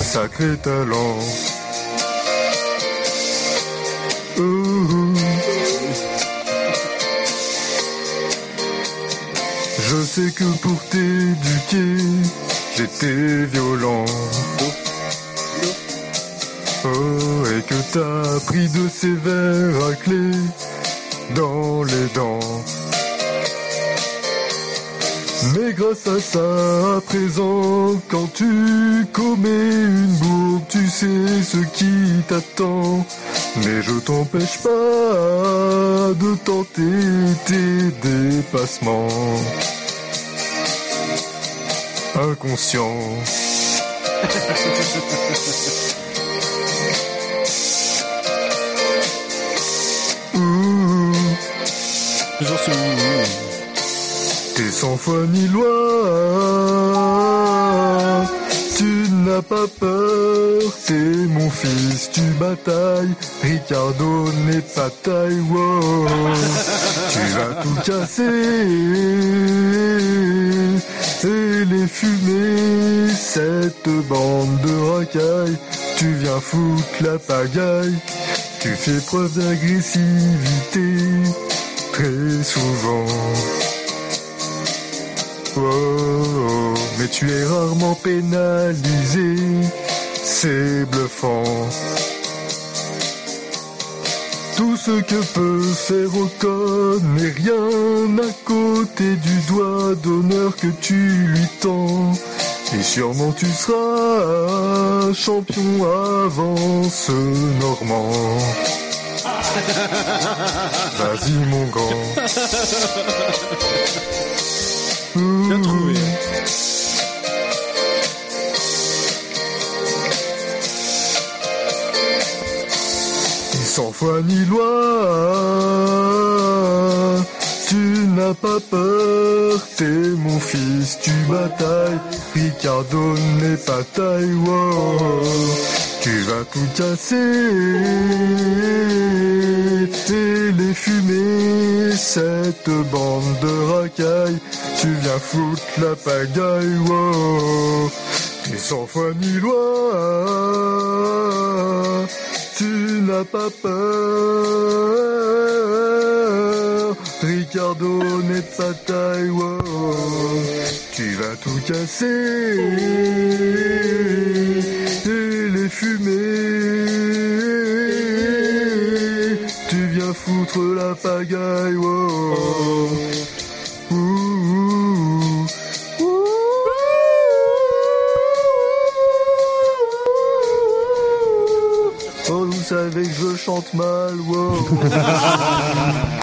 Sacré talent. Je sais que pour t'éduquer, j'étais violent. Oh, et que t'as pris de sévères raclés dans les dents. Mais grâce à ça, à présent, quand tu commets une bourre, tu sais ce qui t'attend. Mais je t'empêche pas de tenter tes dépassements. Inconscient. Toujours ce ouh. T'es sans foi ni loi. Tu n'as pas peur, t'es mon fils, tu batailles. Ricardo n'est pas taille, wow. Tu vas tout casser. Et les fumer, cette bande de racailles. Tu viens foutre la pagaille. Tu fais preuve d'agressivité très souvent. Oh, oh, mais tu es rarement pénalisé, c'est bluffant. Tout ce que peut faire Ocon n'est rien à côté du doigt d'honneur que tu lui tends. Et sûrement tu seras champion avant ce Normand. Vas-y mon grand. Bien trouvé. Ni loi, tu n'as pas peur, t'es mon fils, tu batailles, Ricardo n'est pas taille, wow. Tu vas tout casser. Et les fumer, cette bande de racailles, tu viens foutre la pagaille, wow. Et sans foi ni loi, tu n'as pas peur. Ricardo n'est pas taille. Tu vas tout casser et les fumer. Tu viens foutre la pagaille, wow. Savez que je chante mal, wow.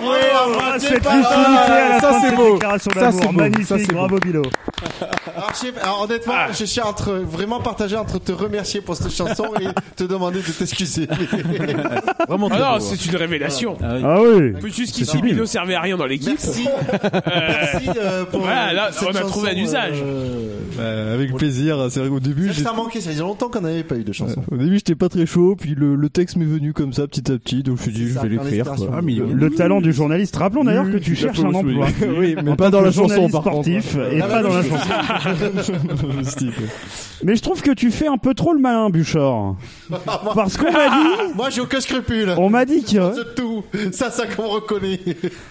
t'avouer, Ah, cette lucidité à la Ça, fin de c'est cette beau. déclaration Ça, d'amour. c'est. Magnifique, Ça, bravo Bilo. Alors, je sais- alors, honnêtement, je suis entre vraiment partagé entre te remercier pour cette chanson et te demander de t'excuser. Vraiment ah non, c'est une révélation. Ah oui. Jusqu'ici, C'est sublime. Bilo servait à rien dans l'équipe. Merci. Merci pour, Voilà, euh, là, cette on a trouvé un usage. Bah, avec plaisir. C'est vrai qu'au début, Ça manquait, ça faisait longtemps qu'on n'avait pas eu de chanson. au début, j'étais pas très chaud, puis le, le texte m'est venu comme ça petit à petit, donc je me suis dit, je vais l'écrire. Ah, Le talent du journaliste. Rappelons d'ailleurs que tu cherches un emploi. Oui, mais pas tant dans que la chanson, par sportif et Ah, pas dans la chanson. Mais je trouve que tu fais un peu trop le malin, Buchor. Parce qu'on m'a dit, Moi, j'ai aucun scrupule. on m'a dit que, tout. Ça, ça qu'on reconnaît.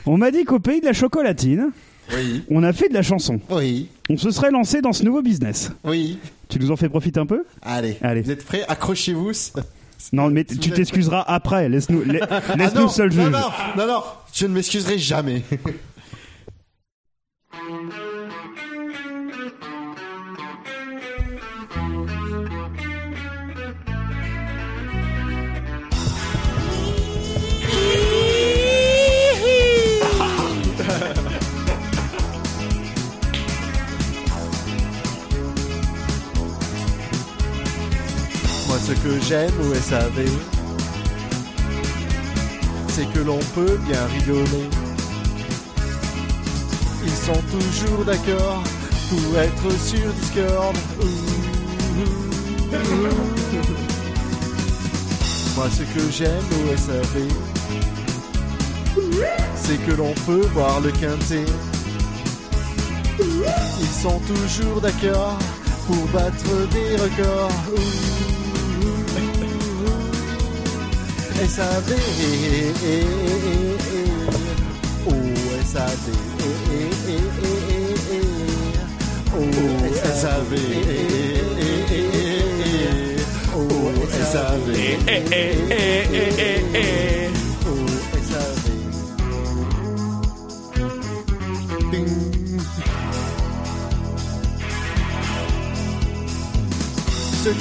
on m'a dit qu'au pays de la chocolatine, Oui. on a fait de la chanson. Oui. On se serait lancé dans ce nouveau business. Oui. Tu nous en fais profiter un peu? Allez. Allez. Vous êtes prêts? Accrochez-vous. Non, mais tu t'excuseras après. Laisse-nous, la- Ah laisse-nous seul non, juge. non, non, non, je ne m'excuserai jamais. j'aime au SAV, c'est que l'on peut bien rigoler. Ils sont toujours d'accord pour être sur Discord. Moi, ce que j'aime au SAV, c'est que l'on peut voir le quintet. Ils sont toujours d'accord pour battre des records. SAV, oh SAV, oh SAV, oh SAV,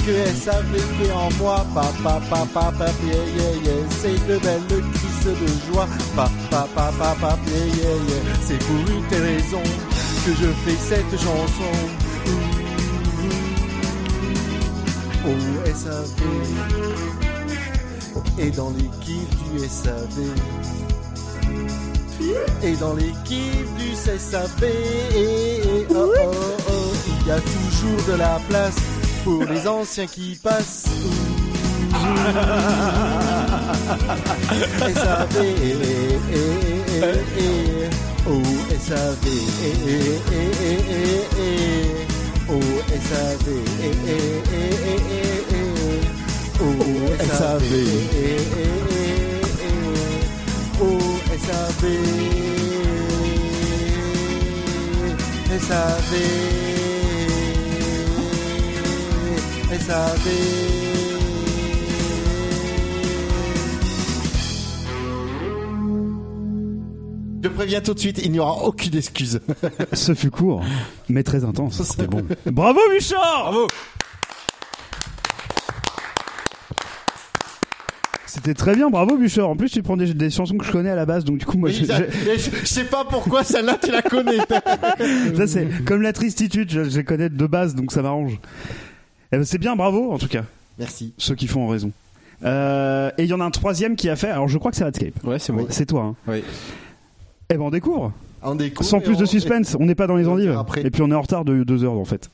Que SAV fait en moi, papa, papa, papa, yeah, yeah, c'est de belles crises de joie, papa, papa, papa, yeah, yeah, c'est pour une raison que je fais cette chanson. Ouh, Oh SAV, et dans l'équipe du SAV. Et dans l'équipe du SAV, oh, oh, oh, il y a toujours de la place pour les anciens qui passent. SAV, oh SAV, oh SAV, oh SAV. Eh, eh, eh, eh. Oh, SAV. SAV. SAV. Je préviens tout de suite, il n'y aura aucune excuse. Ce fut court, mais très intense. C'était bon. Bravo, Bouchard Bravo C'était très bien, bravo Bouchard. En plus, tu prends des, des chansons que je connais à la base, donc du coup, moi, je, je- mais je, je sais pas pourquoi celle-là tu la connais. ça c'est comme la tristitude, je, je les connais de base, donc ça m'arrange. Eh ben, c'est bien, bravo en tout cas. Merci. Ceux qui font ont raison. Euh, et il y en a un troisième qui a fait. Alors je crois que c'est Redscape. Ouais, c'est moi. C'est toi. Hein. Oui. Eh ben on découvre. On découvre Sans plus de suspense, on n'est pas dans les endives. après. Et puis on est en retard de deux heures en fait.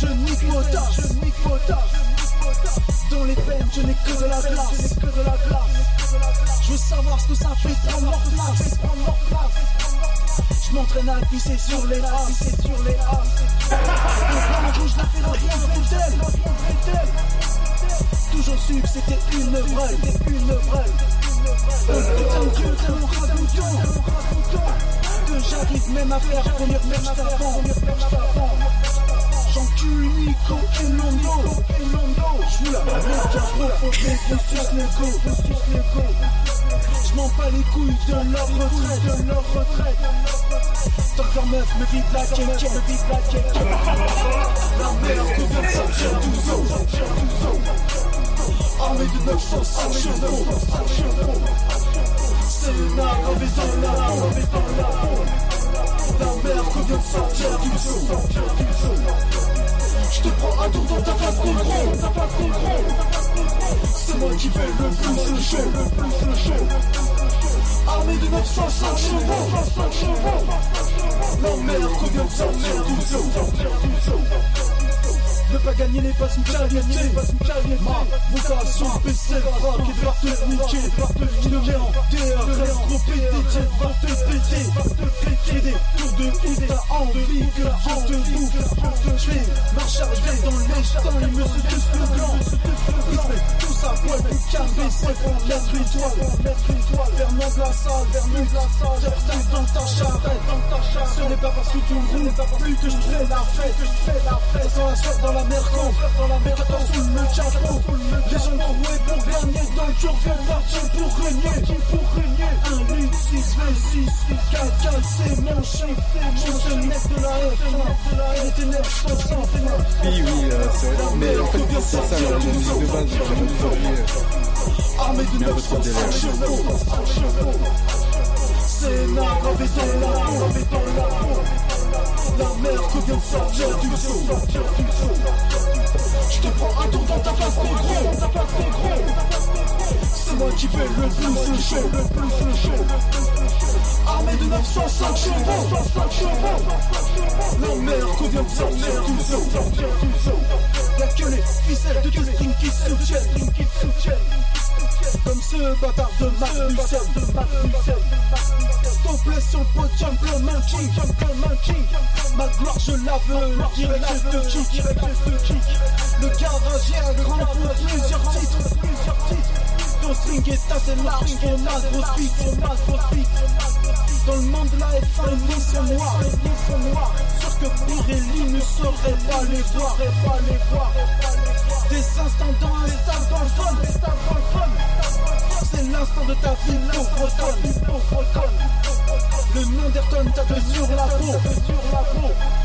Je nique motard, je nique motard. Dans les peines, je n'ai que de la glace, que de la glace. Je veux savoir ce que ça fait prendre leur place. Je m'entraîne à pisser sur les as, pisser sur les as. Le rouge la. Toujours su que c'était une vraie, c'était une vraie. Un putain dieu, t'es mon que j'arrive même à faire première perche d'avant. J'encule Nico et Londo. J'vous la bien gros, faut que je suce les go, je. J'm'en bats les couilles de leur retraite, de leur retraite. Tant que leur meuf me vide la kéké, me vide la kéké. La merde que vient de sortir d'Ouzo, Armée de 905 chevaux, c'est le nard gravé dans la peau, la merde que vient de sortir du zoo. Je te prends un tour dans ta face gros. C'est moi qui fais le plus de show, le plus de show. Armée de 905 chevaux, La merde que de sortir du zoo. Ne pas gagner n'est pas une qualité Ma vocation spéciale frappe et va te niquer Je te mets en DRS trop pété Va te péter J'ai des tours de hit T'as envie que je te bouffe Je fais marche arrière dans l'estin Ils me secouent le blanc Ils se mettent tous à poil pour calmer C'est pour mettre étoile Fernand de la salle de la salle J'arrive dans ta charrette Ce n'est pas parce que tu roules plus que je fais la fête Que je fais la fête Ça sent la soif dans la Dans la merco sous le chapeau? Les gens troués pour gagner. Dans le cœur fait partir pour régner. Pour régner. Un 8, 6, 26 4, 4, c'est mon chiffre Je suis le mec de la F1 Et les ténèbres sont sans fin Oui, oui, euh, c'est vrai. Mais en fait, c'est ça la musique de base. De mis un peu trop de 905 délire. chevaux C'est la gravé dans la peau gravé dans la peau La merde que vient de sortir du zoo. Je te prends un tour dans ta face gros C'est moi qui fais le plus de show le plus de show Armée de 905 chevaux. La que vient de sortir du zoo? Y'a que les ficelles de testing qui soutiennent qui soutiennent. Comme ce bâtard de Marc Bussen Complet sur le podium comme un king Ma gloire je la veux Direct de kick de kick Le garage est à grand pour plusieurs titres plusieurs titres Ton string est assez large Ton masse grosse bite Ton masse grosse bite dans le monde de la F1, ils sont noirs, ils sont noirs. Sûr que Pirelli ne saurait pas les voir, et les. Des instants dans un stade dans le fun. C'est l'instant de ta vie, bretonne, bretonne. Le nom d'Ayrton t'a fait sur sur la peau.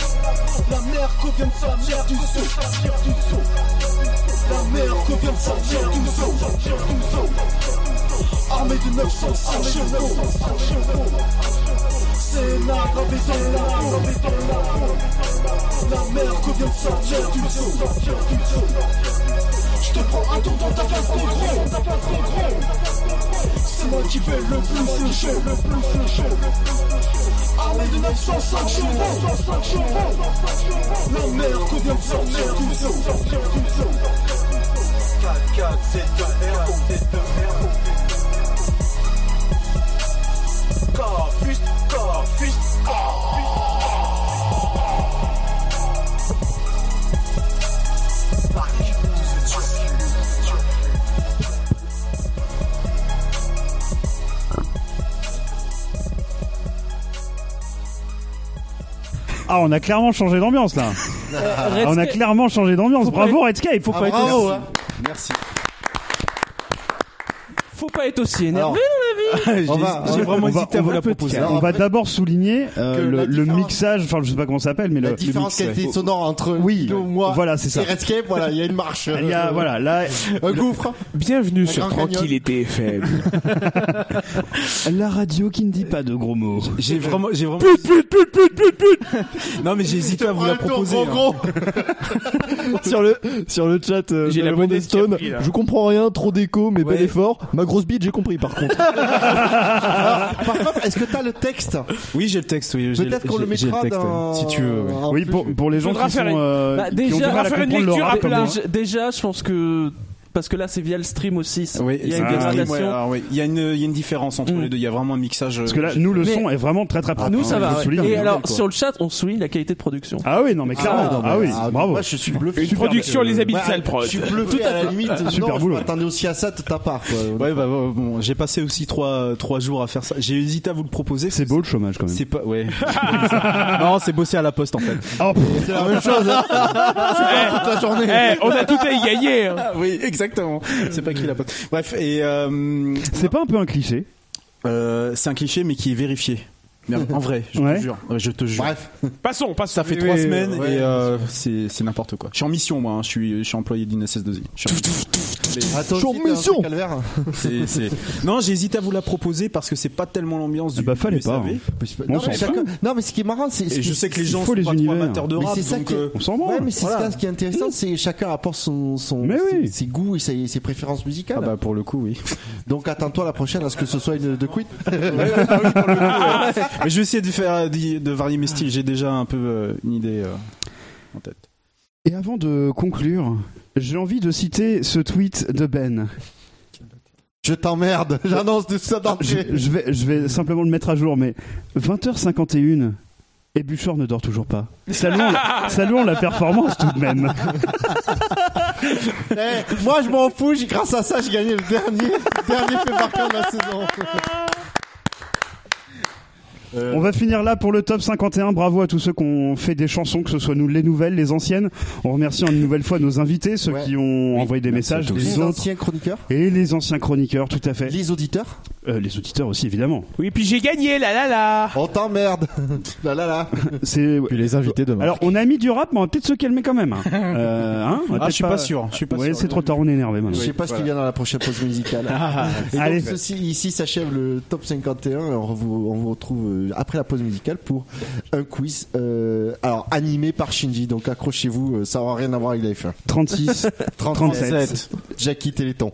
La mer que vient de sortir du saut. La mer que vient de sortir du seau Armée de 900 chevaux. C'est la gravée dans la La mer que vient de sortir du seau Je te prends un tour dans ta face gros. C'est moi qui vais le plus sécher Le plus sécher 105 chevaux La mer qu'on vient de sortir du zoo 4, 4, c'est de merde, c'est de merde Ah, on a clairement changé d'ambiance là. Ah, on a clairement changé d'ambiance. Bravo Redscape. faut pas être aussi- Merci. Faut pas être aussi énervé Alors- dans la vie. On va- on va- on va- On va d'abord souligner euh, le, la mixage, enfin je sais pas comment ça s'appelle, mais La le, différence le qualité sonore entre oui, moi voilà c'est ça. et Redscape, voilà, il y a une marche. Il y a- euh, voilà, là, un gouffre. Bienvenue sur. Tranquillité FM. La radio qui ne dit pas de gros mots. J'ai vraiment, j'ai vraiment. Pute, pute, pute. Non, mais j'ai hésité à vous la proposer. gros, hein. sur le sur le chat euh, J'ai la qui Stone, je comprends rien, trop d'écho, mais bel effort. Ma grosse bite, j'ai compris par contre. Alors, par contre, est-ce que t'as le texte Oui, j'ai le texte. Oui, j'ai- Peut-être qu'on le j'ai- j'ai mettra texte, dans- Si tu veux. oui. en Oui, plus. pour, pour les gens Faudra qui faire sont une- euh, Bah, qui ont déjà, du mal à faire une comprendre le lecture rap à plat. Déjà, déjà, je pense que parce que là c'est via le stream aussi. Oui, il y a une dégradation. ouais, alors, oui. Il y a une, il y a une différence entre Mm. les deux. Il y a vraiment un mixage. Parce que là, nous, le Mais- son est vraiment très très propre. Nous hein, ça il va. ouais. Et alors sur le chat, on souligne la qualité de production. Ah oui, non mais clairement. non, mais- Ah oui, ah, bravo. Moi, je suis bluffé. Une production Les Ouais, Sales Prod. Je suis bluffé à la limite. Super boulot. je m'attendais aussi à ça de ta part. Quoi. Ouais, bah, bon, j'ai passé aussi trois, trois jours à faire ça. J'ai hésité à vous le proposer. C'est beau le chômage quand même. C'est pas, ouais. non, c'est bosser à la poste en fait. Oh, C'est la même chose. Hein. Super toute la journée. Eh, on a tout à y gagner. hein. Ah oui, exactement. C'est pas qui la poste. Bref, et euh, c'est pas un peu un cliché euh, c'est un cliché, mais qui est vérifié. Mais en vrai, je Ouais. te jure. Ouais, Je te jure. Bref, Passons, passons. Ça fait Oui, trois oui, semaines ouais. et euh, c'est c'est n'importe quoi. Je suis en mission moi, hein. je suis je suis employé d'une SS2I. Attends, mission. C'est- c'est- Non, j'ai hésité à vous la proposer parce que c'est pas tellement l'ambiance du. bah, fallait pas, hein. Non, on mais s'en chacun- non, mais ce qui est marrant, c'est. ce Et je sais que les gens faut sont les pas trop univers. amateurs de Mais rap, c'est ça donc qui est- euh, On s'en Ouais, mais c'est Voilà. ça ce qui est intéressant, c'est chacun apporte son, son Mais ses, oui. ses goûts et ses, ses préférences musicales. ah bah pour le coup oui. Donc attends-toi la prochaine à ce que ce soit une de quit. Mais je vais essayer de faire de, de varier mes styles. J'ai déjà un peu euh, une idée euh, en tête. Et avant de conclure, j'ai envie de citer ce tweet de Ben. Je t'emmerde, j'annonce de ça Je, d'entrée. je vais, je vais simplement le mettre à jour, mais 20h51 et Bouchard ne dort toujours pas. Saluons la, saluons la performance tout de même. Eh, moi je m'en fous, grâce à ça j'ai gagné le dernier, dernier fait marquant de la saison. On va finir là pour le top 51. Bravo à tous ceux qui ont fait des chansons, que ce soit nous les nouvelles, les anciennes. On remercie une nouvelle fois nos invités, ceux Ouais. qui ont envoyé des messages, les, Les autres anciens chroniqueurs, et les anciens chroniqueurs, tout à fait. les auditeurs, Euh, les auditeurs aussi, évidemment. Oui, puis j'ai gagné, là là là. on t'emmerde. là là là. C'est Puis les invités demain. alors on a mis du rap, mais on va peut-être se calmer quand même. hein. Euh, hein Ah, je suis pas sûr, je suis pas Ouais, sûr. c'est trop tard, on est énervé Je maintenant. sais pas ce qui vient dans la prochaine pause musicale. Et Allez. donc ceci, ici s'achève le top 51. On vous, on vous retrouve euh, après la pause musicale pour un quiz euh, alors animé par Shinji. Donc accrochez-vous, euh, ça aura rien à voir avec la F1. 36, 37. 37. Jackie Téléthon.